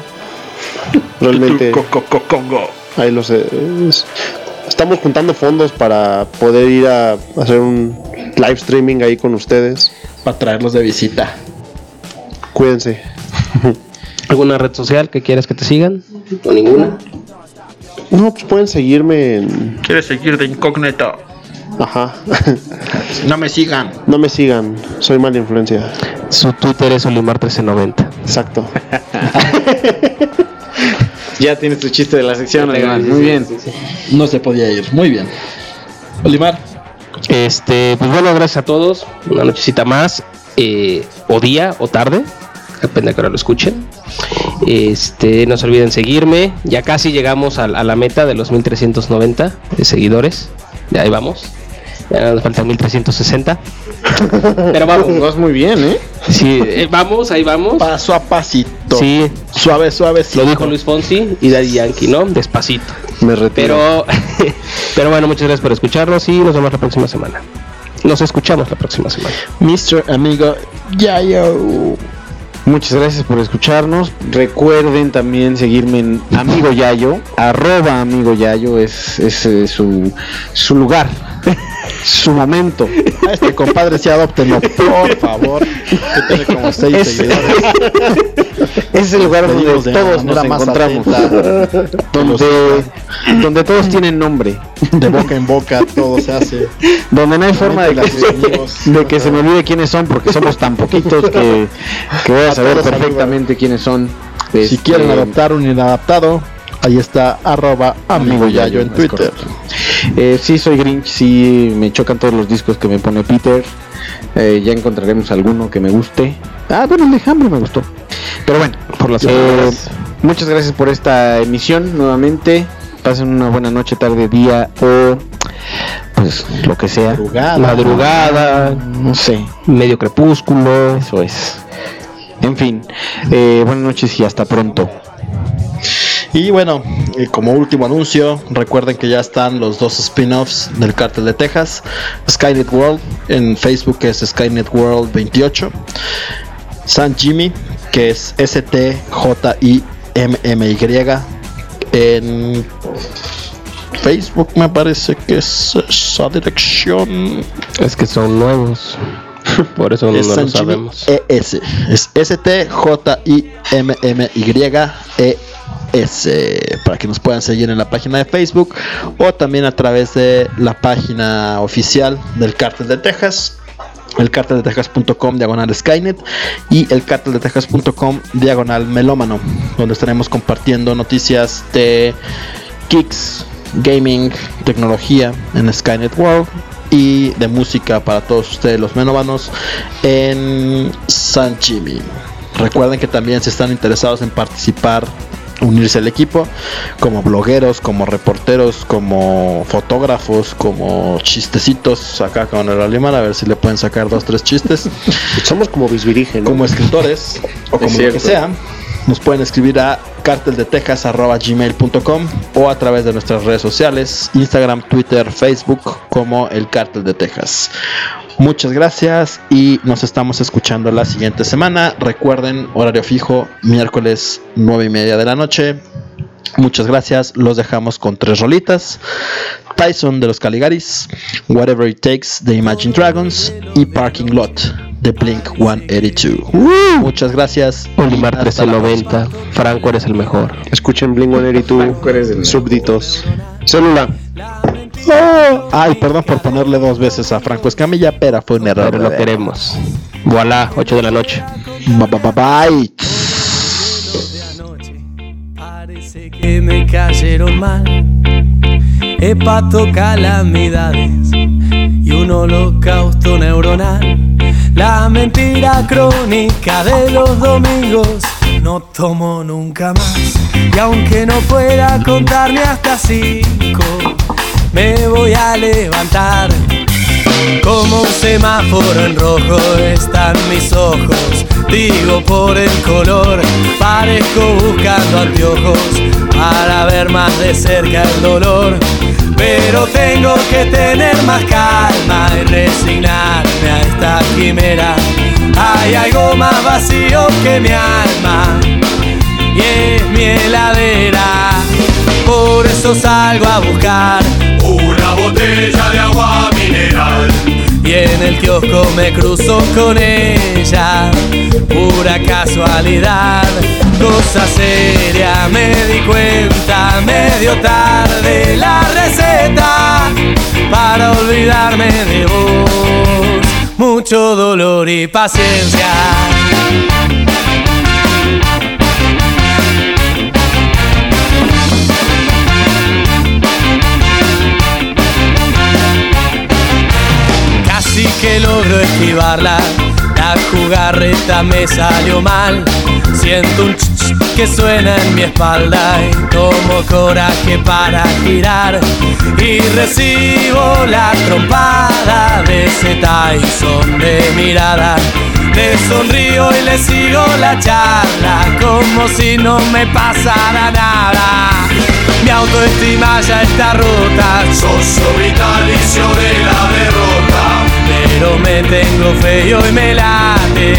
Realmente Co- co- co- Congo. ahí los eh, es- estamos juntando fondos para poder ir a hacer un live streaming ahí con ustedes. Para traerlos de visita. Cuídense. ¿Alguna red social que quieras que te sigan? ¿O ninguna? No, pues pueden seguirme en. ¿Quieres seguir de incógnito? Ajá. No me sigan. No me sigan. Soy mala influencia. Su Twitter es Olimar1390. Exacto. Ya tienes tu chiste de la sección, ganas, Muy sí, bien. sí, sí. No se podía ir. Muy bien. Olimar. Este, pues bueno, gracias a todos. Una nochecita más, eh, o día o tarde, depende de que ahora lo escuchen. Este, no se olviden seguirme. Ya casi llegamos a, a la meta de los 1390 de seguidores. Ya ahí vamos. Ya nos faltan 1360. Pero vamos. Vas muy bien, ¿eh? Sí, eh, vamos, ahí vamos. Paso a pasito. Sí, Suave, suave. lo dijo Luis Fonsi y Daddy Yankee, ¿no? Despacito. Me retiro. Pero, pero bueno, muchas gracias por escucharnos y nos vemos la próxima semana. Nos escuchamos la próxima semana. Mr. Amigo Yayo. Muchas gracias por escucharnos. Recuerden también seguirme en Amigo Yayo, arroba Amigo Yayo es, es, eh, su, su lugar, su momento. A este compadre sí adoptenlo, por favor. Que tiene como seis Es- seguidores. Es el lugar donde todos nos encontramos, atenta. donde, donde todos tienen nombre, De boca en boca todo se hace. donde no hay forma de que, Las amigos. de que se me olvide quiénes son, porque somos tan poquitos que, que voy a A saber perfectamente quiénes son. Si Este, quieren adoptar un inadaptado, ahí está arroba amigo Yayo en Twitter. Eh, sí, soy Grinch, sí, me chocan todos los discos que me pone Peter. Eh, ya encontraremos alguno que me guste. Ah, bueno, el de Hambre me gustó. Pero bueno, Por las eh, muchas gracias por esta emisión nuevamente. Pasen una buena noche, tarde, día o pues lo que sea. Madrugada. Madrugada, No sé, medio crepúsculo. eso es. En fin, eh, buenas noches y hasta pronto. Y bueno, eh, como último anuncio, recuerden que ya están los dos spin-offs del Cártel de Texas. Skynet World, en Facebook es Skynet World 28. San Jimmy, que es S-T-J-I-M-M-Y. En Facebook me parece que es esa dirección. Es que son nuevos. Por eso no, es no San lo Jimmy sabemos. ES. Es S-T-J-I-M-M-Y-E-S. Para que nos puedan seguir en la página de Facebook o también a través de la página oficial del Cártel de Texas. El de Texas.com diagonal Skynet y el de Texas.com diagonal melómano, donde estaremos compartiendo noticias de kicks, gaming, tecnología en Skynet World y de música para todos ustedes los melómanos en San Jimmy. Recuerden que también si están interesados en participar, unirse al equipo, como blogueros, como reporteros, como fotógrafos, como chistecitos acá con el alemán, a ver si le pueden sacar dos, tres chistes, Somos como bisbirige, ¿no? como escritores o como lo que sea. Nos pueden escribir a carteldetexas.gmail.com o a través de nuestras redes sociales, Instagram, Twitter, Facebook, como el Cartel de Texas. Muchas gracias y nos estamos escuchando la siguiente semana. Recuerden, horario fijo, miércoles 9 y media de la noche. Muchas gracias. Los dejamos con tres rolitas. Tyson de los Caligaris, Whatever It Takes de Imagine Dragons y Parking Lot de Blink 182. Muchas gracias. Olimar Hasta la 1390. Franco eres el mejor. Escuchen Blink 182, súbditos. Célula. Oh, ay, perdón por ponerle dos veces a Franco Escamilla, pero fue un error. Pero lo queremos. Voilà, 8 de la noche. Bye, bye, bye. Parece que me cayeron mal. Hepato calamidades y un holocausto neuronal. La mentira crónica de los domingos no tomo nunca más. Y aunque no pueda contar ni hasta cinco, me voy a levantar. Como un semáforo en rojo están mis ojos. Digo por el color, parezco buscando anteojos para ver más de cerca el dolor. Pero tengo que tener más calma y resignarme a esta quimera. Hay algo más vacío que mi alma y es mi heladera. Por eso salgo a buscar Una botella de agua y en el kiosco me cruzo con ella. Pura casualidad, cosa seria, me di cuenta medio tarde la receta para olvidarme de vos. Mucho dolor y paciencia. Logro esquivarla. La jugarreta me salió mal. Siento un ch ch que suena en mi espalda y tomo coraje para girar. Y recibo la trompada de ese Tyson de mirada. Le sonrío y le sigo la charla como si no me pasara nada. Mi autoestima ya está rota. Socio vitalicio de la derrota. Pero me tengo feo y me late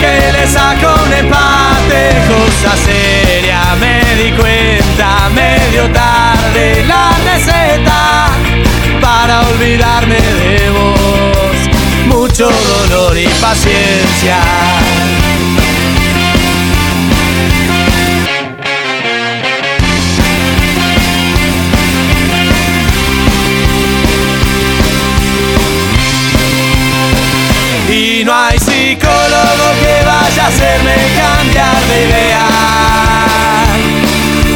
Que le saco un empate. Cosa seria me di cuenta Medio tarde. La receta Para olvidarme de vos. Mucho dolor y paciencia hacerme cambiar de idea.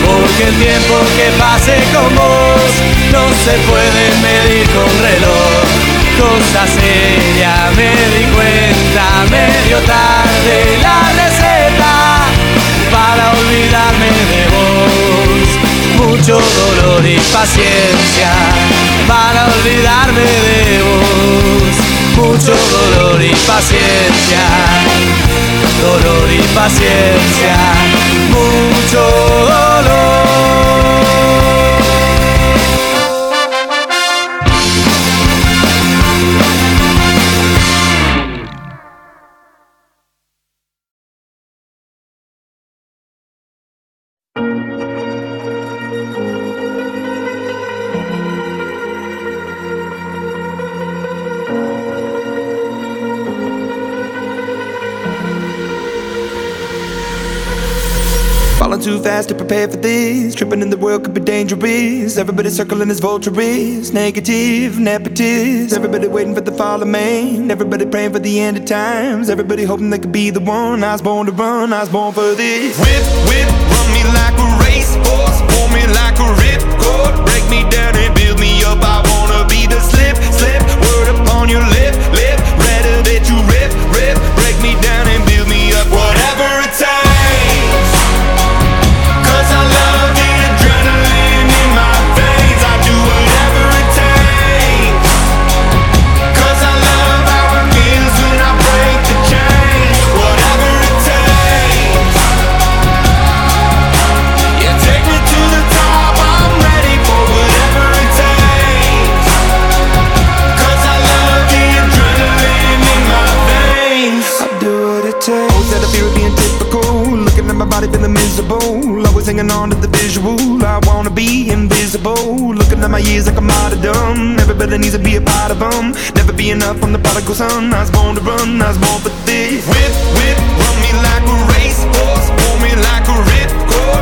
Porque el tiempo que pase con vos no se puede medir con reloj. Cosa seria, me di cuenta medio tarde la receta para olvidarme de vos. Mucho dolor y paciencia para olvidarme de vos. Mucho dolor y paciencia, dolor y paciencia, mucho dolor. Fast to prepare for this. Tripping in the world could be dangerous. Everybody circling as vultures. Negative, nepotist. Everybody waiting for the fall of man. Everybody praying for the end of times. Everybody hoping they could be the one. I was born to run. I was born for this. Whip, whip, run me like a racehorse. Pull me like a ripcord. Break me down and build me up. I wanna be the slip, slip. Word upon your lip, lip. Rather that you rip. To. I wanna be invisible. Looking at my years like I'm martyrdom. Everybody needs to be a part of them. Never be enough from the prodigal son. I was born to run. I was born for this. Whip, whip, run me like a racehorse. Pull me like a ripcord.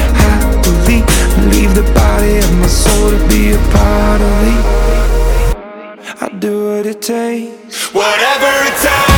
to be a part of me. I do what it takes. Whatever it takes.